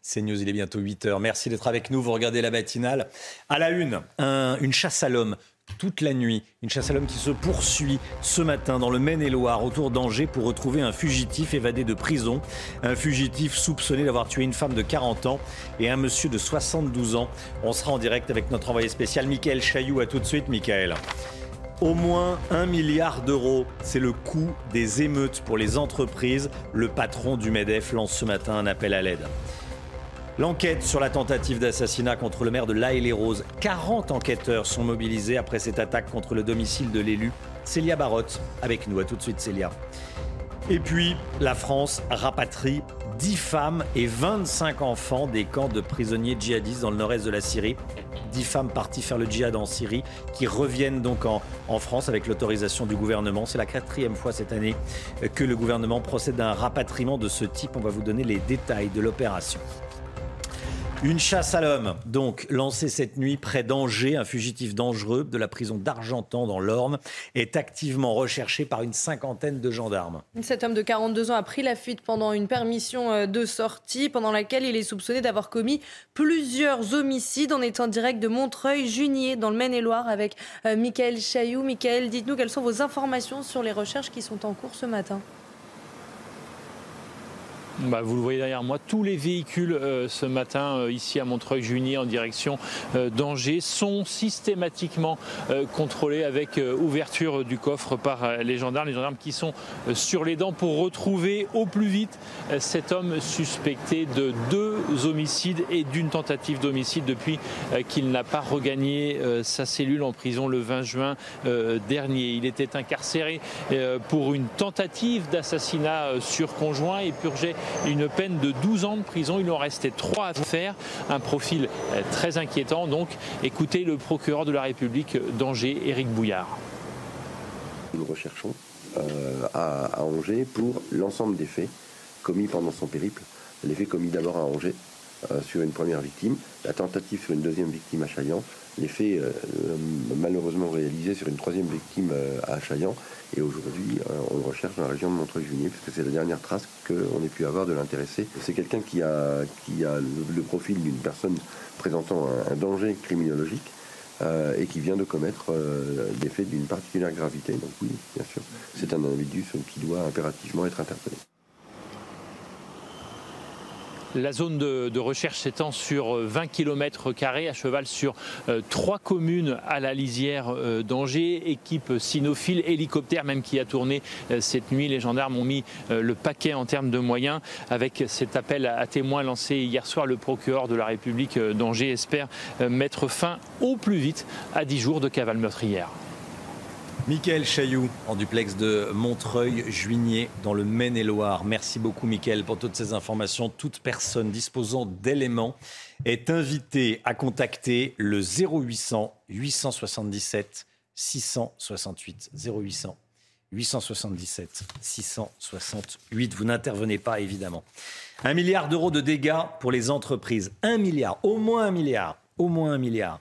C'est News, il est bientôt 8h. Merci d'être avec nous. Vous regardez la matinale. À la une, une chasse à l'homme toute la nuit. Une chasse à l'homme qui se poursuit ce matin dans le Maine-et-Loire autour d'Angers pour retrouver un fugitif évadé de prison. Un fugitif soupçonné d'avoir tué une femme de 40 ans et un monsieur de 72 ans. On sera en direct avec notre envoyé spécial Michael Chailloux. À tout de suite, Michael. Au moins un milliard d'euros, c'est le coût des émeutes pour les entreprises. Le patron du MEDEF lance ce matin un appel à l'aide. L'enquête sur la tentative d'assassinat contre le maire de La les Roses. 40 enquêteurs sont mobilisés après cette attaque contre le domicile de l'élu. Célia Barotte avec nous. À tout de suite, Célia. Et puis, la France rapatrie 10 femmes et 25 enfants des camps de prisonniers djihadistes dans le nord-est de la Syrie. 10 femmes parties faire le djihad en Syrie qui reviennent donc en, en France avec l'autorisation du gouvernement. C'est la quatrième fois cette année que le gouvernement procède à un rapatriement de ce type. On va vous donner les détails de l'opération. Une chasse à l'homme, donc, lancée cette nuit près d'Angers. Un fugitif dangereux de la prison d'Argentan dans l'Orne est activement recherché par une cinquantaine de gendarmes. Cet homme de 42 ans a pris la fuite pendant une permission euh, de sortie, pendant laquelle il est soupçonné d'avoir commis plusieurs homicides. en étant direct de Montreuil-Junier, dans le Maine-et-Loire, avec euh, Michael Chailloux. Michael, dites-nous quelles sont vos informations sur les recherches qui sont en cours ce matin. Bah, vous le voyez derrière moi, tous les véhicules euh, ce matin euh, ici à Montreuil-Junier en direction euh, d'Angers sont systématiquement contrôlés avec ouverture du coffre par les gendarmes, les gendarmes qui sont sur les dents pour retrouver au plus vite cet homme suspecté de deux homicides et d'une tentative d'homicide depuis qu'il n'a pas regagné sa cellule en prison le 20 juin dernier. Il était incarcéré pour une tentative d'assassinat sur conjoint et purgeait une peine de 12 ans de prison. Il en restait 3 à faire. Un profil euh, très inquiétant. Donc écoutez le procureur de la République d'Angers, Éric Bouillard. Nous recherchons euh, à, Angers pour l'ensemble des faits commis pendant son périple. Les faits commis d'abord à Angers euh, sur une première victime, la tentative sur une deuxième victime à Chaillan, les faits malheureusement réalisés sur une troisième victime à Chaillan et aujourd'hui, euh, on le recherche dans la région de Montreuil-Junier, puisque c'est la dernière trace qu'on ait pu avoir de l'intéressé. C'est quelqu'un qui a, qui a le, profil d'une personne présentant un, danger criminologique euh, et qui vient de commettre euh, des faits d'une particulière gravité. Donc oui, bien sûr, c'est un individu qui doit impérativement être interpellé. La zone de, recherche s'étend sur 20 km à cheval sur euh, trois communes à la lisière euh, d'Angers. Équipe cynophile, hélicoptère même qui a tourné euh, cette nuit. Les gendarmes ont mis le paquet en termes de moyens. Avec cet appel à témoins lancé hier soir, le procureur de la République d'Angers espère mettre fin au plus vite à 10 jours de cavale meurtrière. Michael Chailloux, en duplex de Montreuil-Juigné, dans le Maine-et-Loire. Merci beaucoup, Michael, pour toutes ces informations. Toute personne disposant d'éléments est invitée à contacter le 0800 877 668. 0800 877 668. Vous n'intervenez pas, évidemment. Un milliard d'euros de dégâts pour les entreprises. Un milliard, au moins un milliard, au moins un milliard.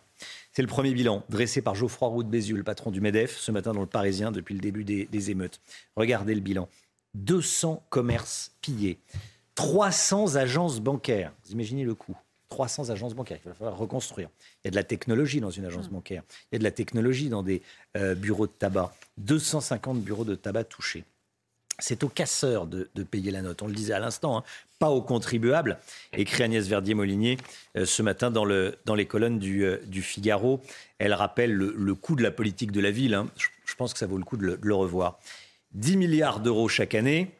C'est le premier bilan dressé par Geoffroy Roux de Bézieux, le patron du MEDEF, ce matin dans le Parisien depuis le début des, émeutes. Regardez le bilan. 200 commerces pillés, 300 agences bancaires. Vous imaginez le coût 300 agences bancaires qu'il va falloir reconstruire. Il y a de la technologie dans une agence mmh. bancaire. Il y a de la technologie dans des euh, bureaux de tabac. 250 bureaux de tabac touchés. C'est aux casseurs de, payer la note. On le disait à l'instant, hein. pas aux contribuables. Écrit Agnès Verdier-Molinier euh, ce matin dans, le, dans les colonnes du, euh, Figaro. Elle rappelle le, coût de la politique de la ville. Hein. Je, pense que ça vaut le coup de le, revoir. 10 milliards d'euros chaque année.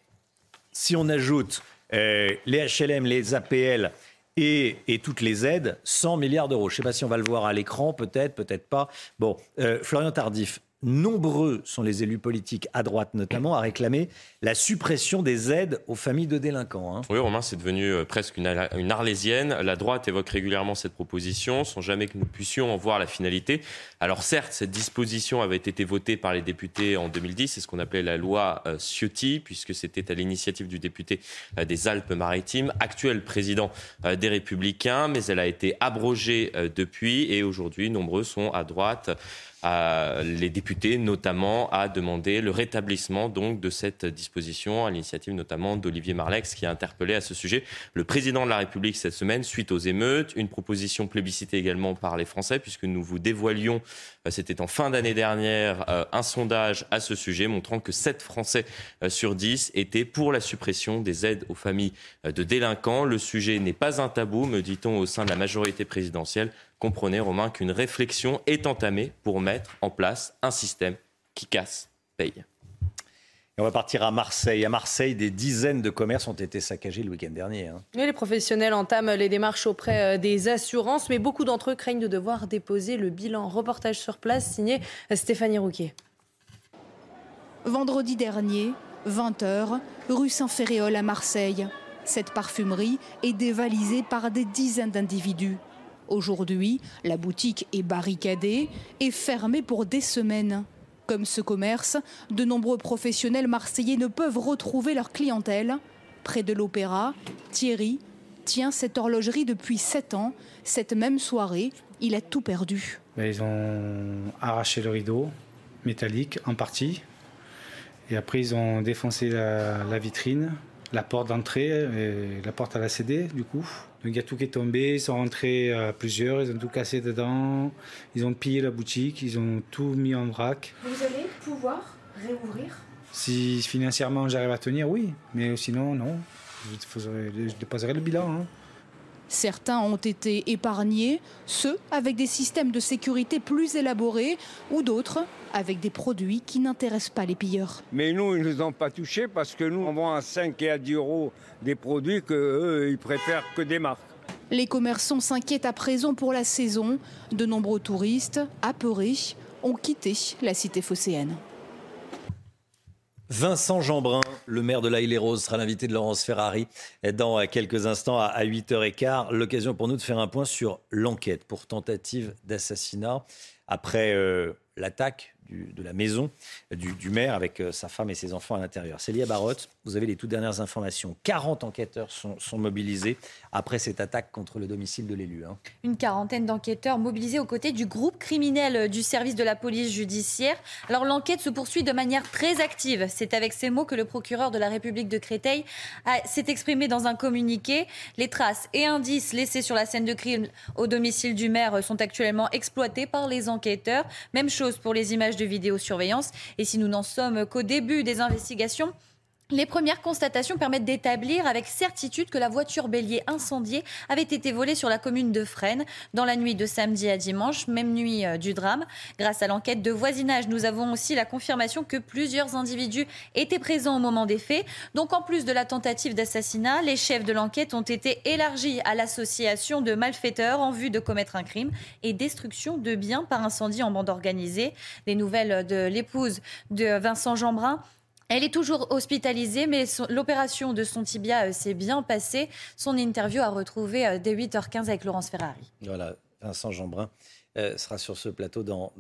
Si on ajoute euh, les HLM, les APL et, et, toutes les aides, 100 milliards d'euros. Je ne sais pas si on va le voir à l'écran, peut-être, peut-être pas. Bon, Florian Tardif, nombreux sont les élus politiques, à droite notamment, à réclamer la suppression des aides aux familles de délinquants. Hein. Oui, Romain, c'est devenu euh, presque une, arlésienne. La droite évoque régulièrement cette proposition, sans jamais que nous puissions en voir la finalité. Alors certes, cette disposition avait été votée par les députés en 2010, c'est ce qu'on appelait la loi euh, Ciotti, puisque c'était à l'initiative du député euh, des Alpes-Maritimes, actuel président des Républicains, mais elle a été abrogée depuis et aujourd'hui, nombreux sont à droite les députés notamment à demander le rétablissement donc de cette disposition à l'initiative notamment d'Olivier Marlex qui a interpellé à ce sujet le président de la République cette semaine suite aux émeutes, une proposition plébiscitée également par les Français puisque nous vous dévoilions, euh, c'était en fin d'année dernière, euh, un sondage à ce sujet montrant que 7 Français euh, sur 10 étaient pour la suppression des aides aux familles de délinquants. Le sujet n'est pas un tabou, me dit-on au sein de la majorité présidentielle. Comprenez, Romain, qu'une réflexion est entamée pour mettre en place un système qui casse, paye. on va partir à Marseille. À Marseille, des dizaines de commerces ont été saccagés le week-end dernier. Hein. les professionnels entament les démarches auprès euh, des assurances, mais beaucoup d'entre eux craignent de devoir déposer le bilan. Reportage sur place signé Stéphanie Rouquet. Vendredi dernier, 20h, rue Saint-Féréol à Marseille. Cette parfumerie est dévalisée par des dizaines d'individus. Aujourd'hui, la boutique est barricadée et fermée pour des semaines. Comme ce commerce, de nombreux professionnels marseillais ne peuvent retrouver leur clientèle. Près de l'opéra, Thierry tient cette horlogerie depuis 7 ans. Cette même soirée, il a tout perdu. Ils ont arraché le rideau métallique en partie. Et après, ils ont défoncé la, vitrine, la porte d'entrée, la porte à la CD, du coup. Donc il y a tout qui est tombé, ils sont rentrés à plusieurs, ils ont tout cassé dedans, ils ont pillé la boutique, ils ont tout mis en vrac. Vous allez pouvoir réouvrir? Si financièrement j'arrive à tenir, oui, mais sinon, non. Je, déposerai le bilan. Hein. Certains ont été épargnés, ceux avec des systèmes de sécurité plus élaborés ou d'autres avec des produits qui n'intéressent pas les pilleurs. Mais nous, ils ne nous ont pas touchés parce que nous, on vend à 5 et à 10 euros des produits qu'eux, ils préfèrent que des marques. Les commerçants s'inquiètent à présent pour la saison. De nombreux touristes, apeurés, ont quitté la cité phocéenne. Vincent Jeanbrun, le maire de La les roses sera l'invité de Laurence Ferrari dans quelques instants à 8h15. L'occasion pour nous de faire un point sur l'enquête pour tentative d'assassinat après euh, l'attaque de la maison du, maire avec euh, sa femme et ses enfants à l'intérieur. Célia Barotte, vous avez les toutes dernières informations. 40 enquêteurs sont, mobilisés après cette attaque contre le domicile de l'élu. Hein. Une quarantaine d'enquêteurs mobilisés aux côtés du groupe criminel euh, du service de la police judiciaire. Alors l'enquête se poursuit de manière très active. C'est avec ces mots que le procureur de la République de Créteil s'est exprimé dans un communiqué. Les traces et indices laissés sur la scène de crime au domicile du maire sont actuellement exploités par les enquêteurs. Même chose pour les images de vidéosurveillance. Et si nous n'en sommes qu'au début des investigations, les premières constatations permettent d'établir avec certitude que la voiture bélier incendiée avait été volée sur la commune de Fresnes dans la nuit de samedi à dimanche, même nuit euh, du drame. Grâce à l'enquête de voisinage, nous avons aussi la confirmation que plusieurs individus étaient présents au moment des faits. Donc en plus de la tentative d'assassinat, les chefs de l'enquête ont été élargis à l'association de malfaiteurs en vue de commettre un crime et destruction de biens par incendie en bande organisée. Les nouvelles de l'épouse de Vincent Jeanbrun elle est toujours hospitalisée, mais l'opération de son tibia euh, s'est bien passée. Son interview a retrouvé euh, dès 8h15 avec Laurence Ferrari. Voilà, Vincent Jeanbrun euh, sera sur ce plateau dans,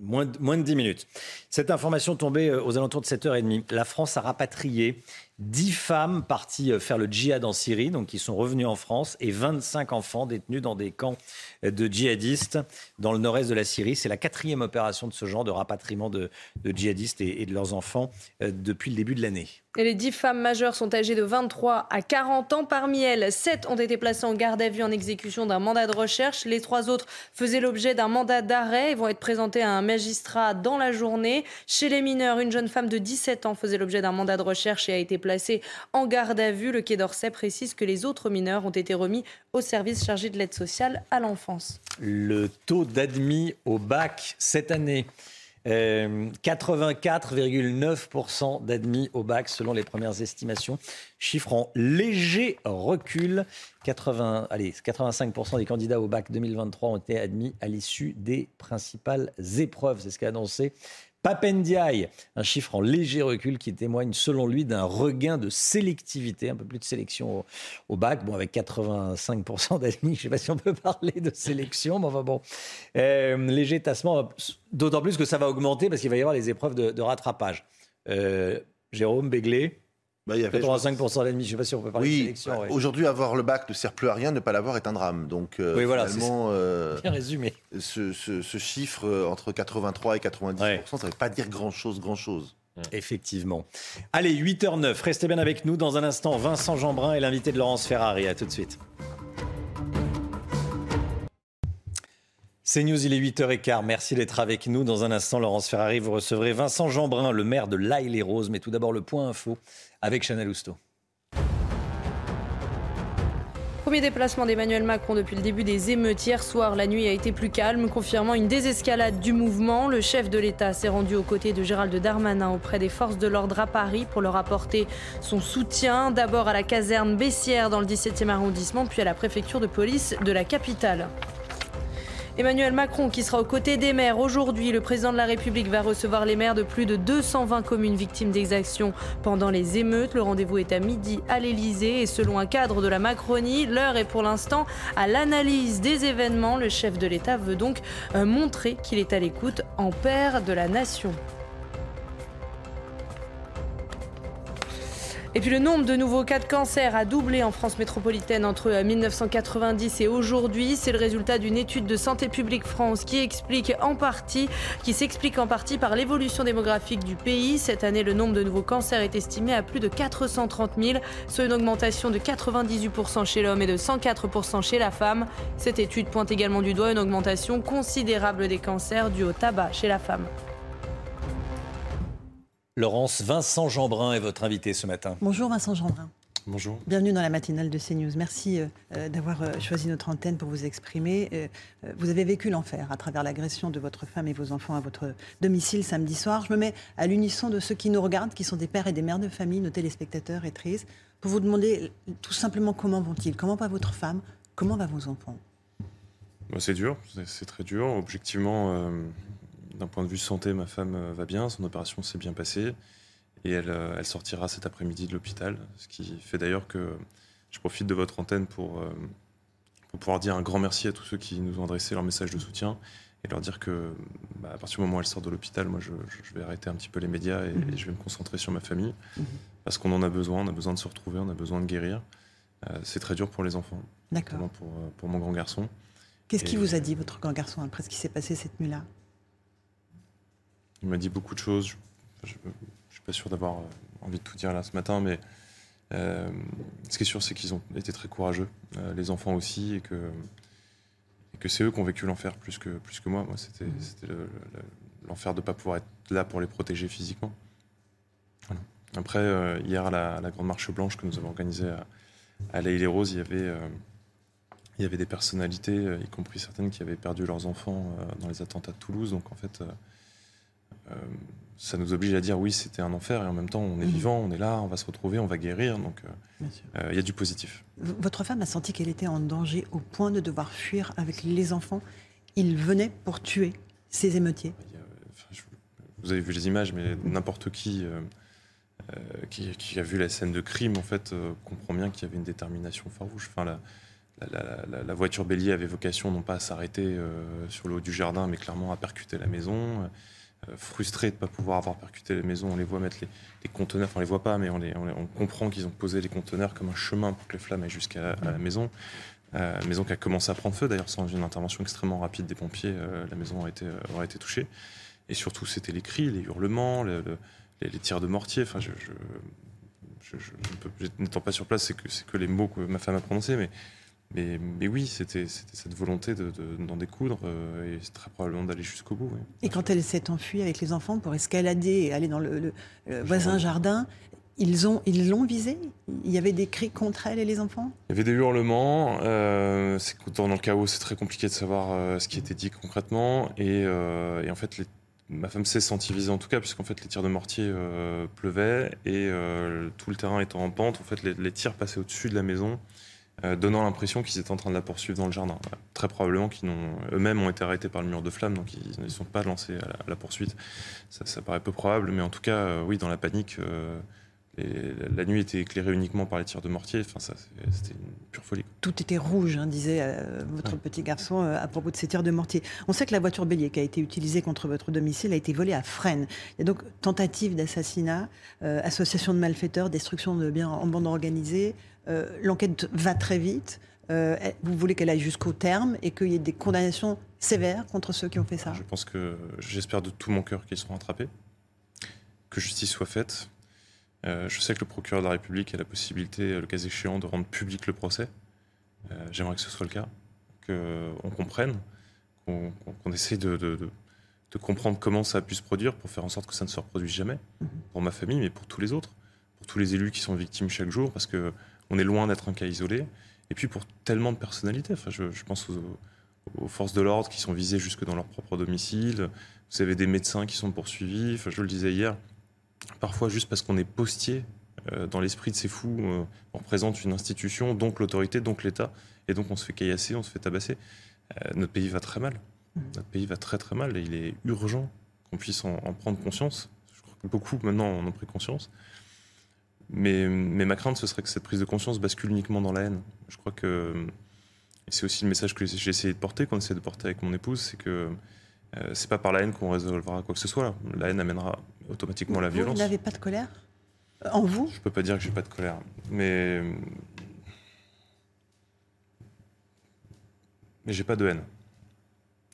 moins, de, moins de 10 minutes. Cette information tombée aux alentours de 7h30. La France a rapatrié dix femmes parties euh, faire le djihad en Syrie, donc qui sont revenues en France, et 25 enfants détenus dans des camps euh, de djihadistes dans le nord-est de la Syrie. C'est la quatrième opération de ce genre de rapatriement de, djihadistes et, de leurs enfants euh, depuis le début de l'année. Et les dix femmes majeures sont âgées de 23 à 40 ans. Parmi elles, sept ont été placées en garde à vue en exécution d'un mandat de recherche. Les trois autres faisaient l'objet d'un mandat d'arrêt et vont être présentées à un magistrat dans la journée. Chez les mineurs, une jeune femme de 17 ans faisait l'objet d'un mandat de recherche et a été placés en garde à vue. Le Quai d'Orsay précise que les autres mineurs ont été remis au service chargé de l'aide sociale à l'enfance. Le taux d'admis au bac cette année 84,9% euh, d'admis au bac selon les premières estimations, chiffre en léger recul. 80, allez, 85% des candidats au bac 2023 ont été admis à l'issue des principales épreuves. C'est ce qu'a annoncé Papendiaï, un chiffre en léger recul qui témoigne selon lui d'un regain de sélectivité, un peu plus de sélection au, bac, bon avec 85% d'admis, je ne sais pas si on peut parler de sélection, mais enfin bon, euh, léger tassement, d'autant plus que ça va augmenter parce qu'il va y avoir les épreuves de, rattrapage. Euh, Jérôme Béglé, bah, il y avait 85% d'ennemis, je ne sais pas si on peut parler de sélection. Bah, aujourd'hui, avoir le bac ne sert plus à rien, ne pas l'avoir est un drame. Donc, euh, oui, voilà, finalement, euh, bien résumé. Ce, ce, chiffre euh, entre 83 et 90%, ça ne veut pas dire grand-chose, grand-chose. Effectivement. Allez, 8h09, restez bien avec nous. Dans un instant, Vincent Jeanbrun est l'invité de Laurence Ferrari. À tout de suite. C'est News, il est 8h15. Merci d'être avec nous. Dans un instant, Laurence Ferrari, vous recevrez Vincent Jeanbrun, le maire de l'Aille-les-Roses. Mais tout d'abord, le point info avec Chanel Housteau. Premier déplacement d'Emmanuel Macron depuis le début des émeutes hier soir. La nuit a été plus calme, confirmant une désescalade du mouvement. Le chef de l'État s'est rendu aux côtés de Gérald Darmanin auprès des forces de l'ordre à Paris pour leur apporter son soutien. D'abord à la caserne Bessières dans le 17e arrondissement, puis à la préfecture de police de la capitale. Emmanuel Macron qui sera aux côtés des maires. Aujourd'hui, le président de la République va recevoir les maires de plus de 220 communes victimes d'exactions pendant les émeutes. Le rendez-vous est à midi à l'Elysée et selon un cadre de la Macronie, l'heure est pour l'instant à l'analyse des événements. Le chef de l'État veut donc euh, montrer qu'il est à l'écoute en père de la nation. Et puis le nombre de nouveaux cas de cancer a doublé en France métropolitaine entre 1990 et aujourd'hui. C'est le résultat d'une étude de Santé publique France qui s'explique en partie par l'évolution démographique du pays. Cette année, le nombre de nouveaux cancers est estimé à plus de 430 000, soit une augmentation de 98% chez l'homme et de 104% chez la femme. Cette étude pointe également du doigt une augmentation considérable des cancers dus au tabac chez la femme. Laurence, Vincent Jeanbrun est votre invité ce matin. Bonjour Vincent Jeanbrun. Bonjour. Bienvenue dans la matinale de CNews. Merci euh, euh, d'avoir euh, choisi notre antenne pour vous exprimer. vous avez vécu l'enfer à travers l'agression de votre femme et vos enfants à votre domicile samedi soir. Je me mets à l'unisson de ceux qui nous regardent, qui sont des pères et des mères de famille, nos téléspectateurs et trises, pour vous demander tout simplement comment vont-ils? Comment va votre femme? Comment va vos enfants? Bah, C'est dur, c'est très dur. Objectivement, d'un point de vue santé, ma femme euh, va bien, son opération s'est bien passée et elle, euh, elle sortira cet après-midi de l'hôpital. Ce qui fait d'ailleurs que je profite de votre antenne pour, euh, pour pouvoir dire un grand merci à tous ceux qui nous ont adressé leur message de soutien et leur dire que bah, à partir du moment où elle sort de l'hôpital, moi je, vais arrêter un petit peu les médias et, mhm. je vais me concentrer sur ma famille mhm. parce qu'on en a besoin, on a besoin de se retrouver, on a besoin de guérir. c'est très dur pour les enfants, notamment pour, pour mon grand garçon. Qu'est-ce qui vous a dit, votre grand garçon, après ce qui s'est passé cette nuit-là? Il m'a dit beaucoup de choses. Je ne suis pas sûr d'avoir euh, envie de tout dire là ce matin, mais euh, ce qui est sûr, c'est qu'ils ont été très courageux, euh, les enfants aussi, et que, que c'est eux qui ont vécu l'enfer plus que, plus que moi. Moi, c'était l'enfer de ne pas pouvoir être là pour les protéger physiquement. Après, hier, à la, Grande Marche Blanche que nous avons organisée à, à les Roses, il y avait. il y avait des personnalités, y compris certaines qui avaient perdu leurs enfants dans les attentats de Toulouse. Donc en fait, ça nous oblige à dire oui, c'était un enfer et en même temps, on est mhm. vivant, on est là, on va se retrouver, on va guérir. Donc, euh, euh, il y a du positif. Votre femme a senti qu'elle était en danger au point de devoir fuir avec les enfants. Il venait pour tuer ces émeutiers. vous avez vu les images, mais n'importe qui, qui, a vu la scène de crime, en fait, comprend bien qu'il y avait une détermination farouche. Enfin, la, la, voiture bélier avait vocation non pas à s'arrêter sur le haut du jardin, mais clairement à percuter la maison. Euh, frustrés de ne pas pouvoir avoir percuté les maisons. On les voit mettre les, conteneurs, enfin on les voit pas, mais on, comprend qu'ils ont posé les conteneurs comme un chemin pour que les flammes aillent jusqu'à la maison. Euh, maison qui a commencé à prendre feu, d'ailleurs sans une intervention extrêmement rapide des pompiers, euh, la maison aurait été, aurait été touchée. Et surtout, c'était les cris, les hurlements, les, tirs de mortier. Enfin, je, je, n'étant pas sur place, c'est que, que les mots que ma femme a prononcés, mais mais, mais, oui, c'était cette volonté d'en de, découdre euh, et très probablement d'aller jusqu'au bout. Et quand elle s'est enfuie avec les enfants pour escalader et aller dans le, voisin jardin, ils ont ils l'ont visée? Il y avait des cris contre elle et les enfants? Il y avait des hurlements. Euh, dans le chaos, c'est très compliqué de savoir euh, ce qui était dit concrètement. Et, et en fait, ma femme s'est sentie visée en tout cas, puisqu'en fait les tirs de mortier pleuvaient et tout le terrain étant en pente, en fait les, les tirs passaient au-dessus de la maison. Euh, donnant l'impression qu'ils étaient en train de la poursuivre dans le jardin. Très probablement qu'ils eux-mêmes ont été arrêtés par le mur de flammes, donc ils ne sont pas lancés à la, poursuite. Ça, paraît peu probable, mais en tout cas, euh, oui, dans la panique, euh, la nuit était éclairée uniquement par les tirs de mortier. Enfin, c'était une pure folie. Tout était rouge, hein, disait votre petit garçon à propos de ces tirs de mortier. On sait que la voiture bélier qui a été utilisée contre votre domicile a été volée à Fresnes. Il y a donc tentative d'assassinat, association de malfaiteurs, destruction de biens en bande organisée. Euh, l'enquête va très vite. Euh, vous voulez qu'elle aille jusqu'au terme et qu'il y ait des condamnations sévères contre ceux qui ont fait ça Je pense que j'espère de tout mon cœur qu'ils seront rattrapés, que justice soit faite. Euh, je sais que le procureur de la République a la possibilité, le cas échéant, de rendre public le procès. J'aimerais que ce soit le cas, qu'on comprenne, qu'on essaie de, de, comprendre comment ça a pu se produire pour faire en sorte que ça ne se reproduise jamais, mhm. pour ma famille, mais pour tous les autres, pour tous les élus qui sont victimes chaque jour, parce que on est loin d'être un cas isolé. Et puis pour tellement de personnalités, enfin, je, pense aux, forces de l'ordre qui sont visées jusque dans leur propre domicile. Vous avez des médecins qui sont poursuivis. Enfin, je le disais hier, parfois juste parce qu'on est postier euh, dans l'esprit de ces fous, euh, on représente une institution, donc l'autorité, donc l'État, et donc on se fait caillasser, on se fait tabasser. Euh, notre pays va très mal. Mmh. Notre pays va très très mal et il est urgent qu'on puisse en, en, prendre conscience. Je crois que beaucoup maintenant en ont pris conscience. Mais, ma crainte, ce serait que cette prise de conscience bascule uniquement dans la haine. Je crois que c'est aussi le message que j'ai essayé de porter, qu'on essaie de porter avec mon épouse, c'est que euh, c'est pas par la haine qu'on résolvera quoi que ce soit. La haine amènera automatiquement la violence. Vous n'avez pas de colère? En vous? Je peux pas dire que j'ai pas de colère, mais mais j'ai pas de haine.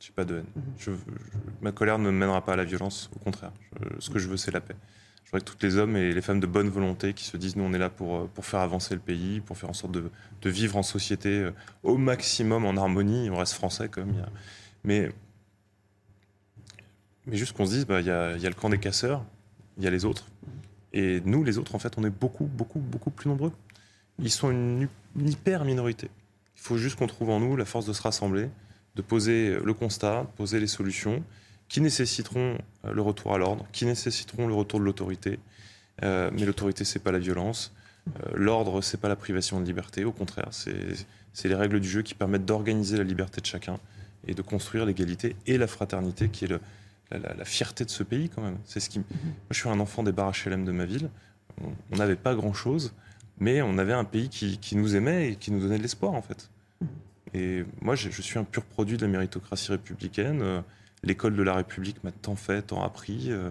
J'ai pas de haine. Mhm. Je- je- ma colère ne mènera pas à la violence, au contraire. Je- ce que je veux, c'est la paix. Je voudrais que toutes les hommes et les femmes de bonne volonté qui se disent nous on est là pour, euh, pour faire avancer le pays, pour faire en sorte de, de vivre en société euh, au maximum en harmonie. On reste français même. il y a- Mais, mais juste qu'on se dise, bah, il y, a, y a le camp des casseurs, il y a les autres. Et nous, les autres, en fait, on est beaucoup, beaucoup, beaucoup plus nombreux. Ils sont une, une hyper minorité. Il faut juste qu'on trouve en nous la force de se rassembler, de poser le constat, de poser les solutions qui nécessiteront euh, le retour à l'ordre, qui nécessiteront le retour de l'autorité. Euh, mais l'autorité, c'est pas la violence. Euh, l'ordre, c'est pas la privation de liberté. Au contraire, c'est les règles du jeu qui permettent d'organiser la liberté de chacun et de construire l'égalité et la fraternité, qui est la, fierté de ce pays quand même. C'est ce qui. Moi, je suis un enfant des barres HLM de ma ville. On- n'avait pas grand-chose, mais on avait un pays qui, qui nous aimait et qui nous donnait de l'espoir en fait. Et moi, je, je suis un pur produit de la méritocratie républicaine. L'école de la République m'a tant fait, tant appris. Euh,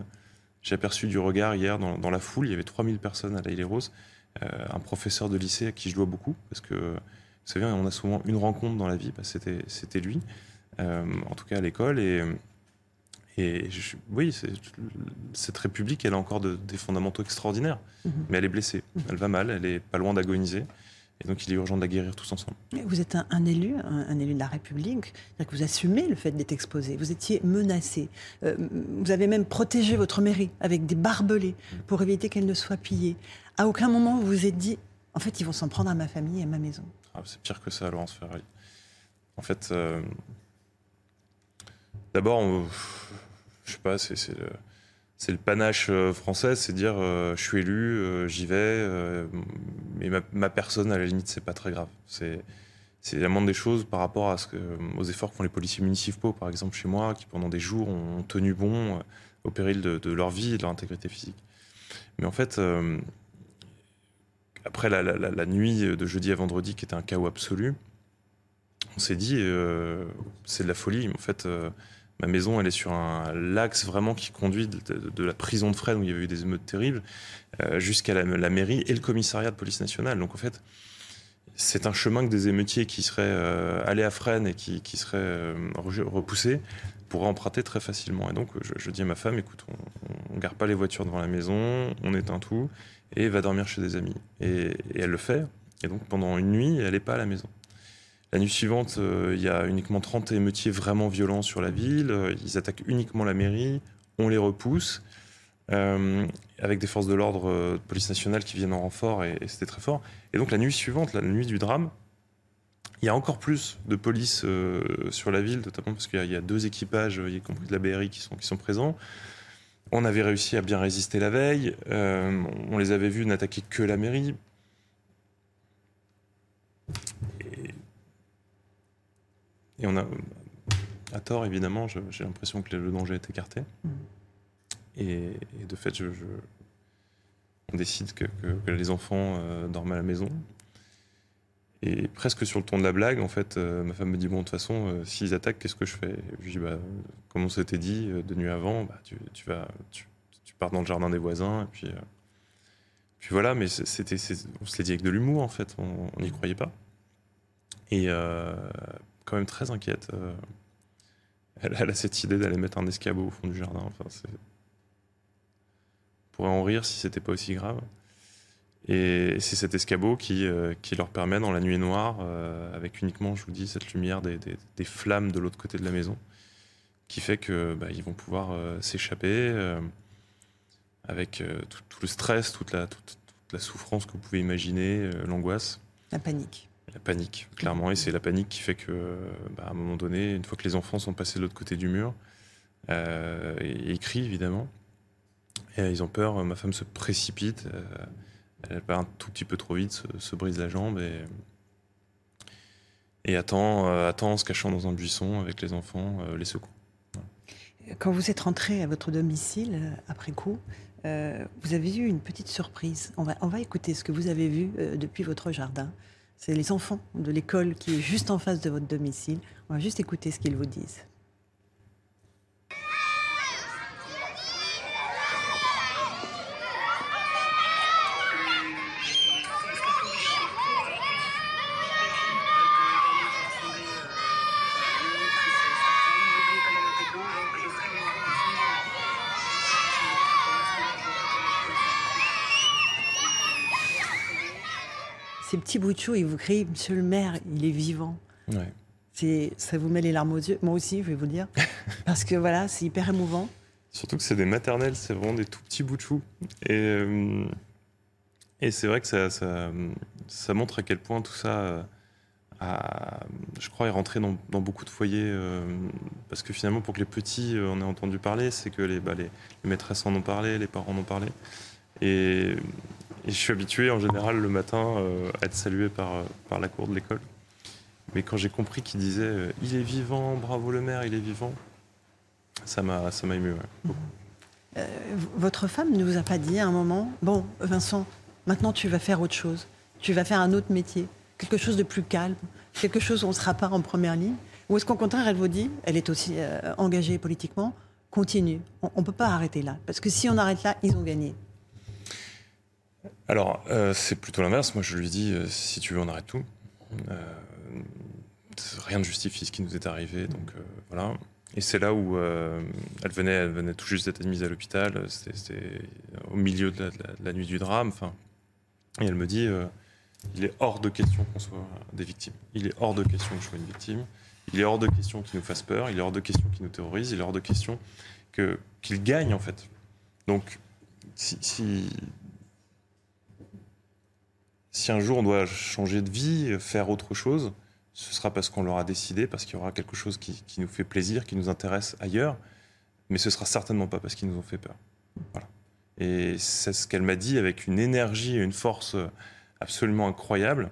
J'ai aperçu du regard hier dans, dans la foule, il y avait 3000 personnes à la Île et Rose, euh, un professeur de lycée à qui je dois beaucoup, parce que, vous savez, on a souvent une rencontre dans la vie, bah, c'était lui, euh, en tout cas à l'école. Et, et je- oui, cette République, elle a encore de- des fondamentaux extraordinaires, Mhm. mais elle est blessée, elle va mal, elle est pas loin d'agoniser. Et donc, il est urgent de la guérir tous ensemble. Vous êtes un, un élu, un, un élu de la République, c'est-à-dire que vous assumez le fait d'être exposé. Vous étiez menacé. Euh, vous avez même protégé votre mairie avec des barbelés pour éviter qu'elle ne soit pillée. À aucun moment vous vous êtes dit, en fait, ils vont s'en prendre à ma famille et à ma maison. Ah, c'est pire que ça, Laurence Ferrari. En fait, euh, d'abord, je sais pas, c'est c'est le, c'est le panache euh, français, c'est dire euh, je suis élu, euh, j'y vais, mais ma, personne, à la limite, c'est pas très grave. C'est c'est la moindre des choses par rapport à ce que, aux efforts qu'ont les policiers municipaux, par exemple chez moi, qui pendant des jours ont tenu bon au péril de, leur vie et de leur intégrité physique. Mais en fait, après la, la- nuit de jeudi à vendredi, qui était un chaos absolu, on s'est dit, c'est de la folie. En fait, ma maison, elle est sur un l'axe vraiment qui conduit de, la prison de Fresnes, où il y avait eu des émeutes terribles, euh, jusqu'à la, mairie et le commissariat de police nationale. Donc en fait, c'est un chemin que des émeutiers qui seraient euh, allés à Fresnes et qui, seraient euh, re- repoussés pourraient emprunter très facilement. Et donc, je, dis à ma femme, écoute, on, on garde pas les voitures devant la maison, on éteint tout et va dormir chez des amis. Et, et elle le fait. Et donc, pendant une nuit, elle n'est pas à la maison. La nuit suivante, euh, il y a uniquement 30 émeutiers vraiment violents sur la ville. Euh, Ils attaquent uniquement la mairie. On les repousse. euh, avec des forces de l'ordre de police nationale qui viennent en renfort. Et, c'était très fort. Et donc, la nuit suivante, la nuit du drame, il y a encore plus de police sur la ville, notamment parce qu'il y a- deux équipages, y compris de la BRI, qui sont, qui sont présents. On avait réussi à bien résister la veille. on les avait vus n'attaquer que la mairie. Et, on a, à tort évidemment, j'ai l'impression que le danger est écarté. Et, et de fait, je, je- on décide que, que- que les enfants euh, dorment à la maison. Et presque sur le ton de la blague, en fait, euh, ma femme me dit Bon, de toute façon, euh, s'ils attaquent, qu'est-ce que je fais? Et Je lui dis bah, Comme on s'était dit euh, de nuit avant, bah, tu, tu vas, tu, tu pars dans le jardin des voisins. Et puis, euh, puis voilà, mais c'était, on se l'est dit avec de l'humour, en fait, on n'y croyait pas. Et euh, quand même très inquiète. euh, elle, a cette idée d'aller mettre un escabeau au fond du jardin. Enfin. On pourrait en rire si c'était pas aussi grave. Et c'est cet escabeau qui, euh, leur permet, dans la nuit noire, euh, avec uniquement, je vous dis, cette lumière des, flammes de l'autre côté de la maison, qui fait que bah, ils vont pouvoir s'échapper avec tout, le stress, toute la, souffrance que vous pouvez imaginer, l'angoisse. La panique. La panique, clairement. Et c'est la panique qui fait que, bah, à un moment donné, une fois que les enfants sont passés de l'autre côté du mur, euh, et- ils crient évidemment. Et ils ont peur. Ma femme se précipite. euh, elle va un tout petit peu trop vite, se, se brise la jambe et, attend, euh, attend en se cachant dans un buisson avec les enfants, euh, les secours. Quand vous êtes rentré à votre domicile euh, après coup, euh, vous avez eu une petite surprise. On va, écouter ce que vous avez vu euh, depuis votre jardin. C'est les enfants de l'école qui est juste en face de votre domicile. On va juste écouter ce qu'ils vous disent. Ces petits bouts de chou, ils vous crient Monsieur le maire, il est vivant. Ouais. C'est, ça vous met les larmes aux yeux. Moi aussi, je vais vous dire. (laughs) Parce que voilà, c'est hyper émouvant. Surtout que c'est des maternelles, c'est vraiment des tout petits bouts de chou. Et, euh, et c'est vrai que ça, ça, ça montre à quel point tout ça, euh, a, je crois, est rentré dans, dans beaucoup de foyers. euh, parce que finalement, pour que les petits euh, en aient entendu parler, c'est que les, bah, les, les maîtresses en ont parlé, les parents en ont parlé. Et, et je suis habitué en général le matin euh, à être salué par, euh, par la cour de l'école. Mais quand j'ai compris qu'il disait euh, Il est vivant, bravo le maire, il est vivant, ça m'a ému. ouais. Euh, votre femme ne vous a pas dit à un moment Bon, Vincent, maintenant tu vas faire autre chose. Tu vas faire un autre métier. Quelque chose de plus calme. Quelque chose où on ne sera pas en première ligne. Ou est-ce qu'au contraire, elle vous dit Elle est aussi engagée politiquement. Continue. On ne peut pas arrêter là. Parce que si on arrête là, ils ont gagné. Alors, euh, c'est plutôt l'inverse. Moi, je lui dis, euh, si tu veux, on arrête tout. Euh, rien ne justifie ce qui nous est arrivé, donc voilà. Et c'est là où elle, venait, elle venait tout juste d'être admise à l'hôpital. C'était au milieu de la, nuit du drame. Et elle me dit, il est hors de question qu'on soit des victimes. Il est hors de question que je sois une victime. Il est hors de question qu'il nous fasse peur. Il est hors de question qu'il nous terrorise. Il est hors de question que qu'il gagne en fait. Donc, si, si, si un jour on doit changer de vie, faire autre chose, ce sera parce qu'on l'aura décidé, parce qu'il y aura quelque chose qui, nous fait plaisir, qui nous intéresse ailleurs, mais ce sera certainement pas parce qu'ils nous ont fait peur. Voilà. Et c'est ce qu'elle m'a dit avec une énergie et une force absolument incroyable.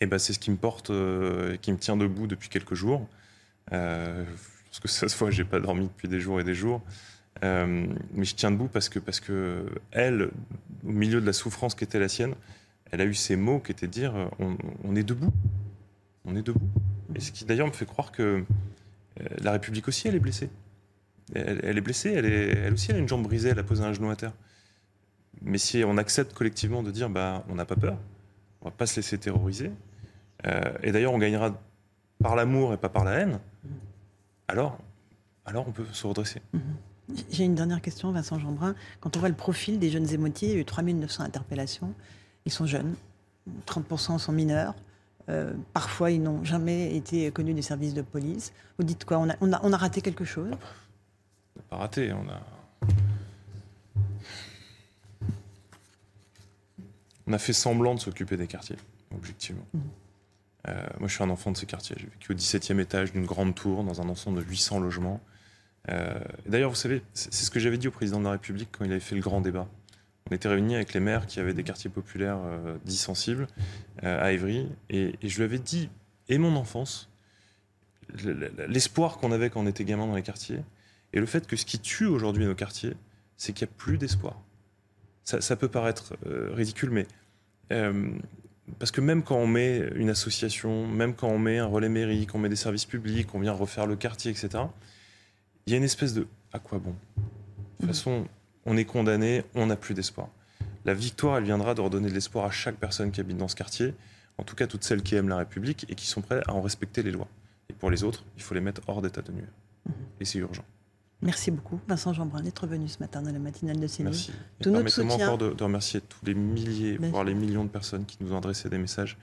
Et ben c'est ce qui me porte, euh, qui me tient debout depuis quelques jours. Euh, parce que (laughs) ça se voit, j'ai pas dormi depuis des jours et des jours. Euh, mais je tiens debout parce que, parce que elle, au milieu de la souffrance qui était la sienne, elle a eu ces mots qui étaient de dire euh, on, est debout. On est debout. Et ce qui d'ailleurs me fait croire que euh, la République aussi, elle est blessée. Elle, est blessée, elle, est, elle aussi, elle a une jambe brisée, elle a posé un genou à terre. Mais si on accepte collectivement de dire bah, on n'a pas peur, on va pas se laisser terroriser, euh, et d'ailleurs on gagnera par l'amour et pas par la haine, alors, alors on peut se redresser. J'ai une dernière question, Vincent Jeanbrun. Quand on voit le profil des jeunes émotiers, il y a eu 3900 interpellations. Ils sont jeunes, 30% sont mineurs. Euh, parfois, ils n'ont jamais été connus des services de police. Vous dites quoi? On a, on, a, on a raté quelque chose? On n'a pas raté, on a. On a fait semblant de s'occuper des quartiers, objectivement. Euh, moi, je suis un enfant de ces quartiers. J'ai vécu au 17e étage d'une grande tour, dans un ensemble de 800 logements. Euh, D'ailleurs, vous savez, c'est ce que j'avais dit au président de la République quand il avait fait le grand débat. On était réunis avec les maires qui avaient des quartiers populaires euh, dits sensibles euh, à Évry, et, et je lui avais dit, et mon enfance, le- le- l'espoir qu'on avait quand on était gamin dans les quartiers, et le fait que ce qui tue aujourd'hui nos quartiers, c'est qu'il n'y a plus d'espoir. Ça, ça peut paraître euh, ridicule, mais euh, parce que même quand on met une association, même quand on met un relais mairie, qu'on met des services publics, on vient refaire le quartier, etc., il y a une espèce de à quoi bon? De toute façon, on est condamné, on n'a plus d'espoir. La victoire, elle viendra de redonner de l'espoir à chaque personne qui habite dans ce quartier, en tout cas toutes celles qui aiment la République et qui sont prêtes à en respecter les lois. Et pour les autres, il faut les mettre hors d'état de nuire. Et c'est urgent. Merci beaucoup, Vincent Jeanbrun, d'être venu ce matin dans la matinale de CNews. Merci. Tout notre Permettez-moi soutien. encore de, de remercier tous les milliers, voire les millions de personnes qui nous ont adressé des messages.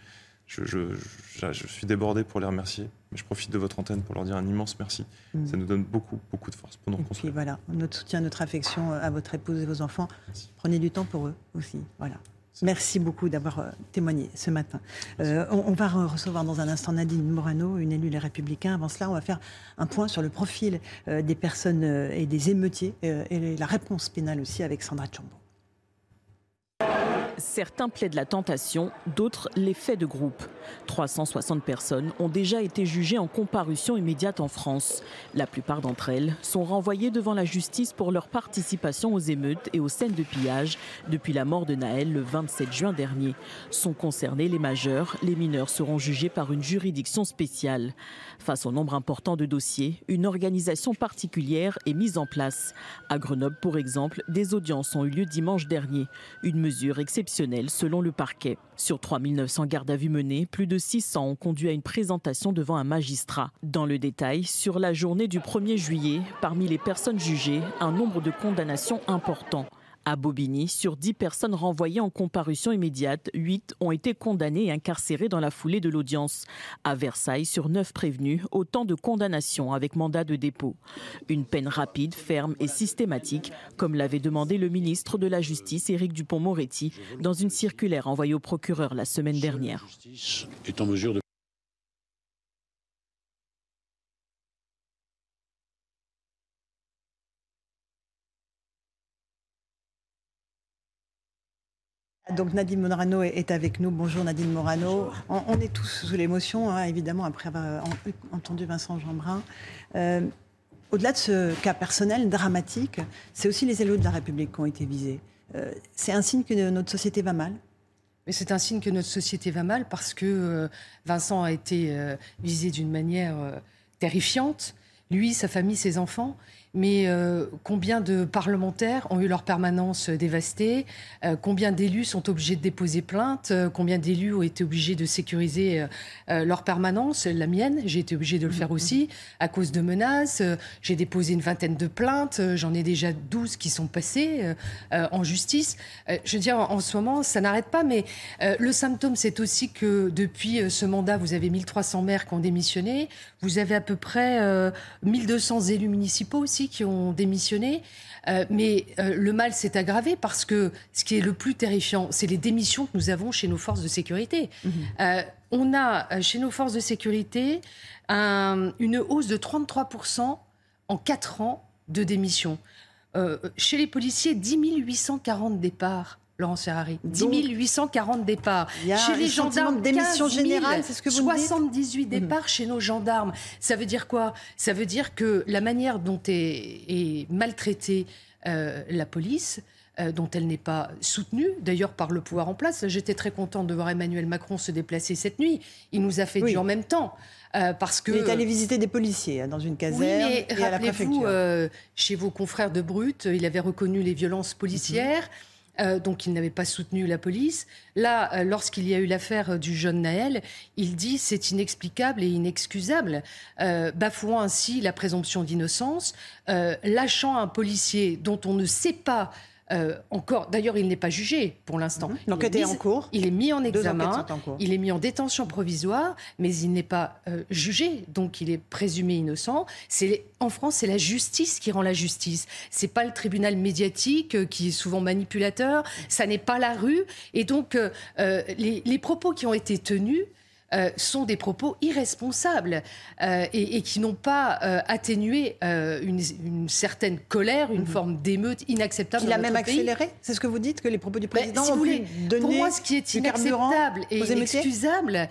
Je, je- je- je suis débordé pour les remercier, mais je profite de votre antenne pour leur dire un immense merci. Mm. Ça nous donne beaucoup, beaucoup de force pour nous Et puis reconstruire. voilà, notre soutien, notre affection euh, à votre épouse et vos enfants. Prenez du temps pour eux aussi. Voilà. Merci beaucoup d'avoir euh, témoigné ce matin. Euh, on, on va re- recevoir dans un instant Nadine Morano, une élue Les Républicains. Avant cela, on va faire un point sur le profil euh, des personnes euh, et des émeutiers et la réponse pénale aussi avec Sandra Chambaud. Certains plaident la tentation, d'autres l'effet de groupe. 360 personnes ont déjà été jugées en comparution immédiate en France. La plupart d'entre elles sont renvoyées devant la justice pour leur participation aux émeutes et aux scènes de pillage depuis la mort de Naël le 27 juin dernier. Sont concernés les majeurs, les mineurs seront jugés par une juridiction spéciale. Face au nombre important de dossiers, une organisation particulière est mise en place. À Grenoble, pour exemple, des audiences ont eu lieu dimanche dernier, une mesure exceptionnelle selon le parquet. Sur 3900 gardes à vue menées, plus de 600 ont conduit à une présentation devant un magistrat. Dans le détail, sur la journée du 1er juillet, parmi les personnes jugées, un nombre de condamnations important. À Bobigny, sur 10 personnes renvoyées en comparution immédiate, 8 ont été condamnées et incarcérées dans la foulée de l'audience. À Versailles, sur 9 prévenus, autant de condamnations avec mandat de dépôt. Une peine rapide, ferme et systématique, comme l'avait demandé le ministre de la Justice, Éric Dupont-Moretti, dans une circulaire envoyée au procureur la semaine dernière. Donc Nadine Morano est avec nous. Bonjour Nadine Morano. On, est tous sous l'émotion, hein, évidemment, après avoir entendu Vincent Jeanbrun. Euh, au-delà de ce cas personnel dramatique, c'est aussi les élus de la République qui ont été visés. Euh, c'est un signe que notre société va mal mais c'est un signe que notre société va mal parce que euh, Vincent a été visé d'une manière terrifiante, lui, sa famille, ses enfants mais euh, combien de parlementaires ont eu leur permanence dévastée? Euh, Combien d'élus sont obligés de déposer plainte? Euh, Combien d'élus ont été obligés de sécuriser leur permanence? La mienne, j'ai été obligée de le faire aussi à cause de menaces. j'ai déposé une vingtaine de plaintes. J'en ai déjà 12 qui sont passées en justice. je veux dire, en, en ce moment, ça n'arrête pas, mais le symptôme, c'est aussi que depuis ce mandat, vous avez 1300 maires qui ont démissionné. Vous avez à peu près 1200 élus municipaux aussi qui ont démissionné. Euh, mais euh, le mal s'est aggravé parce que ce qui est le plus terrifiant, c'est les démissions que nous avons chez nos forces de sécurité. Mhm. Euh, on a chez nos forces de sécurité une hausse de 33% en 4 ans de démissions. chez les policiers, 10 840 départs. Laurence Ferrari. 10 840 départs. Chez les gendarmes, démission générale, c'est ce que vous 78 départs chez nos gendarmes. Ça veut dire quoi? Ça veut dire que la manière dont est, maltraitée euh, la police, euh, dont elle n'est pas soutenue, d'ailleurs par le pouvoir en place. J'étais très contente de voir Emmanuel Macron se déplacer cette nuit. Il nous a fait du en même temps. Euh, parce que... Il est allé visiter des policiers hein, dans une caserne et à la préfecture. chez vos confrères de Brut, il avait reconnu les violences policières. Mhm. Euh, donc il n'avait pas soutenu la police. Là, euh, lorsqu'il y a eu l'affaire du jeune Naël, il dit c'est inexplicable et inexcusable, euh, bafouant ainsi la présomption d'innocence, lâchant un policier dont on ne sait pas euh, encore, d'ailleurs, il n'est pas jugé pour l'instant. Mhm. L'enquête est en cours. Il est mis en examen. Il est mis en détention provisoire, mais il n'est pas euh, jugé, donc il est présumé innocent. C'est en France, c'est la justice qui rend la justice. C'est pas le tribunal médiatique euh, qui est souvent manipulateur. Ça n'est pas la rue. Et donc, les, les propos qui ont été tenus euh, sont des propos irresponsables euh, et, qui n'ont pas euh, atténué une, certaine colère, une mhm. forme d'émeute inacceptable. Il a même accéléré C'est ce que vous dites, que les propos du président si ont vous Pour moi, ce qui est inacceptable et inexcusable,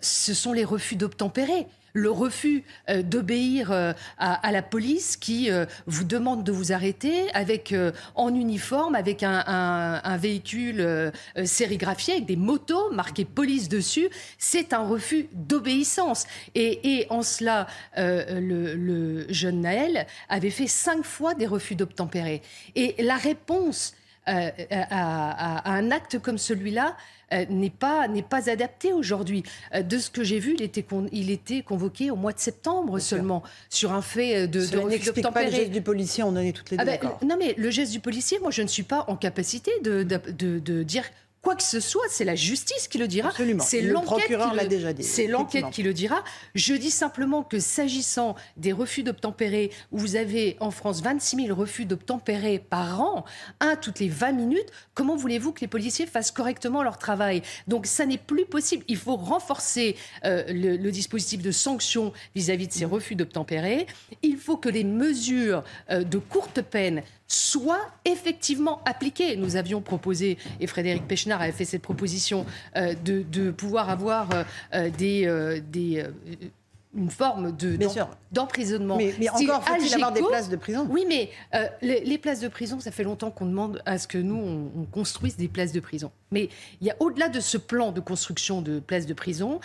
ce sont les refus d'obtempérer le refus euh, d'obéir euh, à, la police qui euh, vous demande de vous arrêter avec en uniforme, avec un, véhicule sérigraphié, avec des motos marquées police dessus. C'est un refus d'obéissance. Et, en cela, le, jeune Naël avait fait cinq fois des refus d'obtempérer. Et la réponse à, un acte comme celui-là, euh, n'est pas, n'est pas adapté aujourd'hui. Euh, de ce que j'ai vu, il était, il était convoqué au mois de septembre seulement sur un fait euh, de, Cela de pas le geste du policier, on en est toutes les ah deux ben, Non mais le geste du policier, moi je ne suis pas en capacité de, de, de dire quoi que ce soit, c'est la justice qui le dira. C'est l'enquête qui, le, déjà dit, c'est l'enquête qui le dira. Je dis simplement que s'agissant des refus d'obtempérer, où vous avez en France 26 000 refus d'obtempérer par an, un toutes les 20 minutes, comment voulez-vous que les policiers fassent correctement leur travail? Donc ça n'est plus possible. Il faut renforcer euh, le, dispositif de sanctions vis-à-vis de ces refus d'obtempérer. Il faut que les mesures euh, de courte peine soit effectivement appliquée. Nous avions proposé, et Frédéric Pechnard avait fait cette proposition, euh, de, pouvoir avoir euh, euh, des, une forme de, d'emprisonnement. Mais, mais encore, faut-il avoir des places de prison? Oui, mais les, places de prison, ça fait longtemps qu'on demande à ce que nous, on, construise des places de prison. Mais il y a au-delà de ce plan de construction de places de prison,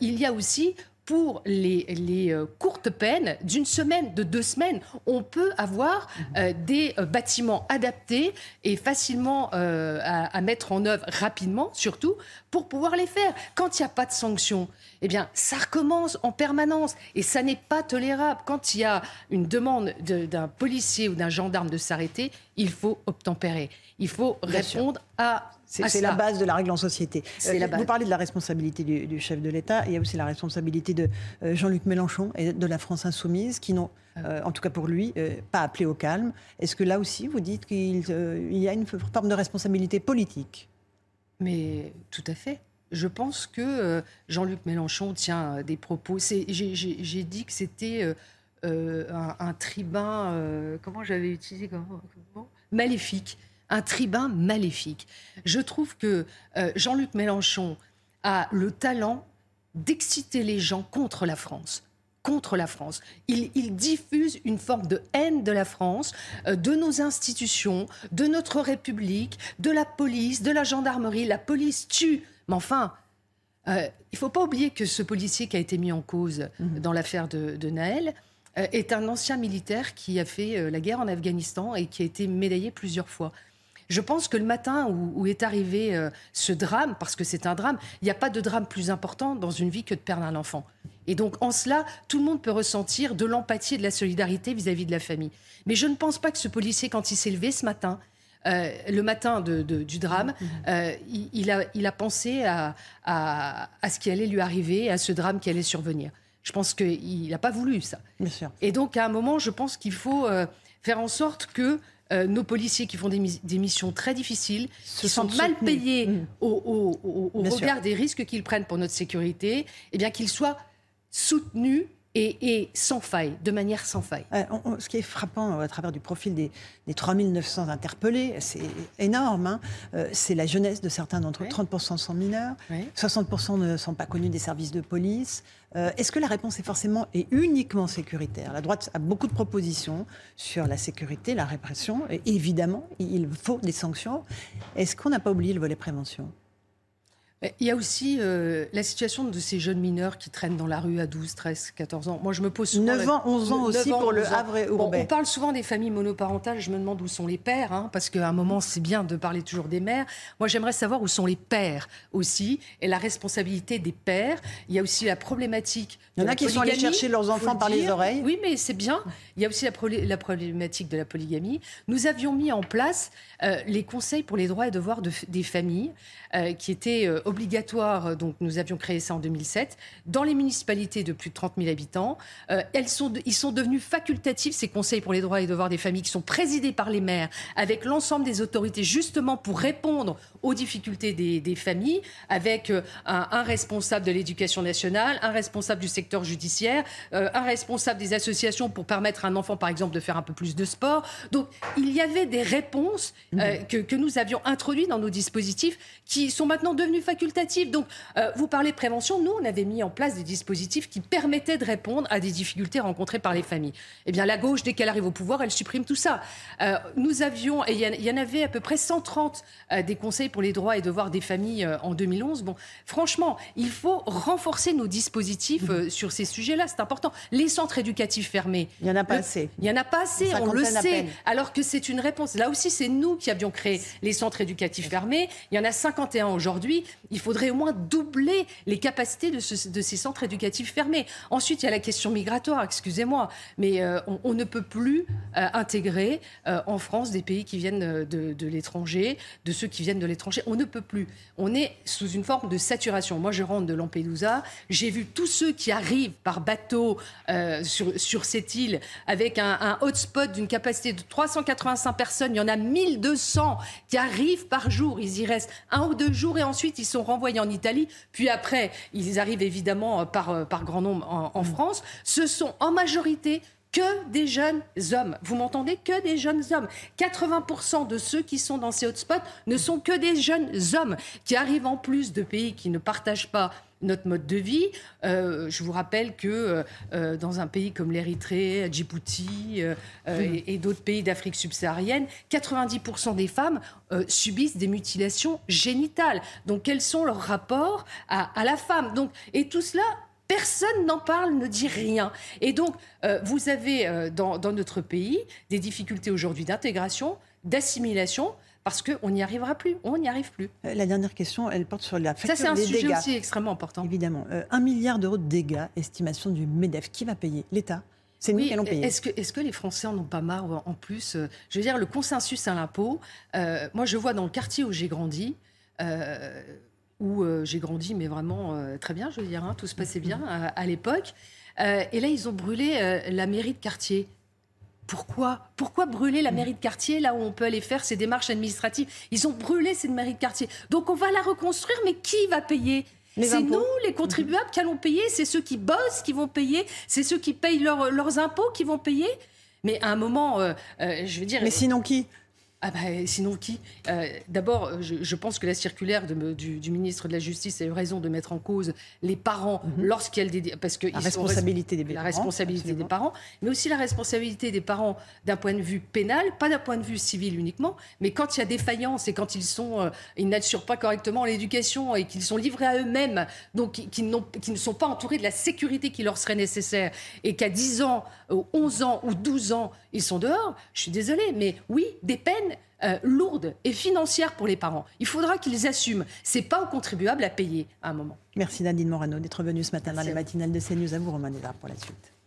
il y a aussi pour les, les euh, courtes peines d'une semaine, de deux semaines, on peut avoir euh, des euh, bâtiments adaptés et facilement à, à mettre en œuvre rapidement, surtout, pour pouvoir les faire. Quand il n'y a pas de sanctions, eh bien, ça recommence en permanence et ça n'est pas tolérable. Quand il y a une demande de- d'un policier ou d'un gendarme de s'arrêter, il faut obtempérer. Il faut Bien répondre à. C'est à c'est cela. la base de la règle en société. La Vous parlez de la responsabilité du, du chef de l'État. Il y a aussi la responsabilité de euh, Jean-Luc Mélenchon et de la France insoumise qui n'ont, euh, en tout cas pour lui, euh, pas appelé au calme. Est-ce que là aussi, vous dites qu'il euh, il y a une forme de responsabilité politique? Mais tout à fait. Je pense que euh, Jean-Luc Mélenchon tient euh, des propos. J'ai dit que c'était euh, un, un tribun. comment j'avais utilisé comment, comment Maléfique. Un tribun maléfique. Je trouve que Jean-Luc Mélenchon a le talent d'exciter les gens contre la France contre la France. Il, diffuse une forme de haine de la France, de nos institutions, de notre République, de la police, de la gendarmerie. La police tue. Mais enfin, euh, il ne faut pas oublier que ce policier qui a été mis en cause dans l'affaire de, de Naël euh, est un ancien militaire qui a fait euh, la guerre en Afghanistan et qui a été médaillé plusieurs fois. Je pense que le matin où, où est arrivé euh, ce drame, parce que c'est un drame, il n'y a pas de drame plus important dans une vie que de perdre un enfant. Et donc en cela, tout le monde peut ressentir de l'empathie et de la solidarité vis-à-vis de la famille. Mais je ne pense pas que ce policier, quand il s'est levé ce matin, euh, le matin de- de- du drame, euh, il, il a, il a pensé à, à- à ce qui allait lui arriver, à ce drame qui allait survenir. Je pense qu'il n'a pas voulu ça. Bien sûr. Et donc, à un moment, je pense qu'il faut euh, faire en sorte que nos policiers qui font des, mis- des missions très difficiles, Se qui sont mal soutenus. payés au, au- au- au Bien regard sûr. des risques qu'ils prennent pour notre sécurité, eh bien qu'ils soient soutenus et, et sans faille, de manière sans faille. Euh, on- on- ce qui est frappant à travers du profil des, des 3900 interpellés, c'est énorme, hein, euh, c'est la jeunesse de certains d'entre eux. 30% sont mineurs, 60% ne sont pas connus des services de police. Euh, Est-ce que la réponse est forcément et uniquement sécuritaire? La droite a beaucoup de propositions sur la sécurité, la répression. Et évidemment, il faut des sanctions. Est-ce qu'on n'a pas oublié le volet prévention? Il y a aussi euh, la situation de ces jeunes mineurs qui traînent dans la rue à 12, 13, 14 ans. Moi, je me pose souvent... 9 ans, 11 ans 9 aussi pour le 11 ans. Havre et Bon, on parle souvent des familles monoparentales. Je me demande où sont les pères, hein, parce qu'à un moment, c'est bien de parler toujours des mères. Moi, j'aimerais savoir où sont les pères aussi, et la responsabilité des pères. Il y a aussi la problématique. Il y en a qui sont allés chercher leurs enfants le par les oreilles. Oui, mais c'est bien. Il y a aussi la, problé- la problématique de la polygamie. Nous avions mis en place euh, les conseils pour les droits et devoirs de des familles, euh, qui étaient euh, obligatoires. Donc, nous avions créé ça en 2007 dans les municipalités de plus de 30 000 habitants. Euh, elles sont, ils sont devenus facultatifs ces conseils pour les droits et devoirs des familles, qui sont présidés par les maires, avec l'ensemble des autorités, justement pour répondre aux difficultés des, des familles, avec euh, un, un responsable de l'éducation nationale, un responsable du secteur judiciaire, euh, un responsable des associations pour permettre à un enfant, par exemple, de faire un peu plus de sport. Donc, il y avait des réponses euh, que, que nous avions introduites dans nos dispositifs qui sont maintenant devenus facultatifs. Donc, euh, vous parlez de prévention. Nous, on avait mis en place des dispositifs qui permettaient de répondre à des difficultés rencontrées par les familles. Eh bien, la gauche, dès qu'elle arrive au pouvoir, elle supprime tout ça. Euh, nous avions, et il y en- avait à peu près 130 euh, des conseils pour les droits et devoirs des familles en 2011. Bon, franchement, il faut renforcer nos dispositifs euh, sur ces sujets-là. C'est important. Les centres éducatifs fermés. Il n'y en a pas Le- assez. Il n'y en a pas assez, on le sait. Alors que c'est une réponse. Là aussi, c'est nous qui avions créé les centres éducatifs fermés. Il y en a 51 aujourd'hui. Il faudrait au moins doubler les capacités de, ce- de ces centres éducatifs fermés. Ensuite, il y a la question migratoire, excusez-moi, mais euh, on, ne peut plus euh, intégrer euh, en France des pays qui viennent de, l'étranger, de ceux qui viennent de l'étranger. On ne peut plus. On est sous une forme de saturation. Moi, je rentre de Lampedusa. J'ai vu tous ceux qui arrivent par bateau sur, sur cette île avec un, un hotspot d'une capacité de 385 personnes. Il y en a 1200 qui arrivent par jour. Ils y restent un ou deux jours et ensuite ils sont renvoyés en Italie. Puis après, ils arrivent évidemment euh, par, euh, par grand nombre en, en France. Ce sont en majorité que des jeunes hommes. Vous m'entendez? Que des jeunes hommes. 80% de ceux qui sont dans ces hotspots ne sont que des jeunes hommes qui arrivent en plus de pays qui ne partagent pas notre mode de vie. Euh, je vous rappelle que euh, euh, dans un pays comme l'Érythrée, Djibouti euh, et, et d'autres pays d'Afrique subsaharienne, 90% des femmes subissent des mutilations génitales. Donc quels sont leurs rapports à, à la femme? Donc, Et tout cela Personne n'en parle, ne dit rien. Et donc, euh, vous avez euh, dans, notre pays des difficultés aujourd'hui d'intégration, d'assimilation, parce qu'on n'y arrivera plus, on n'y arrive plus. Euh, la dernière question, elle porte sur la facture Ça, c'est un sujet aussi extrêmement important. Évidemment. un milliard d'euros de dégâts, estimation du MEDEF. Qui va payer? L'État c'est nous qui allons payer. Est-ce que, est que, les Français en ont pas marre en plus Je veux dire, le consensus à l'impôt, moi je vois dans le quartier où j'ai grandi, où euh, j'ai grandi, mais vraiment euh, très bien, je veux dire, hein, tout se passait bien à, à l'époque. Euh, et là, ils ont brûlé la mairie de quartier. Pourquoi Pourquoi brûler la mairie de quartier là où on peut aller faire ses démarches administratives? Ils ont brûlé cette mairie de quartier. Donc on va la reconstruire, mais qui va payer? C'est nous, les contribuables, qui allons payer. C'est ceux qui bossent qui vont payer. C'est ceux qui payent leurs impôts qui vont payer. Mais à un moment, je veux dire. Mais sinon qui? Ah bah, sinon qui? Euh, D'abord, euh, je, pense que la circulaire de, du, ministre de la Justice a eu raison de mettre en cause les parents lorsqu'il y a des... Parce que la responsabilité des parents. La responsabilité des parents, mais aussi la responsabilité des parents d'un point de vue pénal, pas d'un point de vue civil uniquement, mais quand il y a défaillance et quand ils sont, euh, ils n'assurent pas correctement l'éducation et qu'ils sont livrés à eux-mêmes, donc qui, qui, ne sont pas entourés de la sécurité qui leur serait nécessaire, et qu'à 10 ans, 11 ans ou 12 ans, ils sont dehors, je suis désolée, mais oui, des peines euh, lourdes et financières pour les parents. Il faudra qu'ils assument. C'est pas aux contribuables à payer à un moment. Merci Nadine Morano d'être venue ce matin dans la matinale de CNews. À vous, Romain pour la suite.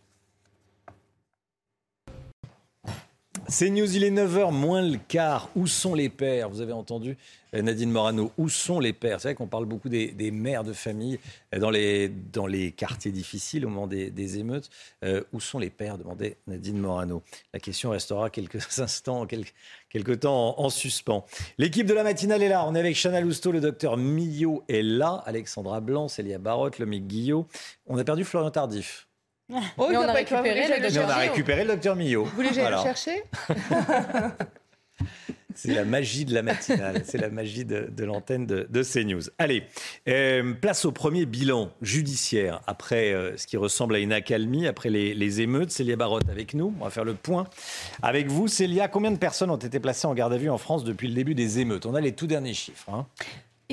C'est News, il est 9h moins le quart. Où sont les pères Vous avez entendu euh, Nadine Morano. Où sont les pères C'est vrai qu'on parle beaucoup des, mères de famille euh, dans les, quartiers difficiles au moment des, émeutes. Euh, où sont les pères demandait Nadine Morano. La question restera quelques (laughs) instants, quelques, quelques temps en, suspens. L'équipe de la matinale est là. On est avec Chana Lousteau, le docteur Millot est là, Alexandra Blanc, Célia Barotte, Lomique Guillot. On a perdu Florian Tardif. (laughs) Oh, on, a récupéré le on a récupéré le docteur Millot. Vous voulez que le chercher (laughs) (laughs) C'est la magie de la matinale, c'est la magie de, l'antenne de, de, CNews. Allez, euh, place au premier bilan judiciaire après euh, ce qui ressemble à une accalmie, après les, émeutes. Célia Barotte avec nous, on va faire le point. Avec vous, Célia, combien de personnes ont été placées en garde à vue en France depuis le début des émeutes? On a les tout derniers chiffres. Hein.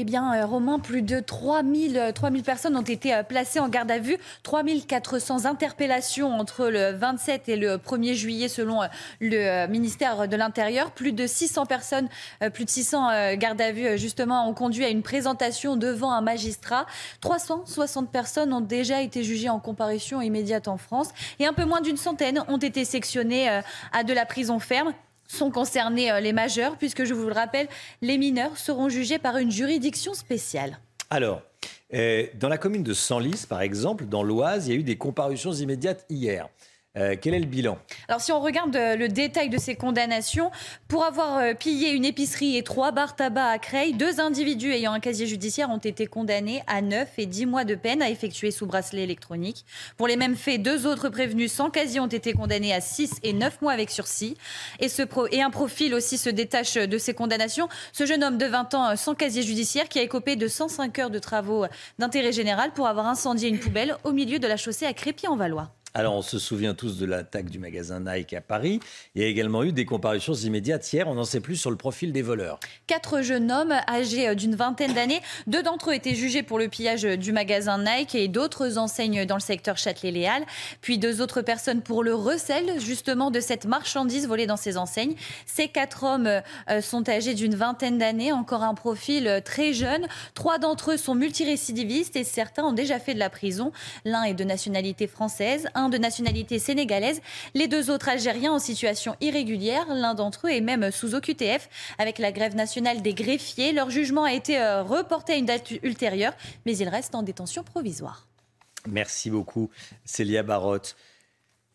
Eh bien, euh, Romain, plus de 3000, 3000 euh, personnes ont été euh, placées en garde à vue, 3400 interpellations entre le 27 et le 1er juillet selon le ministère de l'Intérieur. Plus de 600 personnes, plus de 600 gardes à vue justement ont conduit à une présentation devant un magistrat. 360 personnes ont déjà été jugées en comparution immédiate en France et un peu moins d'une centaine ont été sectionnées à de la prison ferme sont concernés euh, les majeurs, puisque je vous le rappelle, les mineurs seront jugés par une juridiction spéciale. Alors, euh, dans la commune de Senlis, par exemple, dans l'Oise, il y a eu des comparutions immédiates hier. Euh, quel est le bilan? Alors si on regarde euh, le détail de ces condamnations, pour avoir euh, pillé une épicerie et trois bars tabac à Creil, deux individus ayant un casier judiciaire ont été condamnés à 9 et 10 mois de peine à effectuer sous bracelet électronique. Pour les mêmes faits, deux autres prévenus sans casier ont été condamnés à 6 et 9 mois avec sursis. Et, et un profil aussi se détache de ces condamnations. Ce jeune homme de 20 ans sans casier judiciaire qui a écopé de 105 heures de travaux d'intérêt général pour avoir incendié une poubelle au milieu de la chaussée à Crépy-en-Valois. Alors, on se souvient tous de l'attaque du magasin Nike à Paris. Il y a également eu des comparutions immédiates hier. On n'en sait plus sur le profil des voleurs. Quatre jeunes hommes âgés euh, d'une vingtaine d'années. Deux d'entre eux étaient jugés pour le pillage euh, du magasin Nike et d'autres enseignes dans le secteur Châtelet-Léal. Puis deux autres personnes pour le recel, justement, de cette marchandise volée dans ces enseignes. Ces quatre hommes euh, sont âgés d'une vingtaine d'années, encore un profil très jeune. Trois d'entre eux sont multirécidivistes et certains ont déjà fait de la prison. L'un est de nationalité française de nationalité sénégalaise, les deux autres Algériens en situation irrégulière. L'un d'entre eux est même sous OQTF avec la grève nationale des greffiers. Leur jugement a été euh, reporté à une date ultérieure, mais ils restent en détention provisoire. Merci beaucoup, Célia Barotte.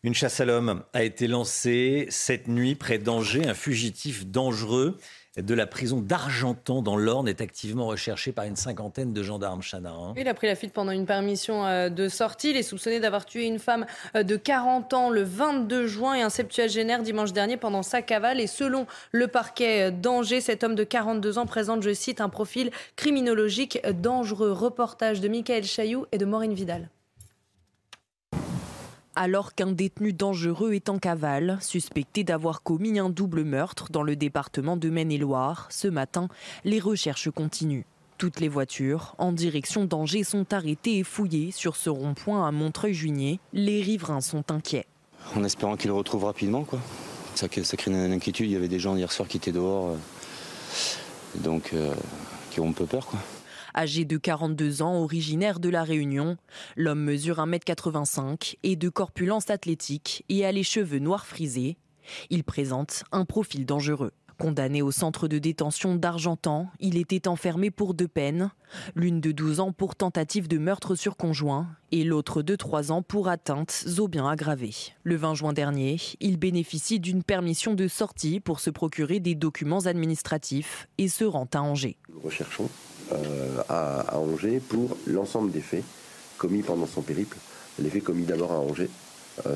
Une chasse à l'homme a été lancée cette nuit près d'Angers. Un fugitif dangereux de la prison d'Argentan dans l'Orne est activement recherché par une cinquantaine de gendarmes, Chana. Hein. Il a pris la fuite pendant une permission euh, de sortie. Il est soupçonné d'avoir tué une femme euh, de 40 ans le 22 juin et un septuagénaire dimanche dernier pendant sa cavale. Et selon le parquet d'Angers, cet homme de 42 ans présente, je cite, un profil criminologique dangereux. Reportage de Michael Chailloux et de Maureen Vidal alors qu'un détenu dangereux est en cavale, suspecté d'avoir commis un double meurtre dans le département de Maine-et-Loire. Ce matin, les recherches continuent. Toutes les voitures en direction d'Angers sont arrêtées et fouillées sur ce rond-point à Montreuil-Juigné. Les riverains sont inquiets. En espérant qu'ils le retrouvent rapidement, quoi. Ça, crée une inquiétude. Il y avait des gens hier soir qui étaient dehors, euh, donc euh, qui ont un peu peur, quoi. Âgé de 42 ans, originaire de La Réunion, l'homme mesure 1m85 et de corpulence athlétique et a les cheveux noirs frisés. Il présente un profil dangereux. Condamné au centre de détention d'Argentan, il était enfermé pour deux peines, l'une de 12 ans pour tentative de meurtre sur conjoint et l'autre de 3 ans pour atteinte aux biens aggravés. Le 20 juin dernier, il bénéficie d'une permission de sortie pour se procurer des documents administratifs et se rend à Angers. Nous recherchons euh, à, Angers pour l'ensemble des faits commis pendant son périple. Les faits commis d'abord à Angers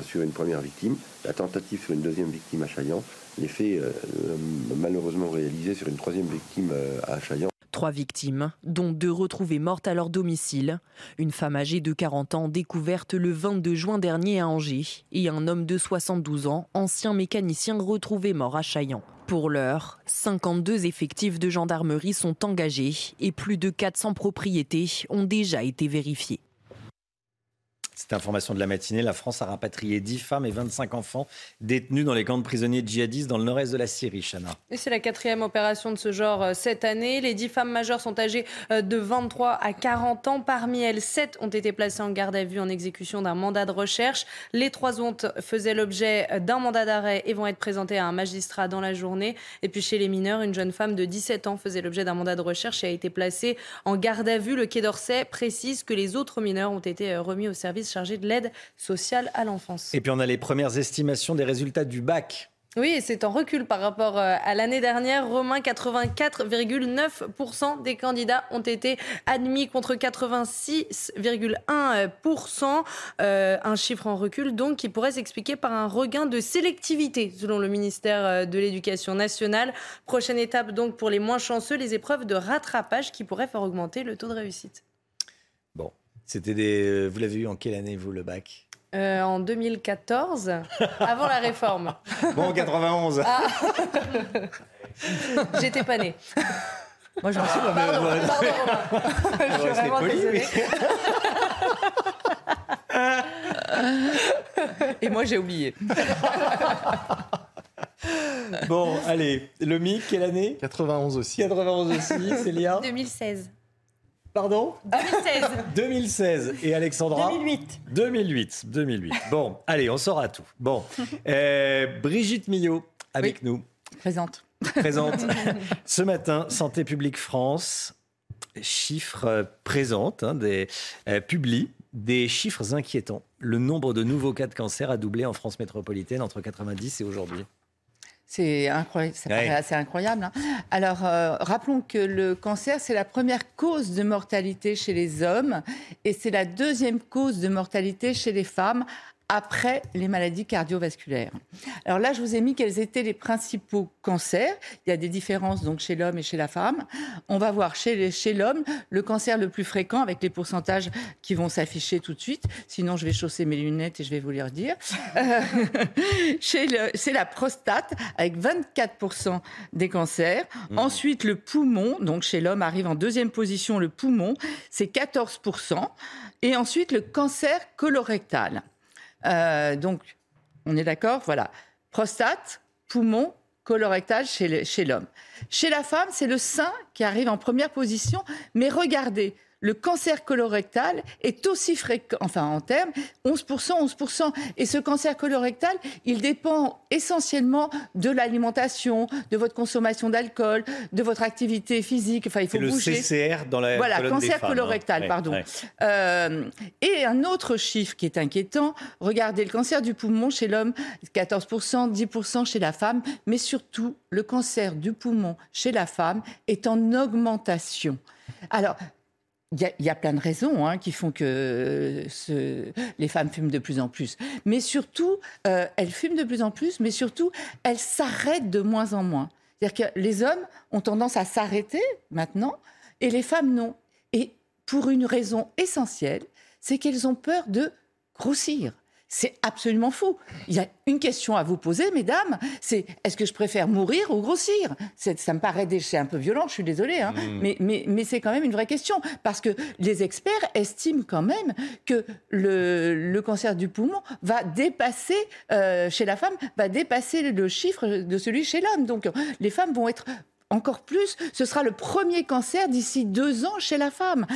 sur une première victime, la tentative sur une deuxième victime à Chaillan, les faits euh, malheureusement réalisés sur une troisième victime euh, à Chaillan. Trois victimes, dont deux retrouvées mortes à leur domicile. Une femme âgée de 40 ans découverte le 22 juin dernier à Angers et un homme de 72 ans, ancien mécanicien retrouvé mort à Chaillan. Pour l'heure, 52 effectifs de gendarmerie sont engagés et plus de 400 propriétés ont déjà été vérifiées. Cette information de la matinée, la France a rapatrié 10 femmes et 25 enfants détenus dans les camps de prisonniers djihadistes dans le nord-est de la Syrie, Chana. Et c'est la quatrième opération de ce genre euh, cette année. Les 10 femmes majeures sont âgées euh, de 23 à 40 ans. Parmi elles, 7 ont été placées en garde à vue en exécution d'un mandat de recherche. Les trois autres faisaient l'objet euh, d'un mandat d'arrêt et vont être présentées à un magistrat dans la journée. Et puis chez les mineurs, une jeune femme de 17 ans faisait l'objet d'un mandat de recherche et a été placée en garde à vue. Le Quai d'Orsay précise que les autres mineurs ont été remis au service chargé de l'aide sociale à l'enfance. Et puis on a les premières estimations des résultats du bac. Oui, et c'est en recul par rapport euh, à l'année dernière. Romain, 84,9% des candidats ont été admis contre 86,1%. Euh, un chiffre en recul donc qui pourrait s'expliquer par un regain de sélectivité selon le ministère euh, de l'Éducation nationale. Prochaine étape donc pour les moins chanceux, les épreuves de rattrapage qui pourraient faire augmenter le taux de réussite. C'était des. Vous l'avez eu en quelle année, vous, le bac? Euh, en 2014, (laughs) avant la réforme. Bon, 91. Ah. J'étais pas née. Moi, j'en suis. Pardon, ouais. pardon, Romain. (laughs) Je suis vraiment poli, désolée. Et moi, j'ai oublié. Bon, allez, le MIC, quelle année? 91 aussi. 91 aussi, Célia? 2016. Pardon 2016. 2016. (laughs) Et Alexandra 2008. 2008. 2008. Bon, allez, on saura tout. Bon, (laughs) Euh, Brigitte Millot avec nous. Présente. Présente (laughs) ce matin, Santé publique France, chiffres euh, présente, hein, des, euh, publie des chiffres inquiétants. Le nombre de nouveaux cas de cancer a doublé en France métropolitaine entre 90 et aujourd'hui. C'est incroyable, ça Ouais. paraît assez incroyable. hein. Alors, euh, rappelons que le cancer, c'est la première cause de mortalité chez les hommes et c'est la deuxième cause de mortalité chez les femmes après les maladies cardiovasculaires. Alors là, je vous ai mis quels étaient les principaux cancers. Il y a des différences donc chez l'homme et chez la femme. On va voir chez, l'homme le cancer le plus fréquent avec les pourcentages qui vont s'afficher tout de suite. Sinon, je vais chausser mes lunettes et je vais vous les redire. Euh, (laughs) c'est la prostate avec 24% des cancers. Ensuite, le poumon, donc chez l'homme arrive en deuxième position le poumon, c'est 14%. Et ensuite, le cancer colorectal. Euh, donc, on est d'accord Voilà. Prostate, poumon, colorectal chez l'homme. Chez la femme, c'est le sein qui arrive en première position. Mais regardez, le cancer colorectal est aussi fréquent, enfin en termes, 11%, 11%. Et ce cancer colorectal, il dépend essentiellement de l'alimentation, de votre consommation d'alcool, de votre activité physique. Enfin, il faut C'est le bouger. CCR dans la Voilà, colonne des cancer femmes, colorectal, hein. Ouais, pardon. ouais. Euh, et un autre chiffre qui est inquiétant, regardez le cancer du poumon chez l'homme, 14%, 10% chez la femme, mais surtout le cancer du poumon chez la femme est en augmentation. Alors, il y, a- plein de raisons hein, qui font que ce- les femmes fument de plus en plus. Mais surtout, euh, elles fument de plus en plus, mais surtout, elles s'arrêtent de moins en moins. C'est-à-dire que les hommes ont tendance à s'arrêter maintenant et les femmes non. Et pour une raison essentielle, c'est qu'elles ont peur de grossir. C'est absolument fou. Il y a une question à vous poser, mesdames, c'est est-ce que je préfère mourir ou grossir? Ça me paraît c'est un peu violent, je suis désolée, hein, mm. mais, mais, mais c'est quand même une vraie question, parce que les experts estiment quand même que le, le cancer du poumon va dépasser, euh, chez la femme, va dépasser le chiffre de celui chez l'homme. Donc les femmes vont être encore plus, ce sera le premier cancer d'ici deux ans chez la femme,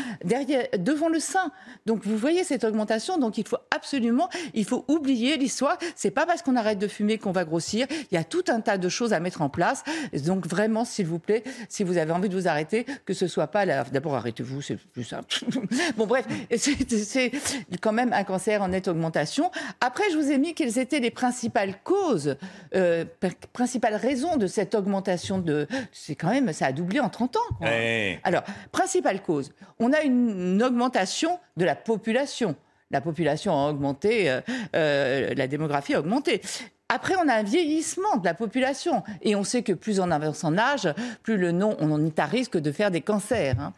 devant le sein. Donc vous voyez cette augmentation. Donc il faut absolument, il faut oublier l'histoire. C'est pas parce qu'on arrête de fumer qu'on va grossir. Il y a tout un tas de choses à mettre en place. Donc vraiment, s'il vous plaît, si vous avez envie de vous arrêter, que ce soit pas la... d'abord arrêtez-vous, c'est plus simple. (laughs) bon bref, (laughs) c'est quand même un cancer en nette augmentation. Après, je vous ai mis quelles étaient les principales causes, euh, principales raisons de cette augmentation de c'est quand même, ça a doublé en 30 ans. Alors, principale cause, on a une, augmentation de la population. La population a augmenté, euh, euh, la démographie a augmenté. Après, on a un vieillissement de la population. Et on sait que plus on avance en âge, plus le nom, on est à risque de faire des cancers. Hein.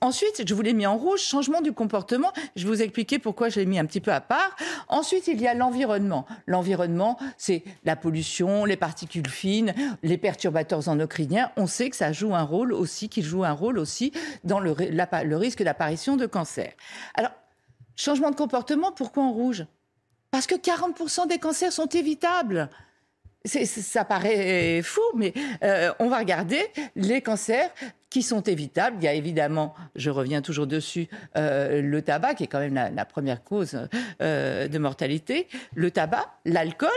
Ensuite, je vous l'ai mis en rouge, changement du comportement. Je vais vous expliquer pourquoi je l'ai mis un petit peu à part. Ensuite, il y a l'environnement. L'environnement, c'est la pollution, les particules fines, les perturbateurs endocriniens. On sait que ça joue un rôle aussi, qu'il joue un rôle aussi dans le, risque d'apparition de cancer. Alors, changement de comportement, pourquoi en rouge? Parce que 40% des cancers sont évitables ça paraît fou, mais euh, on va regarder les cancers qui sont évitables. Il y a évidemment, je reviens toujours dessus, euh, le tabac, qui est quand même la, première cause euh, de mortalité, le tabac, l'alcool,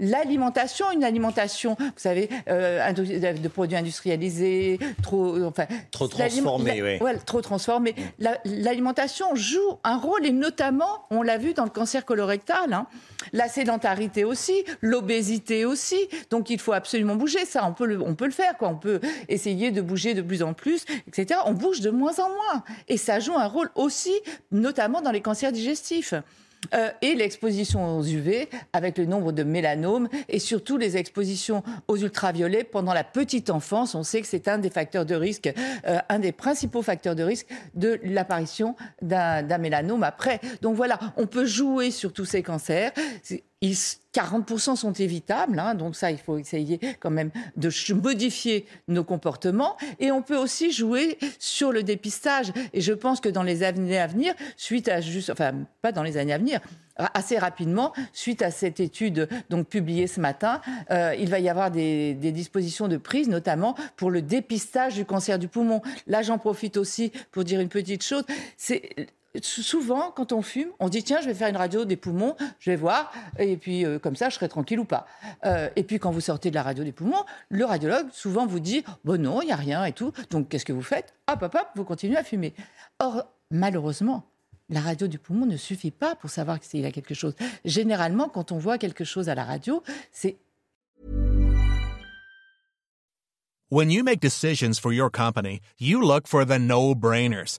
l'alimentation, une alimentation, vous savez, euh, de produits industrialisés, trop, enfin, trop transformés, oui. trop transformés. Mm. L'alimentation joue un rôle et notamment, on l'a vu dans le cancer colorectal, hein, la sédentarité aussi, l'obésité aussi. Donc il faut absolument bouger. Ça, on peut le, on peut le faire, quoi. On peut essayer de bouger de plus en plus, etc. On bouge de moins en moins, et ça joue un rôle aussi, notamment dans les cancers digestifs. Euh, et l'exposition aux UV avec le nombre de mélanomes et surtout les expositions aux ultraviolets pendant la petite enfance. On sait que c'est un des facteurs de risque, euh, un des principaux facteurs de risque de l'apparition d'un mélanome après. Donc voilà, on peut jouer sur tous ces cancers. 40% sont évitables, hein, donc ça, il faut essayer quand même de modifier nos comportements. Et on peut aussi jouer sur le dépistage. Et je pense que dans les années à venir, suite à juste, enfin, pas dans les années à venir, assez rapidement, suite à cette étude donc publiée ce matin, euh, il va y avoir des, des, dispositions de prise, notamment pour le dépistage du cancer du poumon. Là, j'en profite aussi pour dire une petite chose. C'est souvent, quand on fume, on dit tiens, je vais faire une radio des poumons, je vais voir, et puis euh, comme ça, je serai tranquille ou pas. Euh, et puis quand vous sortez de la radio des poumons, le radiologue souvent vous dit bon non, il y a rien et tout. Donc qu'est-ce que vous faites? Hop, hop, hop, vous continuez à fumer. Or, malheureusement, la radio du poumon ne suffit pas pour savoir s'il y a quelque chose. Généralement, quand on voit quelque chose à la radio, c'est When you make decisions for your company, you look for the no-brainers.